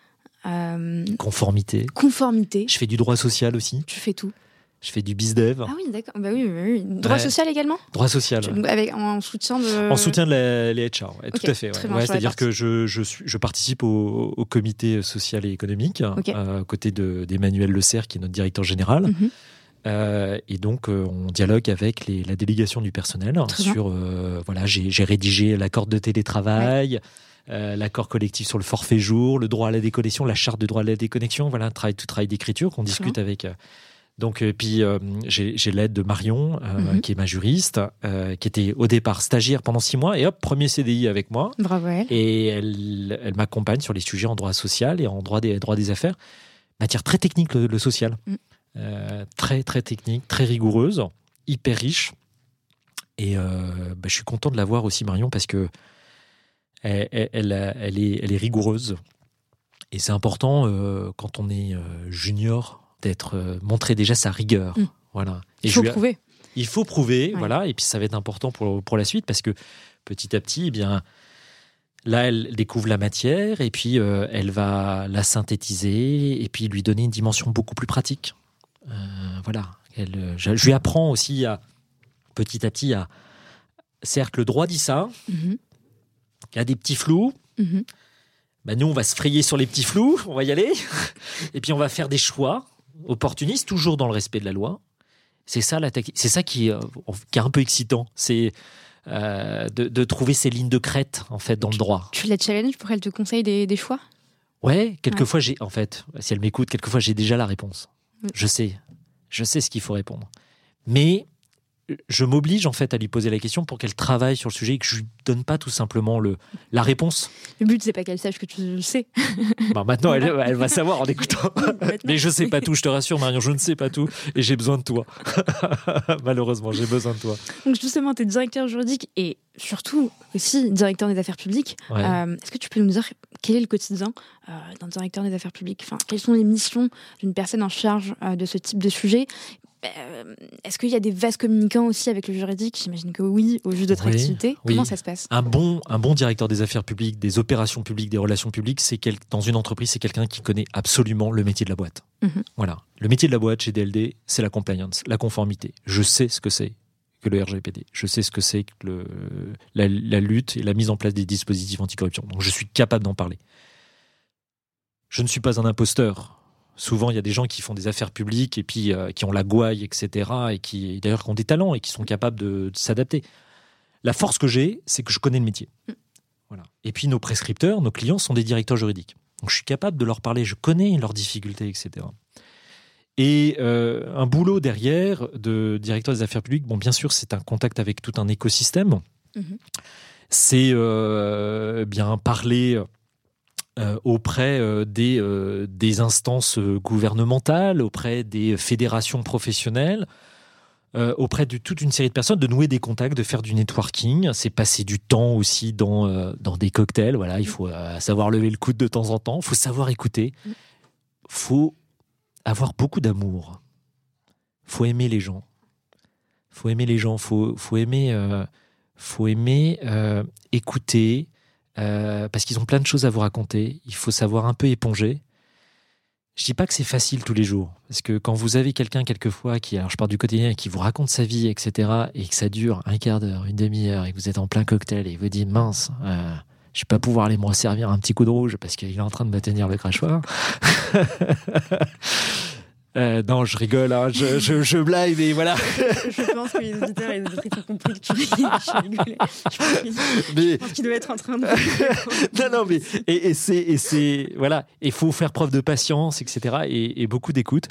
euh, conformité. Conformité. Je fais du droit social aussi. Tu fais tout. Je fais du bizdev. Ah oui, d'accord. Bah oui, oui, Droit social également Droit social. avec, en soutien de. En soutien de les HR, tout à fait. C'est-à-dire que je, je, suis, je participe au, comité social et économique, euh, à côté d'Emmanuel Le Serre, qui est notre directeur général. Mhm. Euh, et donc, on dialogue avec les, la délégation du personnel sur. voilà, j'ai rédigé l'accord de télétravail. Euh, l'accord collectif sur le forfait jour, le droit à la déconnexion, la charte de droit à la déconnexion, voilà, un travail, tout travail d'écriture qu'on discute avec. Euh, donc, euh, puis j'ai l'aide de Marion, mhm. qui est ma juriste, qui était au départ stagiaire pendant six mois, et hop, premier CDI avec moi. Bravo. Et elle, elle m'accompagne sur les sujets en droit social et en droit des, droits des affaires. Matière très technique, le, social. Mm. très, très technique, très rigoureuse, hyper riche. Et bah, je suis content de la voir aussi, Marion, parce que elle, est, rigoureuse. Et c'est important euh, quand on est euh, junior d'être euh, montré déjà sa rigueur. Mm. Voilà. il faut prouver. Il faut prouver, voilà. Et puis ça va être important pour, pour la suite parce que petit à petit, eh bien, là, elle découvre la matière et puis elle va la synthétiser et puis lui donner une dimension beaucoup plus pratique. voilà. Elle, je, lui apprends aussi à petit à petit à certes le droit dit ça, mm-hmm. Il y a des petits flous. Bah, nous, on va se frayer sur les petits flous, on va y aller. Et puis, on va faire des choix opportunistes, toujours dans le respect de la loi. C'est ça, la c'est ça qui, euh, qui, est un peu excitant. C'est euh, de, trouver ces lignes de crête, en fait, dans le droit. Tu la challenge pour qu'elle te conseille des, des choix? Ouais, quelquefois, j'ai, en fait, si elle m'écoute, quelquefois, j'ai déjà la réponse. Je sais. Je sais ce qu'il faut répondre. Mais je m'oblige en fait à lui poser la question pour qu'elle travaille sur le sujet et que je lui donne pas tout simplement le la réponse. Le but c'est pas qu'elle sache que tu le sais. Bah, maintenant elle, va savoir en écoutant. Mais je sais pas tout, je te rassure Marion, je ne sais pas tout et j'ai besoin de toi. Malheureusement, j'ai besoin de toi. Donc justement, tu es directeur juridique et surtout aussi directeur des affaires publiques. Euh, est-ce que tu peux nous dire quel est le quotidien euh, d'un directeur des affaires publiques? Enfin, Quelles sont les missions d'une personne en charge euh, de ce type de sujet? Est-ce qu'il y a des vases communicants aussi avec le juridique? J'imagine que oui, au vu de votre Oui, activité. oui. Comment ça se passe? Un bon, un bon directeur des affaires publiques, des opérations publiques, des relations publiques, c'est quel- dans une entreprise, c'est quelqu'un qui connaît absolument le métier de la boîte. Mhm. Voilà. Le métier de la boîte chez DLD, c'est la compliance, la conformité. Je sais ce que c'est que le RGPD. Je sais ce que c'est que le, la, la lutte et la mise en place des dispositifs anticorruption. Donc je suis capable d'en parler. Je ne suis pas un imposteur. Souvent, il y a des gens qui font des affaires publiques et puis euh, qui ont la gouaille, etc. et qui, d'ailleurs, qui ont des talents et qui sont capables de, de s'adapter. La force que j'ai, c'est que je connais le métier. Voilà. Et puis, nos prescripteurs, nos clients sont des directeurs juridiques. Donc, je suis capable de leur parler. Je connais leurs difficultés, etc. Et euh, un boulot derrière de directeur des affaires publiques, bon, bien sûr, c'est un contact avec tout un écosystème. Mhm. C'est euh, bien parler auprès euh, des, euh, des instances euh, gouvernementales, auprès des fédérations professionnelles, euh, auprès de toute une série de personnes, de nouer des contacts, de faire du networking. C'est passer du temps aussi dans, euh, dans des cocktails. Voilà, il faut euh, savoir lever le coude de temps en temps. Il faut savoir écouter. Mm. faut avoir beaucoup d'amour. faut aimer les gens. faut aimer les gens. faut, faut aimer, euh, faut aimer euh, écouter, euh, parce qu'ils ont plein de choses à vous raconter. Il faut savoir un peu éponger. Je dis pas que c'est facile tous les jours, parce que quand vous avez quelqu'un quelquefois qui, alors je parle du quotidien, qui vous raconte sa vie, etc., et que ça dure un quart d'heure, une demi-heure, et que vous êtes en plein cocktail, et il vous dit mince, euh, je vais pas pouvoir aller me resservir un petit coup de rouge parce qu'il est en train de me tenir le crachoir. Euh, non, je rigole, hein, je, je, je blague, mais voilà. Je pense que les auditeurs et les auditrices ont compris que tu rigolais. Je pense qu'ils- doivent être en train de. non, non, mais et, et c'est voilà, il faut faire preuve de patience, etc. Et, et beaucoup d'écoute.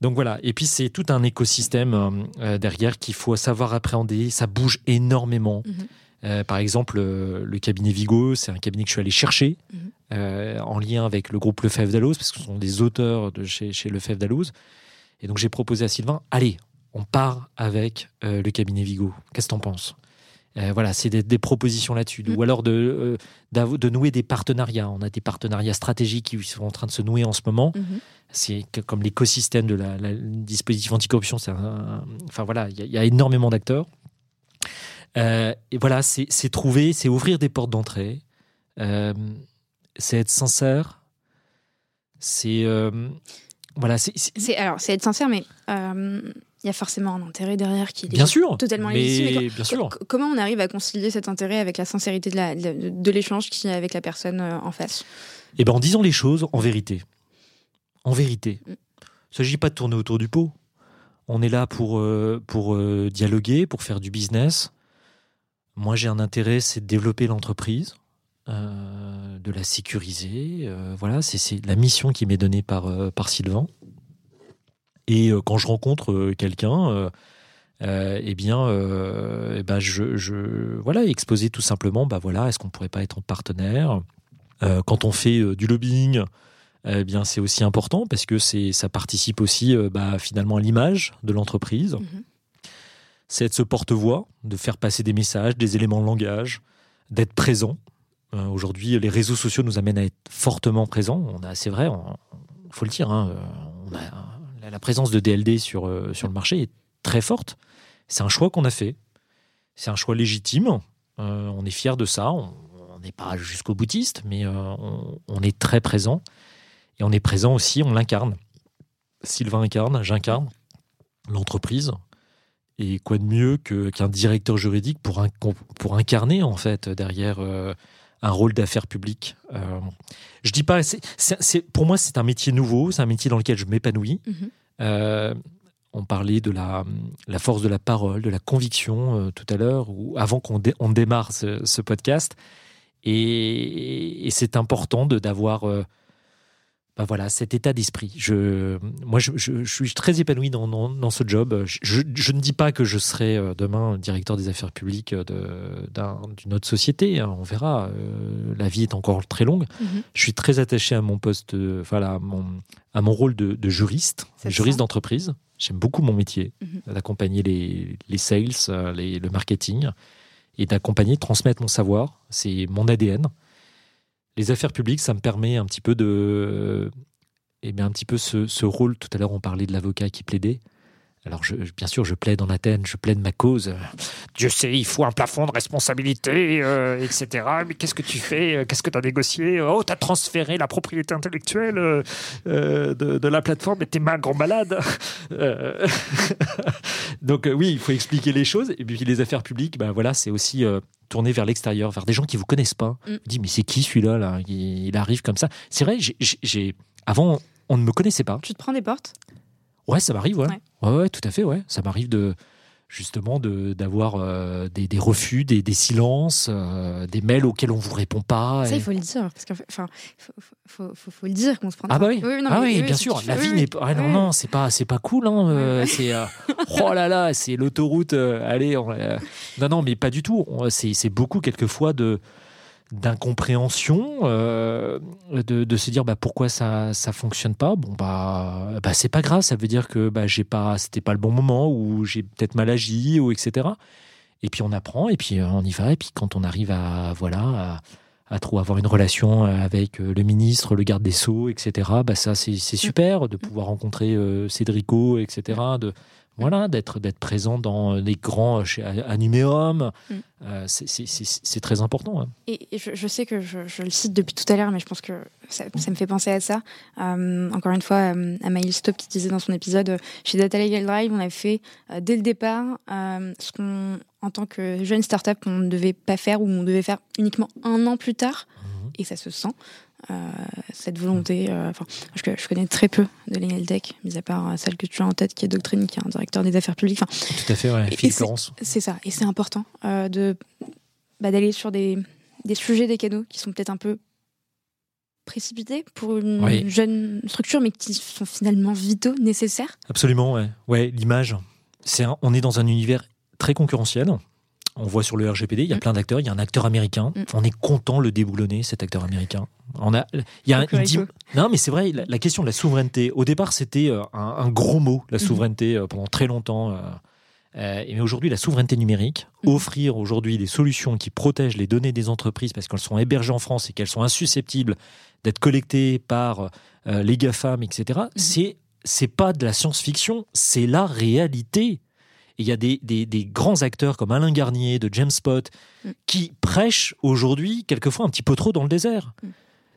Donc voilà. Et puis c'est tout un écosystème euh, derrière qu'il faut savoir appréhender. Ça bouge énormément. Mhm. Euh, par exemple, euh, le cabinet Vigo, c'est un cabinet que je suis allé chercher Mhm. euh, en lien avec le groupe Lefebvre d'Alloz, parce que ce sont des auteurs de chez, chez Lefebvre d'Alloz. Et donc j'ai proposé à Sylvain, allez, on part avec le cabinet Vigo. Qu'est-ce que t'en penses? Voilà, c'est des, des propositions là-dessus. Mhm. Ou alors de, nouer des partenariats. On a des partenariats stratégiques qui sont en train de se nouer en ce moment. Mhm. C'est comme l'écosystème de la, la- le dispositif anticorruption. Un- enfin voilà, il y, a- il y a énormément d'acteurs. Euh, et voilà, c'est trouver, c'est ouvrir des portes d'entrée. Euh, c'est être sincère. C'est euh, voilà, c'est alors, c'est être sincère, mais il y a forcément un intérêt derrière qui est bien sûr, totalement mais légitime. Et bien sûr. Co- Comment on arrive à concilier cet intérêt avec la sincérité de l'échange qui est avec la personne en face? Et ben en disant les choses en vérité. En vérité. Mm. Il ne s'agit pas de tourner autour du pot. On est là pour, euh, pour euh, dialoguer, pour faire du business. Moi, j'ai un intérêt, c'est de développer l'entreprise, euh, de la sécuriser. euh, voilà, c'est- la mission qui m'est donnée par, euh, Sylvain. Et quand je rencontre quelqu'un, eh bien, eh ben, voilà, exposer tout simplement, bah voilà, est-ce qu'on pourrait pas être en partenaire? Quand on fait du lobbying, eh bien, c'est aussi important parce que ça participe aussi, bah, finalement, à l'image de l'entreprise. Mhm. C'est être ce porte-voix, de faire passer des messages, des éléments de langage, d'être présent. Euh, aujourd'hui, les réseaux sociaux nous amènent à être fortement présents. On a, c'est vrai, il faut le dire, hein, euh, on a, la- présence de DLD sur, euh, sur le marché est très forte. C'est un choix qu'on a fait. C'est un choix légitime. On est fier de ça. On n'est pas jusqu'au boutiste, mais on est très présent. Et on est présent aussi, on l'incarne. Sylvain incarne, j'incarne l'entreprise. Et quoi de mieux que- qu'un directeur juridique pour, un- pour incarner, en fait, derrière euh, un rôle d'affaires publiques. Euh, je dis pas, c'est- c'est- c'est- pour moi, c'est un métier nouveau, c'est un métier dans lequel je m'épanouis. Mhm. Euh, on parlait de la, la force de la parole, de la conviction tout à l'heure, ou avant qu'on dé- on démarre ce, ce podcast. Et, et c'est important de d'avoir euh, bah voilà, cet état d'esprit. Je, moi, je, je- je suis très épanoui dans, dans, dans ce job. Je, je ne dis pas que je serai euh, demain directeur des affaires publiques d'un- d'une autre société. hein, on verra. Euh, la vie est encore très longue. Mhm. Je suis très attaché à mon poste, euh, voilà, à mon, à mon rôle de, de juriste, juriste d'entreprise. J'aime beaucoup mon métier, Mhm. d'accompagner les, les sales, euh, les- le marketing, et d'accompagner, de transmettre mon savoir. C'est mon ADN. Les affaires publiques, ça me permet un petit peu de, eh bien, un petit peu ce, ce rôle. Tout à l'heure, on parlait de l'avocat qui plaidait. Alors, je, bien sûr, je plaide en Athènes, je plaide ma cause. Dieu sait, il faut un plafond de responsabilité, euh, etc. Mais qu'est-ce que tu fais Qu'est-ce que tu as négocié Oh, tu as transféré la propriété intellectuelle euh, euh, de, la plateforme, mais t'es mal grand malade. Donc, oui, il faut expliquer les choses. Et puis, les affaires publiques, ben, voilà, c'est aussi tourner vers l'extérieur, vers des gens qui vous connaissent pas. Mm. Dit, mais c'est qui celui-là là? Il, arrive comme ça. C'est vrai, j'ai avant, on ne me connaissait pas. Tu te prends des portes? Ouais, ça m'arrive, ouais. ouais. tout à fait, ouais. Ça m'arrive de justement d'avoir euh, des, des, refus, des, des silences, euh, des mails auxquels on vous répond pas. Ça, il faut le dire, parce qu'il faut, faut, faut, faut, le dire qu'on se prend. Ah bah oui, ah oui, bien sûr. La vie n'est pas. Ah non, non, c'est pas, c'est pas cool. Hein, euh, c'est oh là là, c'est l'autoroute. allez, non, non, mais pas du tout. C'est beaucoup quelquefois de d'incompréhension, euh, de, se dire bah, pourquoi ça ça fonctionne pas? Bon bah, bah c'est pas grave, ça veut dire que bah, j'ai pas c'était pas le bon moment ou j'ai peut-être mal agi ou etc. Et puis on apprend et puis euh, on y va et puis quand on arrive à voilà à, trop avoir une relation avec euh, le ministre, le garde des sceaux, etc. Bah ça c'est super de pouvoir rencontrer Cédrico, etc. De voilà, d'être d'être présent dans les grands chez Anuméum, mm. euh, c'est très important. Hein. Et, je, sais que je, le cite depuis tout à l'heure, mais je pense que ça, me fait penser à ça. Euh, encore une fois, euh, à Maïl Stop qui disait dans son épisode, chez Data Legal Drive, on avait fait dès le départ ce qu'on, en tant que jeune startup, qu'on ne devait pas faire ou on devait faire uniquement un an plus tard. Mhm. Et ça se sent. Euh, cette volonté. Euh, enfin, je, je, connais très peu de Legal Tech, mis à part euh, celle que tu as en tête, qui est Doctrine, qui est un directeur des affaires publiques. Tout à fait, ouais. Philippe Laurence. C'est ça, et c'est important de bah, d'aller sur des, des sujets des canaux qui sont peut-être un peu précipités pour une jeune structure, mais qui sont finalement vitaux, nécessaires. Absolument, ouais. Ouais, l'image. C'est on est dans un univers très concurrentiel. On voit sur le RGPD, il y a mm. plein d'acteurs. Il y a un acteur américain. Mm. On est content de le déboulonner, cet acteur américain. On a, il y a non, mais c'est vrai. La, question de la souveraineté. Au départ, c'était euh, un, gros mot, la mm-hmm. souveraineté, euh, pendant très longtemps. Euh, mais aujourd'hui, la souveraineté numérique, mm. offrir aujourd'hui des solutions qui protègent les données des entreprises parce qu'elles sont hébergées en France et qu'elles sont insusceptibles d'être collectées par les GAFAM, etc. Mm-hmm. C'est c'est pas de la science-fiction, c'est la réalité il y a des, grands acteurs comme Alain Garnier, de James Spot, mm. qui prêchent aujourd'hui quelquefois un petit peu trop dans le désert. Mm.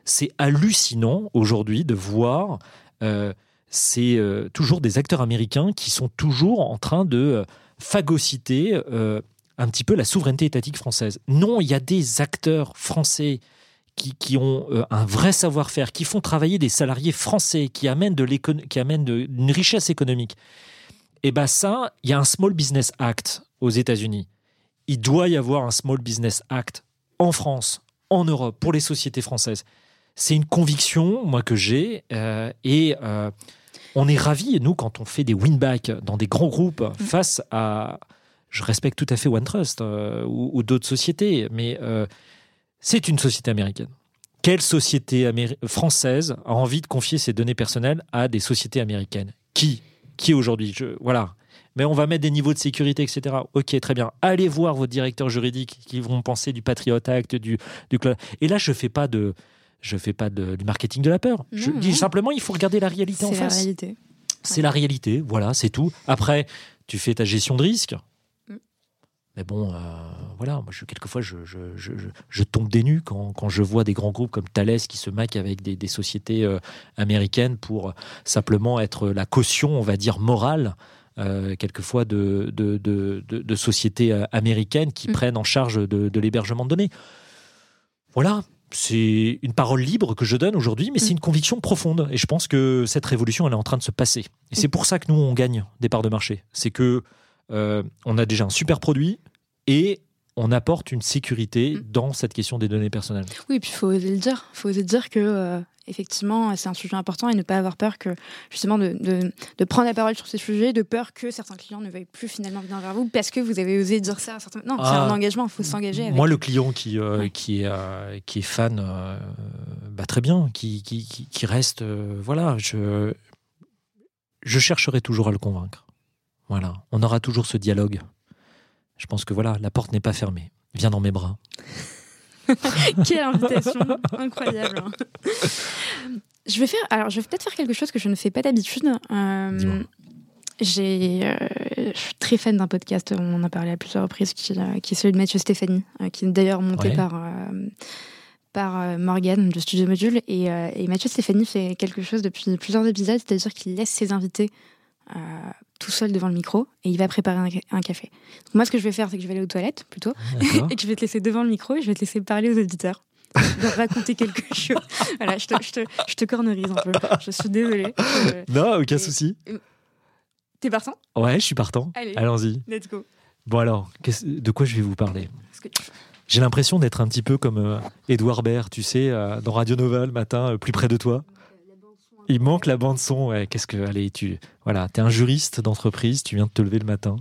C'est hallucinant aujourd'hui de voir euh, c'est euh, toujours des acteurs américains qui sont toujours en train de euh, phagocyter un petit peu la souveraineté étatique française. Non, il y a des acteurs français qui, ont un vrai savoir-faire, qui font travailler des salariés français, qui amènent, de qui amènent de, une richesse économique. Et eh bien ça, il y a un Small Business Act aux États-Unis. Il doit y avoir un Small Business Act en France, en Europe, pour les sociétés françaises. C'est une conviction, moi, que j'ai. Euh, et euh, on est ravis, nous, quand on fait des win-back dans des grands groupes mm. face à. Je respecte tout à fait OneTrust euh, ou, ou d'autres sociétés, mais c'est une société américaine. Quelle société française a envie de confier ses données personnelles à des sociétés américaines? Qui? Qui aujourd'hui. Voilà. Mais on va mettre des niveaux de sécurité, etc. Ok, très bien. Allez voir vos directeurs juridiques qui vont penser du Patriot Act, du, du Et là, je fais pas de, je fais pas de, du marketing de la peur. je dis simplement, il faut regarder la réalité en face. C'est la réalité. C'est la réalité. Voilà, c'est tout. Après, tu fais ta gestion de risque. Mais bon, euh, voilà, moi, je, quelquefois, je, je, je, tombe des nues quand, quand, je vois des grands groupes comme Thales qui se maquent avec des, des sociétés euh, américaines pour simplement être la caution, on va dire, morale. Euh, quelquefois de, de, de, de, sociétés américaines qui mm. prennent en charge de, l'hébergement de données. Voilà, c'est une parole libre que je donne aujourd'hui, mais c'est mm. une conviction profonde. Et je pense que cette révolution, elle est en train de se passer. Et c'est mm. pour ça que nous, on gagne des parts de marché. C'est que on a déjà un super produit, et on apporte une sécurité mm. dans cette question des données personnelles. Oui, puis il faut oser le dire. Il faut oser dire que euh, effectivement, c'est un sujet important et ne pas avoir peur que justement de, de, prendre la parole sur ces sujets, de peur que certains clients ne veuillent plus finalement venir vers vous parce que vous avez osé dire ça. À certains... Non, c'est ah. un engagement. Il faut s'engager. Avec... Moi, le client qui euh, qui est euh, qui est fan, bah, très bien, qui qui, qui reste, voilà, je je chercherai toujours à le convaincre. Voilà, on aura toujours ce dialogue je pense que voilà, la porte n'est pas fermée. Viens dans mes bras. Quelle invitation incroyable. Je vais faire, alors je vais peut-être faire quelque chose que je ne fais pas d'habitude. Euh, j'ai, euh, je suis très fan d'un podcast, on en a parlé à plusieurs reprises, qui, euh, qui est celui de Mathieu Stéphanie, qui est d'ailleurs monté Ouais. par, par Morgane de Studio Module. Et, et Mathieu Stéphanie fait quelque chose depuis plusieurs épisodes, c'est-à-dire qu'il laisse ses invités tout seul devant le micro et il va préparer un, ca- un café. Donc moi, ce que je vais faire, c'est que je vais aller aux toilettes plutôt et que je vais te laisser devant le micro et je vais te laisser parler aux auditeurs. de raconter quelque chose. Voilà, je te, je te, je te cornerise un peu. Je suis désolée. Euh, Non, aucun Et- souci. T'es partant? Ouais, je suis partant. Allons-y. Let's go. Bon alors, de quoi je vais vous parler? Que J'ai l'impression d'être un petit peu comme euh, Edouard Baird, tu sais, euh, dans Radio Nova le matin, euh, plus près de toi. Il manque la bande son. Qu'est-ce que, allez, tu, voilà, t'es un juriste d'entreprise, tu viens de te lever le matin.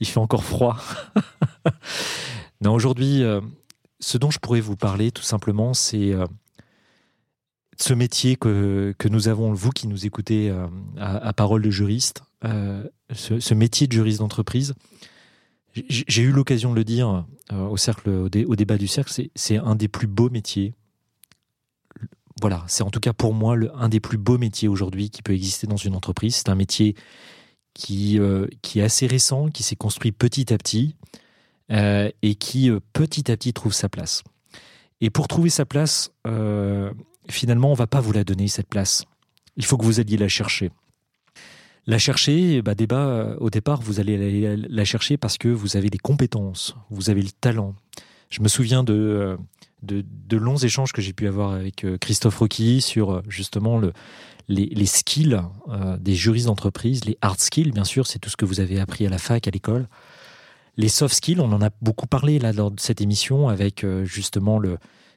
Il fait encore froid. non, aujourd'hui, euh, ce dont je pourrais vous parler, tout simplement, c'est euh, ce métier que, que nous avons, vous qui nous écoutez euh, à, parole de juriste, ce, métier de juriste d'entreprise. J'ai eu l'occasion de le dire au cercle, au, dé- au débat du cercle, c'est un des plus beaux métiers. Voilà, c'est en tout cas pour moi un des plus beaux métiers aujourd'hui qui peut exister dans une entreprise. C'est un métier qui, euh, qui est assez récent, qui s'est construit petit à petit euh, et qui euh, petit à petit trouve sa place. Et pour trouver sa place, finalement, on va pas vous la donner cette place. Il faut que vous alliez la chercher. La chercher, bah, débat, au départ, vous allez la, chercher parce que vous avez les compétences, vous avez le talent. Je me souviens de, de, longs échanges que j'ai pu avoir avec euh, Christophe Roquilly sur euh, justement le, les, skills euh, des juristes d'entreprise, les hard skills, bien sûr, c'est tout ce que vous avez appris à la fac, à l'école. Les soft skills, on en a beaucoup parlé là lors de cette émission avec justement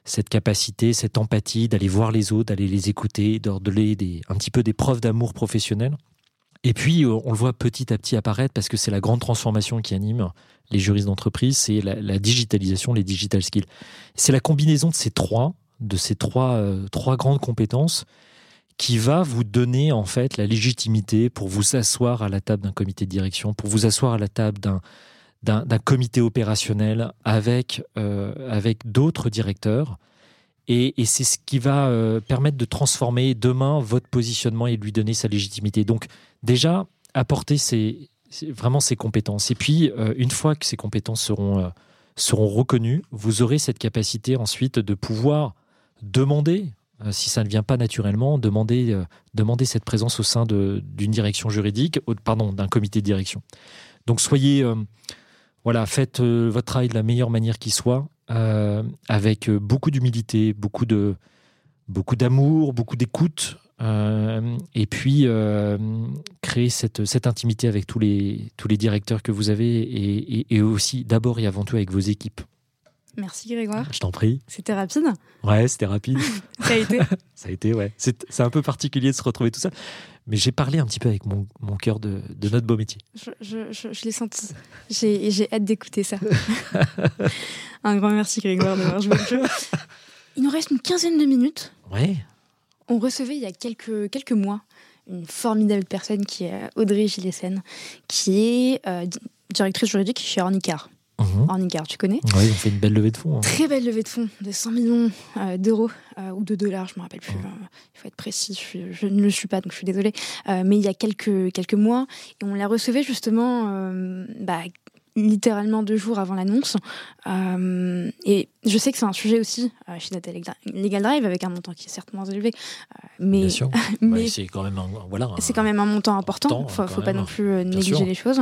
cette capacité, cette empathie d'aller voir les autres, d'aller les écouter, de un petit peu des preuves d'amour professionnel. Et puis, euh, on le voit petit à petit apparaître parce que c'est la grande transformation qui anime les juristes d'entreprise, c'est la, digitalisation, les digital skills. C'est la combinaison de ces trois, de ces trois, euh, trois grandes compétences qui va vous donner en fait la légitimité pour vous asseoir à la table d'un comité de direction, pour vous asseoir à la table d'un d'un d'un comité opérationnel avec, euh, avec d'autres directeurs. Et, c'est ce qui va euh, permettre de transformer demain votre positionnement et lui donner sa légitimité. Donc déjà, apporter ces- vraiment ces compétences. Et puis, euh, une fois que ces compétences seront, euh, seront reconnues, vous aurez cette capacité ensuite de pouvoir demander, si ça ne vient pas naturellement, demander, demander cette présence au sein de- d'une direction juridique, pardon, d'un comité de direction. Donc soyez, voilà, faites votre travail de la meilleure manière qui soit, euh, avec euh, beaucoup d'humilité, beaucoup d'amour, beaucoup d'écoute, euh, et puis créer cette, intimité avec tous les, tous les directeurs que vous avez, et aussi d'abord et avant tout avec vos équipes. Merci Grégoire. Je t'en prie. C'était rapide. Ouais, c'était rapide. Ça a été. Ça a été, ouais. C'est un peu particulier de se retrouver tout ça. Mais j'ai parlé un petit peu avec mon, mon cœur de, de notre beau métier. Je, je, je, je l'ai senti. J'ai hâte d'écouter ça. Un grand merci Grégoire d'avoir joué le jeu. Il nous reste une quinzaine de minutes. Ouais. On recevait il y a quelques, quelques mois une formidable personne qui est Audrey Gillessen, qui est euh, di- directrice juridique chez Ornicar. Mhm. Ornicar, tu connais Ouais, ils ont fait une belle levée de fonds. hein. Très belle levée de fonds de 100 millions euh, d'euros euh, ou de dollars, je me rappelle plus. Mhm. euh, il faut être précis, je, suis- je ne le suis pas, donc je suis désolée. Euh, mais il y a quelques, quelques mois, et on la recevait justement bah, littéralement deux jours avant l'annonce. Euh, et je sais que c'est un sujet aussi euh, chez Data Legal Drive, avec un montant qui est certes moins élevé, euh, mais, Bien sûr. mais Ouais, c'est quand même un, voilà. un- c'est quand même un montant important. Important, faut, faut pas non plus négliger sûr. les choses.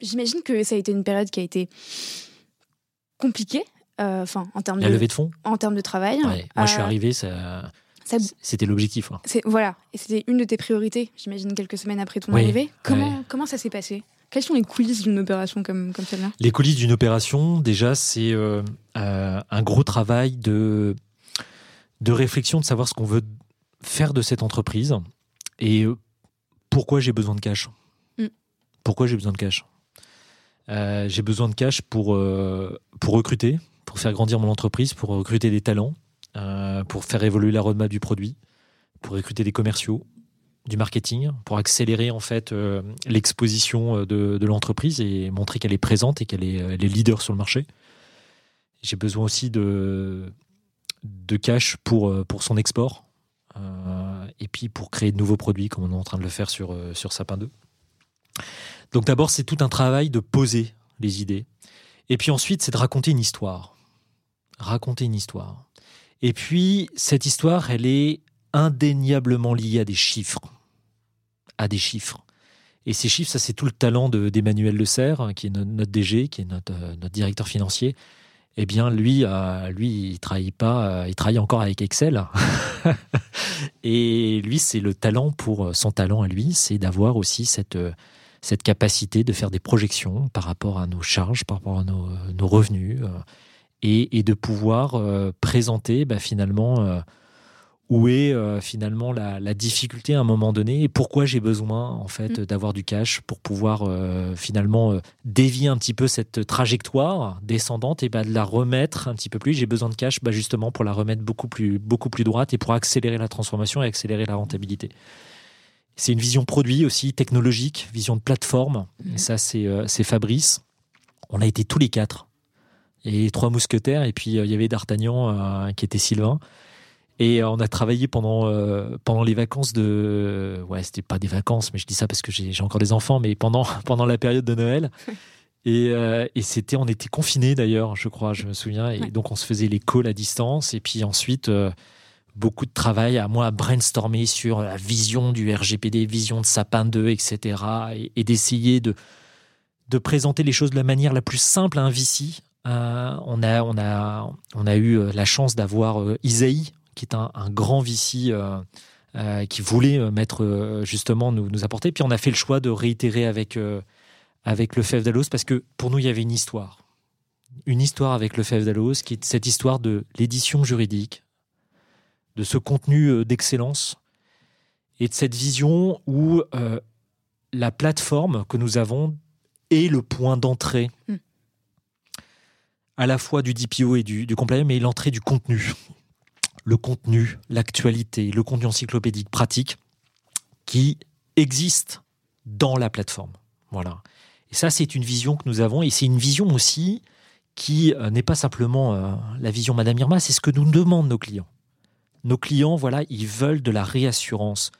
J'imagine que ça a été une période qui a été compliquée, euh, enfin en termes La de levée de fonds? en termes de travail. Ouais. Moi, je suis Euh, arrivé, ça, ça- c'était l'objectif. voilà, et c'était une de tes priorités. J'imagine quelques semaines après ton Oui, arrivée. Comment comment ça s'est passé? Quelles sont les coulisses d'une opération comme comme celle-là? Les coulisses d'une opération, déjà, c'est euh, euh, un gros travail de, de réflexion, de savoir ce qu'on veut faire de cette entreprise et pourquoi j'ai besoin de cash. Mm. Pourquoi j'ai besoin de cash? Euh, J'ai besoin de cash pour, euh, pour recruter, pour faire grandir mon entreprise, pour recruter des talents, euh, pour faire évoluer la roadmap du produit, pour recruter des commerciaux, du marketing, pour accélérer en fait l'exposition de, l'entreprise et montrer qu'elle est présente et qu'elle est, leader sur le marché. J'ai besoin aussi de, de cash pour, pour son export. Et puis pour créer de nouveaux produits comme on est en train de le faire sur, sur Sapin 2. Donc d'abord, c'est tout un travail de poser les idées. Et puis ensuite, c'est de raconter une histoire. Raconter une histoire. Et puis, cette histoire, elle est indéniablement liée à des chiffres. À des chiffres. Et ces chiffres, ça, c'est tout le talent d'Emmanuel Le Serre, qui est notre, DG, qui est notre, euh, notre, directeur financier. Eh bien, lui, euh, lui, il travaille pas, euh, il travaille encore avec Excel. et lui, c'est le talent pour son talent à lui, c'est d'avoir aussi cette cette capacité de faire des projections par rapport à nos charges, par rapport à nos, nos revenus, et, et, de pouvoir présenter bah, finalement où est euh, finalement la, difficulté à un moment donné et pourquoi j'ai besoin en fait mm. d'avoir du cash pour pouvoir euh, finalement euh, dévier un petit peu cette trajectoire descendante et bah, de la remettre un petit peu plus. J'ai besoin de cash bah, justement pour la remettre beaucoup plus, beaucoup plus droite et pour accélérer la transformation et accélérer la rentabilité. C'est une vision produit aussi, technologique, vision de plateforme. Mm. Et ça, c'est Fabrice. On a été tous les quatre. Et trois mousquetaires, et puis il y avait D'Artagnan qui était Sylvain. Et on a travaillé pendant, euh, pendant les vacances de. Ouais, c'était pas des vacances, mais je dis ça parce que j'ai encore des enfants, mais pendant, pendant la période de Noël. Et, euh, et c'était, on était confinés d'ailleurs, je crois, je me souviens. Et donc on se faisait les calls à distance. Et puis ensuite, euh, beaucoup de travail à moi à brainstormer sur la vision du RGPD, vision de Sapin 2, etc. Et, d'essayer de, de présenter les choses de la manière la plus simple à un VC. on, a, on, a, on a eu la chance d'avoir Isaïe qui est un, grand VC euh, euh, qui voulait euh, mettre justement nous, nous, apporter. Puis on a fait le choix de réitérer avec, avec le d'Alos parce que pour nous, il y avait une histoire. Une histoire avec le FEF d'Alos qui est cette histoire de l'édition juridique, de ce contenu d'excellence et de cette vision où la plateforme que nous avons est le point d'entrée hmm. à la fois du DPO et du, du compliance, mais l'entrée du contenu le contenu, l'actualité, le contenu encyclopédique pratique qui existe dans la plateforme. Voilà. Et ça, c'est une vision que nous avons, et c'est une vision aussi qui euh, n'est pas simplement euh, la vision Madame Irma, c'est ce que nous demandent nos clients. Nos clients, voilà, ils veulent de la réassurance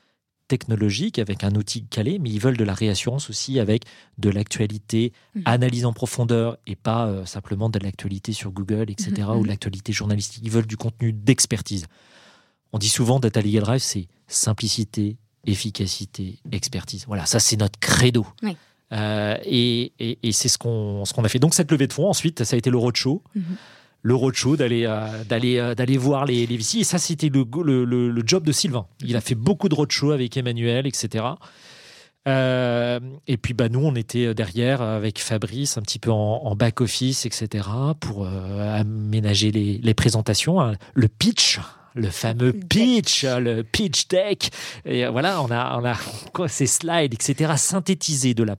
technologique avec un outil calé, mais ils veulent de la réassurance aussi avec de l'actualité, mmh. analyse en profondeur et pas euh, simplement de l'actualité sur Google, etc., mmh, ou de mmh. l'actualité journalistique. Ils veulent du contenu d'expertise. On dit souvent Data Legal Drive, c'est simplicité, efficacité, expertise. Voilà, ça c'est notre credo. Euh, et, c'est ce qu'on ce qu'on a fait. Donc cette levée de fonds, ensuite, ça a été le roadshow le roadshow, d'aller euh, d'aller euh, d'aller voir les, les VC. Et ça, c'était le, le, le, job de Sylvain. Il a fait beaucoup de roadshow avec Emmanuel, etc. Euh, et puis bah, nous, on était derrière avec Fabrice, un petit peu en, back-office, etc., pour aménager les, les présentations. Hein. Le pitch, le fameux pitch, le pitch deck. Et voilà, on a, on a ces slides, etc., synthétisés de la,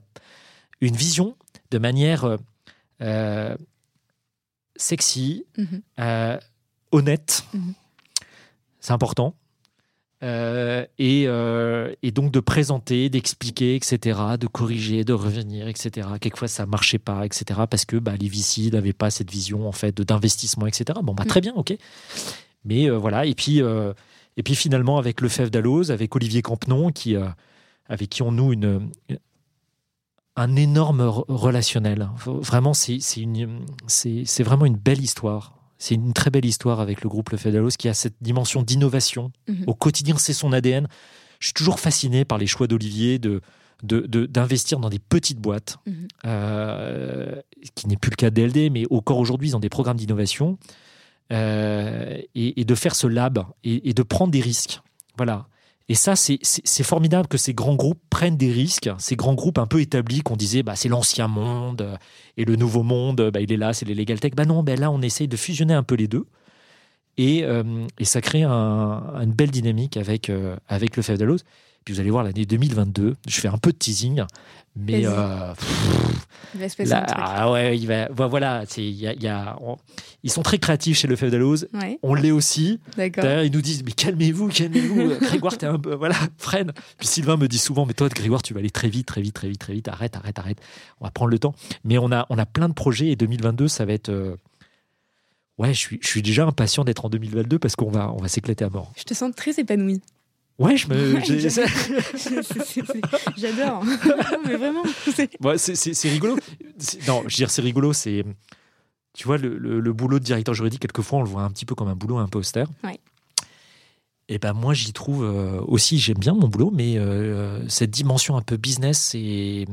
une vision de manière sexy, mhm. euh, honnête. Mhm. C'est important. Euh, euh, et, donc de présenter, d'expliquer, etc., de corriger, de revenir, etc. Quelquefois ça marchait pas, etc. Parce que bah, les VC n'avaient pas cette vision en fait d'investissement, etc. Bon bah très mhm. bien, ok. Mais voilà. Et puis et puis finalement avec le FEF d'Alloz, avec Olivier Campenon, qui avec qui on noue une, un énorme relationnel. Vraiment, c'est vraiment une belle histoire. C'est une très belle histoire avec le groupe Le Fedalos qui a cette dimension d'innovation. Mhm. Au quotidien, c'est son ADN. Je suis toujours fasciné par les choix d'Olivier de d'investir dans des petites boîtes, mhm. euh, qui n'est plus le cas d'LD, mais encore aujourd'hui, ils ont des programmes d'innovation, euh, et, de faire ce lab et, et de prendre des risques. Voilà. Et ça, c'est formidable que ces grands groupes prennent des risques, ces grands groupes un peu établis qu'on disait, bah, c'est l'ancien monde et le nouveau monde, bah, il est là, c'est les legal tech. Bah non, bah là, on essaye de fusionner un peu les deux. Et, euh, ça crée un, une belle dynamique avec, euh, le Federal Puis vous allez voir l'année 2022, je fais un peu de teasing, mais euh, il va se passer ah ouais, il va, voilà, il y a, y a ils sont très créatifs chez le Feu Ouais. On l'est aussi. D'ailleurs, ils nous disent mais calmez-vous, calmez-vous. Grégoire, t'es un peu voilà, freine. Puis Sylvain me dit souvent mais toi, Grégoire, tu vas aller très vite, très vite, très vite, très vite. Arrête, arrête, arrête. On va prendre le temps. Mais on a, on a plein de projets et 2022, ça va être euh, Ouais, je suis, je suis déjà impatient d'être en 2022 parce qu'on va, on va s'éclater à mort. Je te sens très épanoui. Ouais, je me. Ouais, j'adore. Mais vraiment. c'est- Ouais, rigolo. Non, je veux dire, c'est rigolo. C'est, tu vois, le, le- le boulot de directeur juridique, quelquefois, on le voit un petit peu comme un boulot un peu austère. Ouais. Et ben moi, j'y trouve euh, aussi, j'aime bien mon boulot, mais euh, cette dimension un peu business, c'est,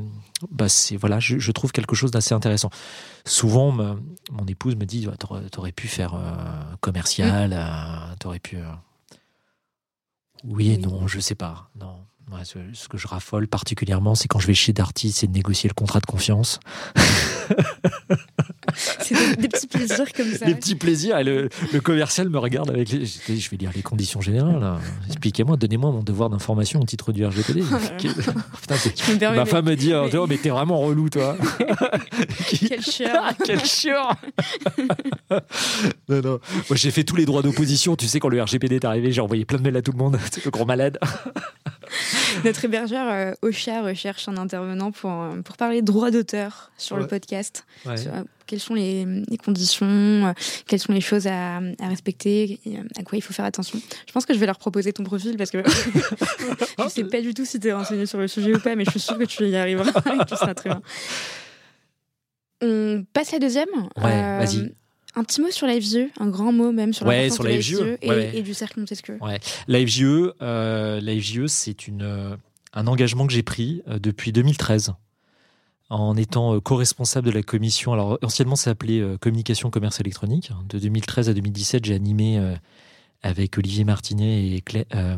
bah, c'est voilà, je, je trouve quelque chose d'assez intéressant. Souvent, me- mon épouse me dit, t'aurais, pu faire euh, commercial, euh, t'aurais pu. Oui et Oui. non, je sais pas. Non. Ouais, ce, ce que je raffole particulièrement, c'est quand je vais chez Darty, c'est de négocier le contrat de confiance. C'est des, des petits plaisirs comme ça. Les petits plaisirs. Et le, le commercial me regarde avec les. Je vais lire les conditions générales. Expliquez-moi, donnez-moi mon devoir d'information au titre du RGPD. Putain, c'est- Je me permets, ma mais- femme me dit oh, mais- oh, mais t'es vraiment relou, toi. Quel chieur. Quel chiant Non, non. Moi, j'ai fait tous les droits d'opposition. Tu sais, quand le RGPD est arrivé, j'ai envoyé plein de mails à tout le monde. C'est le gros malade. Notre hébergeur euh, Ocha recherche un intervenant pour, euh, pour parler droit d'auteur sur le podcast. Ouais. Sur, euh, quelles sont les, les conditions, euh, quelles sont les choses à, à respecter, et, euh, à quoi il faut faire attention. Je pense que je vais leur proposer ton profil parce que je sais pas du tout si tu es renseigné sur le sujet ou pas, mais je suis sûre que tu y arriveras et que tu seras très bien. On passe à la deuxième. Euh, Ouais, vas-y. Un petit mot sur la FGE, un grand mot même sur Ouais, l'importance sur de la FGE, et, ouais, ouais. et du cercle Montesquieu. La FGE, euh, c'est une, euh, un engagement que j'ai pris euh, depuis 2013 en étant euh, co-responsable de la commission. Alors, anciennement, ça s'appelait euh, Communication Commerce électronique. De 2013 à 2017, j'ai animé euh, avec Olivier Martinet et Clé- euh,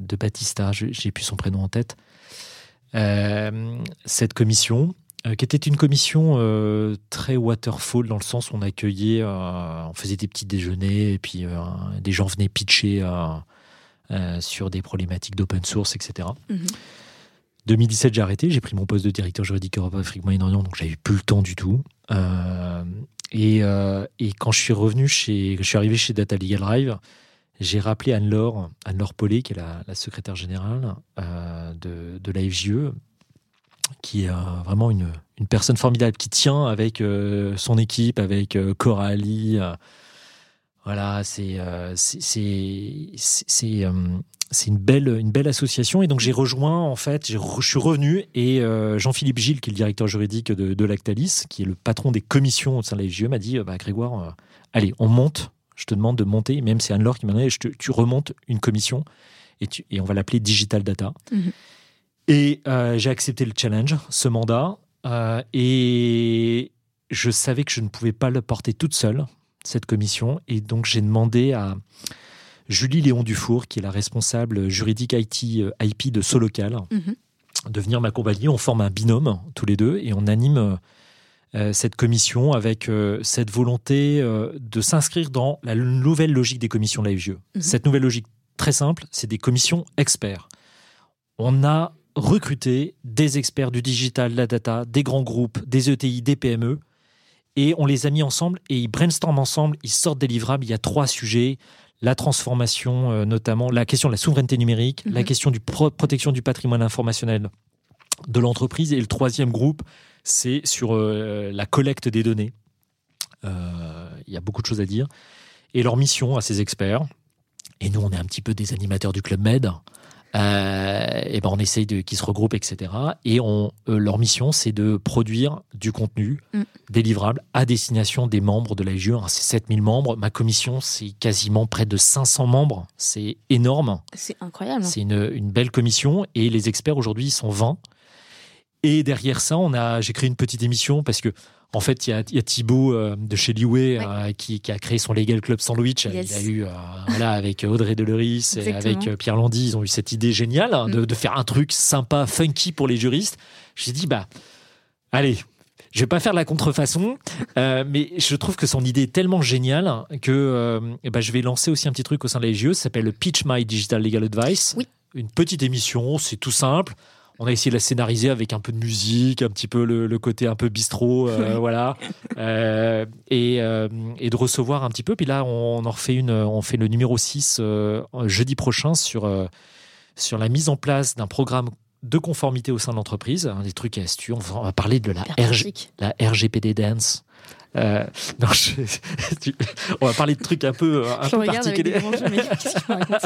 de Batista, j'ai plus son prénom en tête, cette commission. Euh, qui était une commission euh, très waterfall dans le sens où on accueillait, euh, on faisait des petits déjeuners et puis euh, des gens venaient pitcher sur des problématiques d'open source, etc. Mhm. 2017, j'ai arrêté, j'ai pris mon poste de directeur juridique Europe, Afrique, Moyen-Orient, donc j'avais plus le temps du tout. Et, et quand je suis revenu chez, je suis arrivé chez Data Legal Drive, j'ai rappelé Anne-Laure, Anne-Laure Paulet, qui est la, la secrétaire générale de, de la FGE, qui est euh, vraiment une, personne formidable, qui tient avec euh, son équipe, avec euh, Coralie. voilà, c'est c'est- c'est une belle une belle association et donc j'ai rejoint en fait, je suis revenu et Jean-Philippe Gilles, qui est le directeur juridique de, Lactalis, qui est le patron des commissions au sein de la FGE, m'a dit bah, Grégoire, allez, on monte. Je te demande de monter, même c'est Anne-Laure qui m'a te- tu remontes une commission et, on va l'appeler Digital Data. Mhm. Et euh, j'ai accepté le challenge, ce mandat, euh, et je savais que je ne pouvais pas le porter toute seule, cette commission, et donc j'ai demandé à Julie Léon Dufour, qui est la responsable juridique IT, euh, IP de Solocal, Mhm. de venir m'accompagner. On forme un binôme tous les deux et on anime euh, cette commission avec cette volonté de s'inscrire dans la nouvelle logique des commissions de la FGE. Mhm. Cette nouvelle logique, très simple, c'est des commissions experts. On a recruté des experts du digital, de la data, des grands groupes, des ETI, des PME, et on les a mis ensemble et ils brainstorment ensemble, ils sortent des livrables. Il y a trois sujets la transformation, euh, notamment la question de la souveraineté numérique, la Mhm. question du pro- protection du patrimoine informationnel de l'entreprise, et le troisième groupe, c'est sur euh, la collecte des données. Euh, Il y a beaucoup de choses à dire. Et leur mission à ces experts, et nous on est un petit peu des animateurs du Club Med, euh, et ben on essaye de qu'ils se regroupent, etc. Et on, euh, leur mission, c'est de produire du contenu Mm. délivrable à destination des membres de la FGE. C'est 7000 membres. Ma commission, c'est quasiment près de 500 membres. C'est énorme. C'est incroyable. C'est une, une belle commission. Et les experts, aujourd'hui, ils sont 20. Et derrière ça, on a, j'ai créé une petite émission parce que, en fait, il y a, y a Thibaut euh, de chez Liway euh, qui, qui a créé son Legal Club Sandwich. Yes. Il a eu, euh, voilà, avec Audrey Deleris et avec euh, Pierre Landy, ils ont eu cette idée géniale hein, de, Mm. de faire un truc sympa, funky pour les juristes. J'ai dit, bah, allez. Je vais pas faire la contrefaçon, euh, mais je trouve que son idée est tellement géniale que euh, ben, je vais lancer aussi un petit truc au sein de la LGE. Ça s'appelle le Pitch My Digital Legal Advice. Oui. Une petite émission, c'est tout simple. On a essayé de la scénariser avec un peu de musique, un petit peu le, le côté un peu bistrot, euh, voilà, Euh, et, euh, et de recevoir un petit peu. Puis là, on en refait une, on fait le numéro 6 euh, jeudi prochain sur, sur la mise en place d'un programme de conformité au sein de l'entreprise, hein, des trucs et astuces. On va, on va parler de la, RG, la RGPD Dance, Euh, non, je- tu- on va parler de trucs un peu, un Je peu particuliers.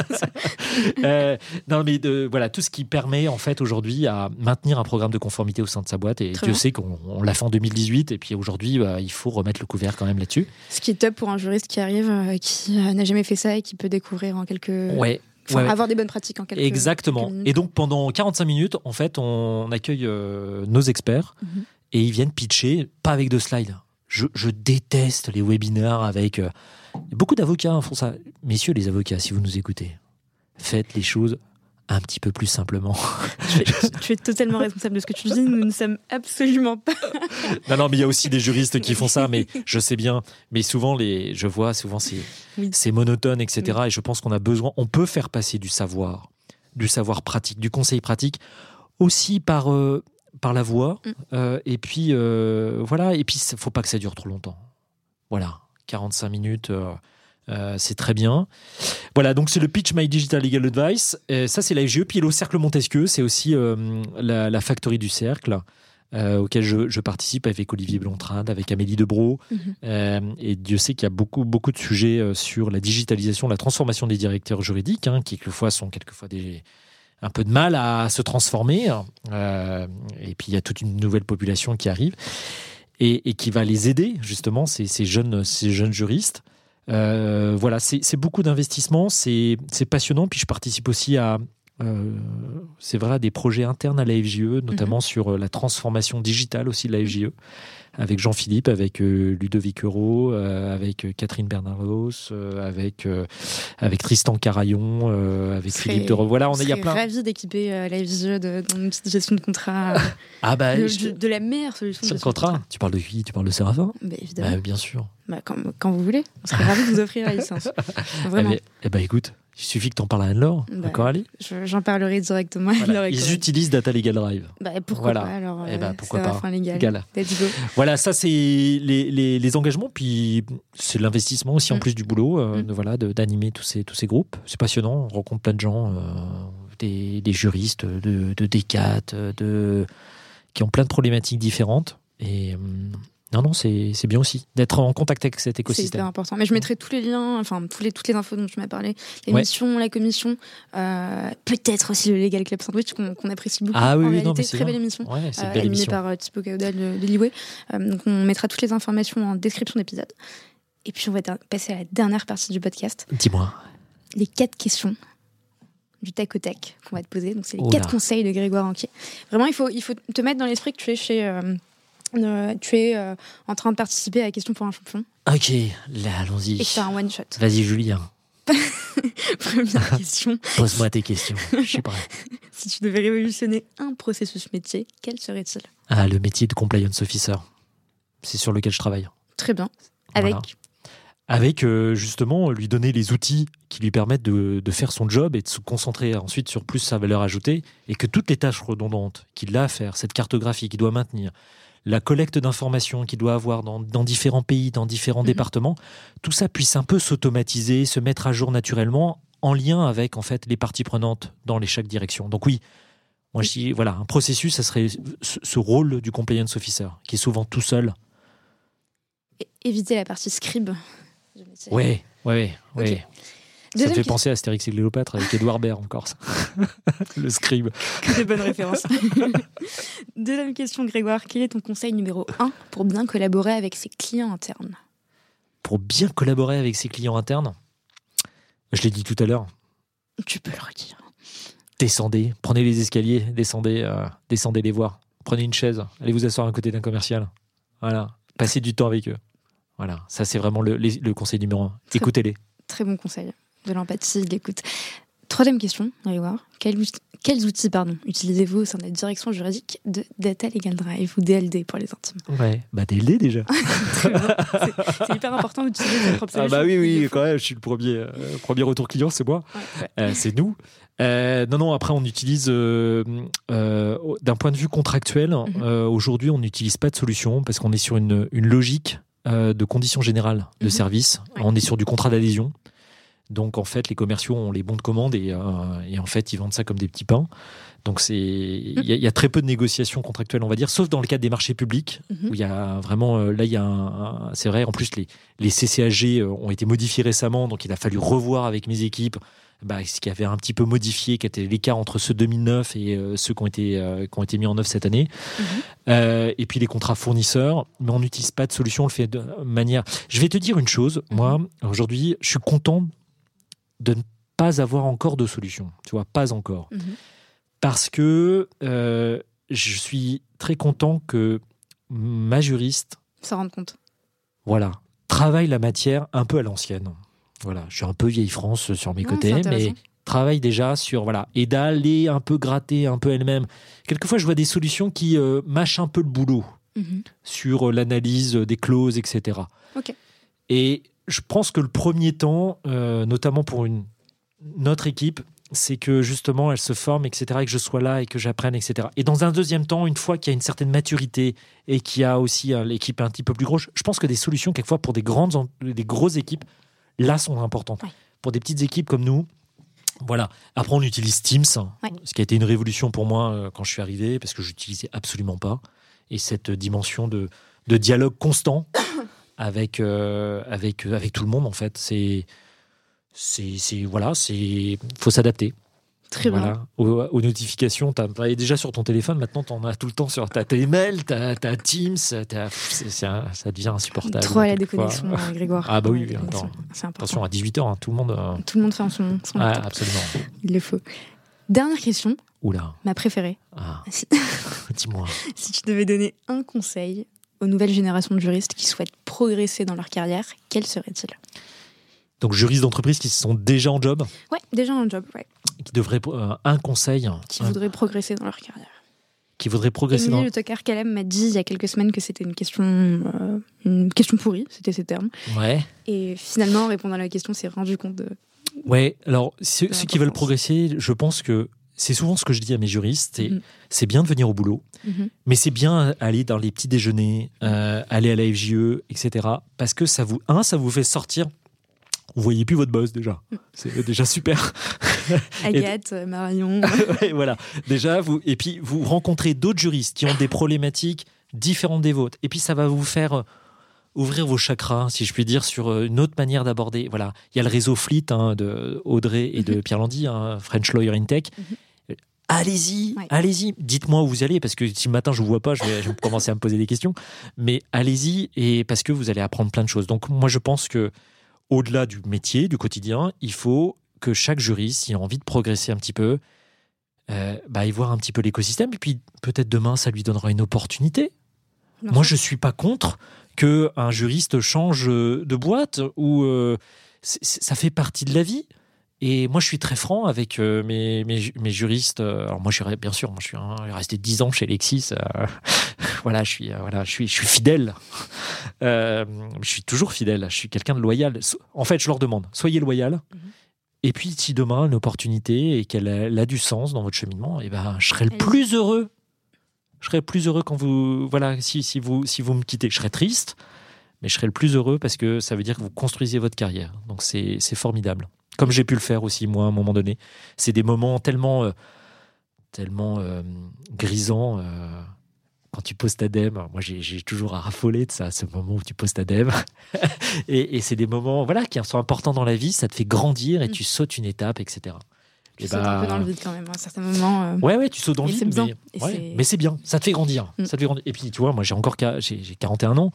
Euh, non, mais de, voilà, tout ce qui permet en fait aujourd'hui à maintenir un programme de conformité au sein de sa boîte. Et Très Dieu bien. sait qu'on on l'a fait en 2018. Et puis aujourd'hui, bah, il faut remettre le couvert quand même là-dessus. Ce qui est top pour un juriste qui arrive, euh, qui euh, n'a jamais fait ça et qui peut découvrir en quelques. Ouais. Enfin, ouais, ouais. avoir des bonnes pratiques en quelques. Exactement. quelques. Et donc pendant 45 minutes, en fait, on accueille euh, nos experts Mhm. et ils viennent pitcher, pas avec de slides. Je, je déteste les webinaires avec. euh, beaucoup d'avocats hein, font ça. Messieurs les avocats, si vous nous écoutez, faites les choses un petit peu plus simplement. Tu es, tu es totalement responsable de ce que tu dis. Nous ne sommes absolument pas. non, non, mais il y a aussi des juristes qui font ça, mais je sais bien. Mais souvent, les, je vois, souvent, c'est Oui. c'est monotone, etc. Et je pense qu'on a besoin, on peut faire passer du savoir, du savoir pratique, du conseil pratique, aussi par, euh, par la voix. Mm. Euh, et puis, euh, voilà. Et puis, il faut pas que ça dure trop longtemps. Voilà. 45 minutes. euh, euh, c'est très bien. Voilà, donc c'est le Pitch My Digital Legal Advice. Ça, c'est la FGE. Puis le Cercle Montesquieu, c'est aussi la, la Factory du Cercle, euh, auquel je, je participe avec Olivier Blontrade, avec Amélie Debro. Euh, et Dieu sait qu'il y a beaucoup, beaucoup de sujets sur la digitalisation, la transformation des directeurs juridiques, hein, qui quelquefois sont quelquefois des un peu de mal à se transformer. Euh, et puis il y a toute une nouvelle population qui arrive et, et qui va les aider justement ces, ces jeunes, ces jeunes juristes. Euh, voilà, c'est beaucoup d'investissement, c'est passionnant. Puis je participe aussi à, euh, c'est vrai, à des projets internes à la FGE, notamment sur euh, la transformation digitale aussi de la FGE, avec Jean-Philippe, avec euh, Ludovic Euro, euh, avec euh, Catherine Bernardos, avec avec Tristan Carayon, avec Philippe de Voilà, on est- il y a plein. ravie d'équiper la FGE de, dans une petite gestion de contrat. Ah bah, de, je- de- la meilleure solution de gestion contrat. Tu parles de qui? Tu parles de Séraphin? Bah, évidemment. Bah, Bien sûr. Bah, quand, quand vous voulez. On serait ravis de vous offrir la licence. Vraiment. Eh ben, écoute, il suffit que tu en parles à Anne-Laure. Bah, D'accord, Ali? Je- J'en parlerai directement à Voilà. Laure et Ils utilisent Data Legal Drive. Bah, pourquoi Voilà. pas alors Eh ben, euh, pourquoi pas. fin. Légal. Voilà, ça c'est les, les, les engagements, puis c'est l'investissement aussi en Mm. plus du boulot, euh, Mm. de, voilà, de- d'animer tous ces, tous ces groupes. C'est passionnant, on rencontre plein de gens, euh, des, des juristes, de, de DCAT, de, qui ont plein de problématiques différentes. Et non, non, c'est, bien aussi d'être en contact avec cet C'est hyper écosystème. important. Mais je mettrai tous les liens, enfin tous les, toutes les infos dont tu m'as parlé. Ouais. L'émission, la commission, euh, peut-être aussi le Legal Club Sandwich qu'on qu'on apprécie beaucoup. Ah oui, en oui, réalité, non, très bien. belle émission. Ouais, euh, belle animée émission. par euh, Thibaut Caudal de, de Liway. Euh, donc on mettra toutes les informations en description d'épisode. Et puis on va passer à la dernière partie du podcast, Dis-moi. les quatre questions du tac au tac qu'on va te poser. Donc c'est les Oh quatre conseils de Grégoire Anquier. Vraiment, il faut, il faut te mettre dans l'esprit que tu es chez, euh, tu es euh, en train de participer à la question pour un champion Ok, là, allons-y. et as un one shot. Vas-y, Julien, Première question pose-moi tes questions. Je suis prêt. si tu devais révolutionner un processus métier, quel serait-il? Ah, le métier de compliance officer. C'est sur lequel je travaille. Très bien. Avec Voilà. Avec euh, justement lui donner les outils qui lui permettent de, de faire son job et de se concentrer ensuite sur plus sa valeur ajoutée et que toutes les tâches redondantes qu'il a à faire, cette cartographie qu'il doit maintenir, la collecte d'informations qu'il doit avoir dans, dans différents pays, dans différents Mhm. départements, tout ça puisse un peu s'automatiser, se mettre à jour naturellement en lien avec en fait les parties prenantes dans les chaque direction. Donc oui, moi je dis voilà un processus, ça serait ce, rôle du compliance officer qui est souvent tout seul. éviter la partie scribe ouais, Ok. ouais. Ça me fait question- penser à Astérix et Cléopâtre avec Édouard Baird encore, ça. le scribe. Que des bonnes références. Deuxième question, Grégoire. Quel est ton conseil numéro 1 pour bien collaborer avec ses clients internes? Pour bien collaborer avec ses clients internes, je l'ai dit tout à l'heure, Tu peux le redire. descendez, prenez les escaliers, descendez, euh, descendez les voir. Prenez une chaise, allez vous asseoir à côté d'un commercial. Voilà, passez du temps avec eux. Voilà, ça c'est vraiment le, le conseil numéro un. Écoutez-les. Très bon conseil. De l'empathie, de l'écoute. Troisième question. Quels, out- quels outils pardon, utilisez-vous au sein de la direction juridique de Data Legal Drive ou DLD pour les intimes? Ouais, bah DLD déjà. C'est- hyper important d'utiliser sa propre Ah bah oui, oui, quand même, je suis le premier, euh, premier retour client, c'est moi. Ouais, ouais. Euh, c'est nous. Euh, non, non, après, on utilise, d'un point de vue contractuel, Mhm. aujourd'hui, on n'utilise pas de solution parce qu'on est sur une, une logique de conditions générales de Mhm. service. Ouais. On est sur du contrat d'adhésion. Donc en fait, les commerciaux ont les bons de commande et, et en fait, ils vendent ça comme des petits pains. Donc c'est il y, a très peu de négociations contractuelles, on va dire, sauf dans le cadre des marchés publics Mhm. où il y a vraiment là il y a un, un- c'est vrai en plus les les CCAG ont été modifiés récemment, donc il a fallu revoir avec mes équipes bah, ce qui avait un petit peu modifié, qui était l'écart entre ceux 2009 et euh, ceux qui ont été euh, qui ont été mis en œuvre cette année. Mhm. Euh, et puis les contrats fournisseurs, mais on n'utilise pas de solution, on le fait de manière. Je vais te dire une chose, moi aujourd'hui, je suis content de ne pas avoir encore de solution. Tu vois, pas encore Mhm. parce que euh, je suis très content que ma juriste, S'en rendre compte. voilà, travaille la matière un peu à l'ancienne. Voilà, je suis un peu vieille France sur mes Non, côtés, mais travaille déjà sur voilà et d'aller un peu gratter un peu elle-même. Quelquefois, je vois des solutions qui euh, mâchent un peu le boulot Mhm. sur euh, l'analyse des clauses, etc. Ok. Et je pense que le premier temps, euh, notamment pour une notre équipe, c'est que justement elle se forme, etc., et que je sois là et que j'apprenne, etc. Et dans un deuxième temps, une fois qu'il y a une certaine maturité et qu'il y a aussi euh, l'équipe un petit peu plus grosse, je pense que des solutions quelquefois pour des grandes, des grosses équipes, là sont importantes. Ouais. Pour des petites équipes comme nous, voilà. Après, on utilise Teams, Ouais. ce qui a été une révolution pour moi euh, quand je suis arrivé, parce que je n'utilisais absolument pas. Et cette dimension de, de dialogue constant avec, euh, avec, avec tout le monde, en fait, c'est. C'est, c'est- voilà, c'est faut s'adapter. Très bien. Aux, aux notifications, tu as déjà sur ton téléphone, maintenant tu en as tout le temps sur ta tes mails, t'as as Teams, t'as- c'est- c'est un- ça devient insupportable. Trop à la déconnexion, euh, Grégoire. Ah bah oui, attends. C'est. Attention, à 18h, tout le monde. euh, Tout le monde fait en son, son laptop. absolument. Il le faut. Dernière question, Oula, ma préférée. ah, dis-moi. si tu devais donner un conseil aux nouvelles générations de juristes qui souhaitent progresser dans leur carrière, quel serait-il? Donc, juristes d'entreprise qui sont déjà en job, Ouais, déjà un job, ouais. qui devraient. euh, un conseil, Qui voudraient progresser dans leur carrière. qui voudraient progresser Émilie dans. Le Tocard Calem m'a dit il y a quelques semaines que c'était une question, euh, une question pourrie, c'était ses termes. Ouais. Et finalement, en répondant à la question, s'est rendu compte de. Ouais, alors ceux, qui veulent progresser, je pense que c'est souvent ce que je dis à mes juristes, c'est Mhm. c'est bien de venir au boulot, Mhm. mais c'est bien aller dans les petits déjeuners, euh, aller à la FJE, etc. Parce que ça vous, un, ça vous fait sortir. Vous voyez plus votre boss déjà, Mm. c'est déjà super. Agathe, euh, Marion. Ouais, voilà. Déjà, vous et puis vous rencontrez d'autres juristes qui ont des problématiques différentes des vôtres, et puis ça va vous faire euh, ouvrir vos chakras, si je puis dire, sur une autre manière d'aborder. Voilà, il y a le réseau Fleet hein, de Audrey et de Mhm. Pierre Landy, hein, French Lawyer in Tech. Euh, Allez-y, Ouais. allez-y. Dites-moi où vous allez, parce que si le matin je vous vois pas, je vais, je vais commencer à me poser des questions. Mais allez-y, et parce que vous allez apprendre plein de choses. Donc moi, je pense que au-delà du métier, du quotidien, il faut que chaque juriste, s'il a envie de progresser un petit peu, euh, bah, aille voir un petit peu l'écosystème. Et puis peut-être demain, ça lui donnera une opportunité. Moi, je suis pas contre que un juriste change de boîte ou euh, ça fait partie de la vie. Et moi, je suis très franc avec euh, mes, mes, ju- mes juristes. Euh, Alors moi, je suis bien sûr, moi, je suis resté 10 ans chez Lexis. euh, voilà, je suis, voilà, je suis, je suis fidèle. Euh, je suis toujours fidèle. Je suis quelqu'un de loyal. En fait, je leur demande, soyez loyal. Mhm. Et puis, si demain une opportunité et qu'elle a, du sens dans votre cheminement, et ben, je serai le plus heureux. Je serai le plus heureux quand vous, voilà, si, si vous, si vous me quittez, je serai triste, mais je serai le plus heureux parce que ça veut dire que vous construisez votre carrière. Donc c'est formidable. Comme j'ai pu le faire aussi moi à un moment donné. C'est des moments tellement, euh, tellement euh, grisants. euh, quand tu poses ta dème, moi j'ai toujours à raffoler de ça, ce moment où tu poses ta dème. et et c'est des moments voilà, qui sont importants dans la vie, ça te fait grandir et Mm. tu sautes une étape, etc. Tu Et sautes un peu dans le vide quand même, à un certain moment. Ouais, ouais, tu sautes dans le vide. Mais, ouais, c'est- mais c'est bien, ça te fait grandir. Mm. Ça te fait grandir. Et puis, tu vois, moi, j'ai encore j'ai 41 ans.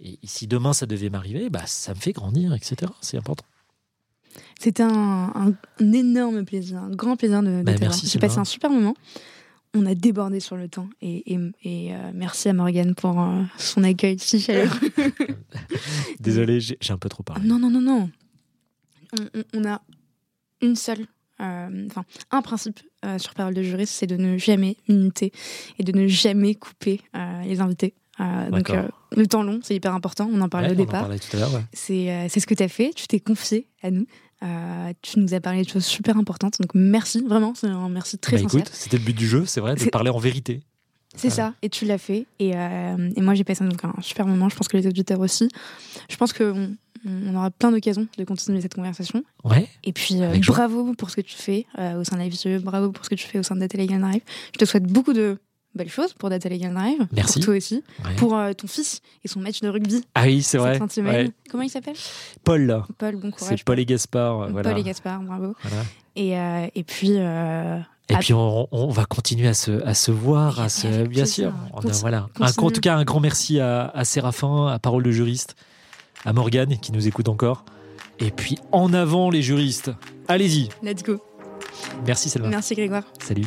Et si demain ça devait m'arriver, bah, ça me fait grandir, etc. C'est important. C'était un, un- un énorme plaisir, un grand plaisir de, de Bah, J'ai passé un super moment. On a débordé sur le temps. Et, et- et, euh, merci à Morgane pour euh, son accueil si chaleureux. Désolé, j'ai un peu trop parlé. non, non, non, non. On, on- on a une seule, euh, enfin, un principe sur Parole de juriste, c'est de ne jamais minuter et de ne jamais couper les invités. Euh, donc, euh, le temps long, c'est hyper important. On en parlait Ouais, au départ. ouais. C'est euh, c'est ce que tu as fait. Tu t'es confié à nous. Euh, tu nous as parlé de choses super importantes. Donc merci, vraiment. C'est un merci très Bah, sincère. écoute, c'était le but du jeu, c'est vrai, de parler en vérité. C'est ça. Et tu l'as fait. Et, euh, et moi, j'ai passé donc un super moment. Je pense que les auditeurs aussi. Je pense qu'on On aura plein d'occasions de continuer cette conversation. Ouais. Et puis, euh, bravo pour ce que tu fais au sein de la vie, bravo pour ce que tu fais au sein de Legal Drive. Je te souhaite beaucoup de belles choses pour Data Legal Drive. Merci. Pour toi aussi. Ouais. Pour euh, ton fils et son match de rugby Ah oui, c'est vrai. Ouais. Comment il s'appelle? Paul, Paul, bon courage. c'est Paul et Gaspard. euh, Voilà. Paul et Gaspard, bravo. Voilà. Et, euh, et puis, euh, Et puis on, on va continuer à se, à se voir, à se, bien sûr. On a- Conti- voilà. Un- en tout cas, un grand merci à, à Séraphin, à Parole de juriste, à Morgane qui nous écoute encore. Et puis en avant les juristes. Allez-y. let's go. Merci Selma. Merci Grégoire. Salut.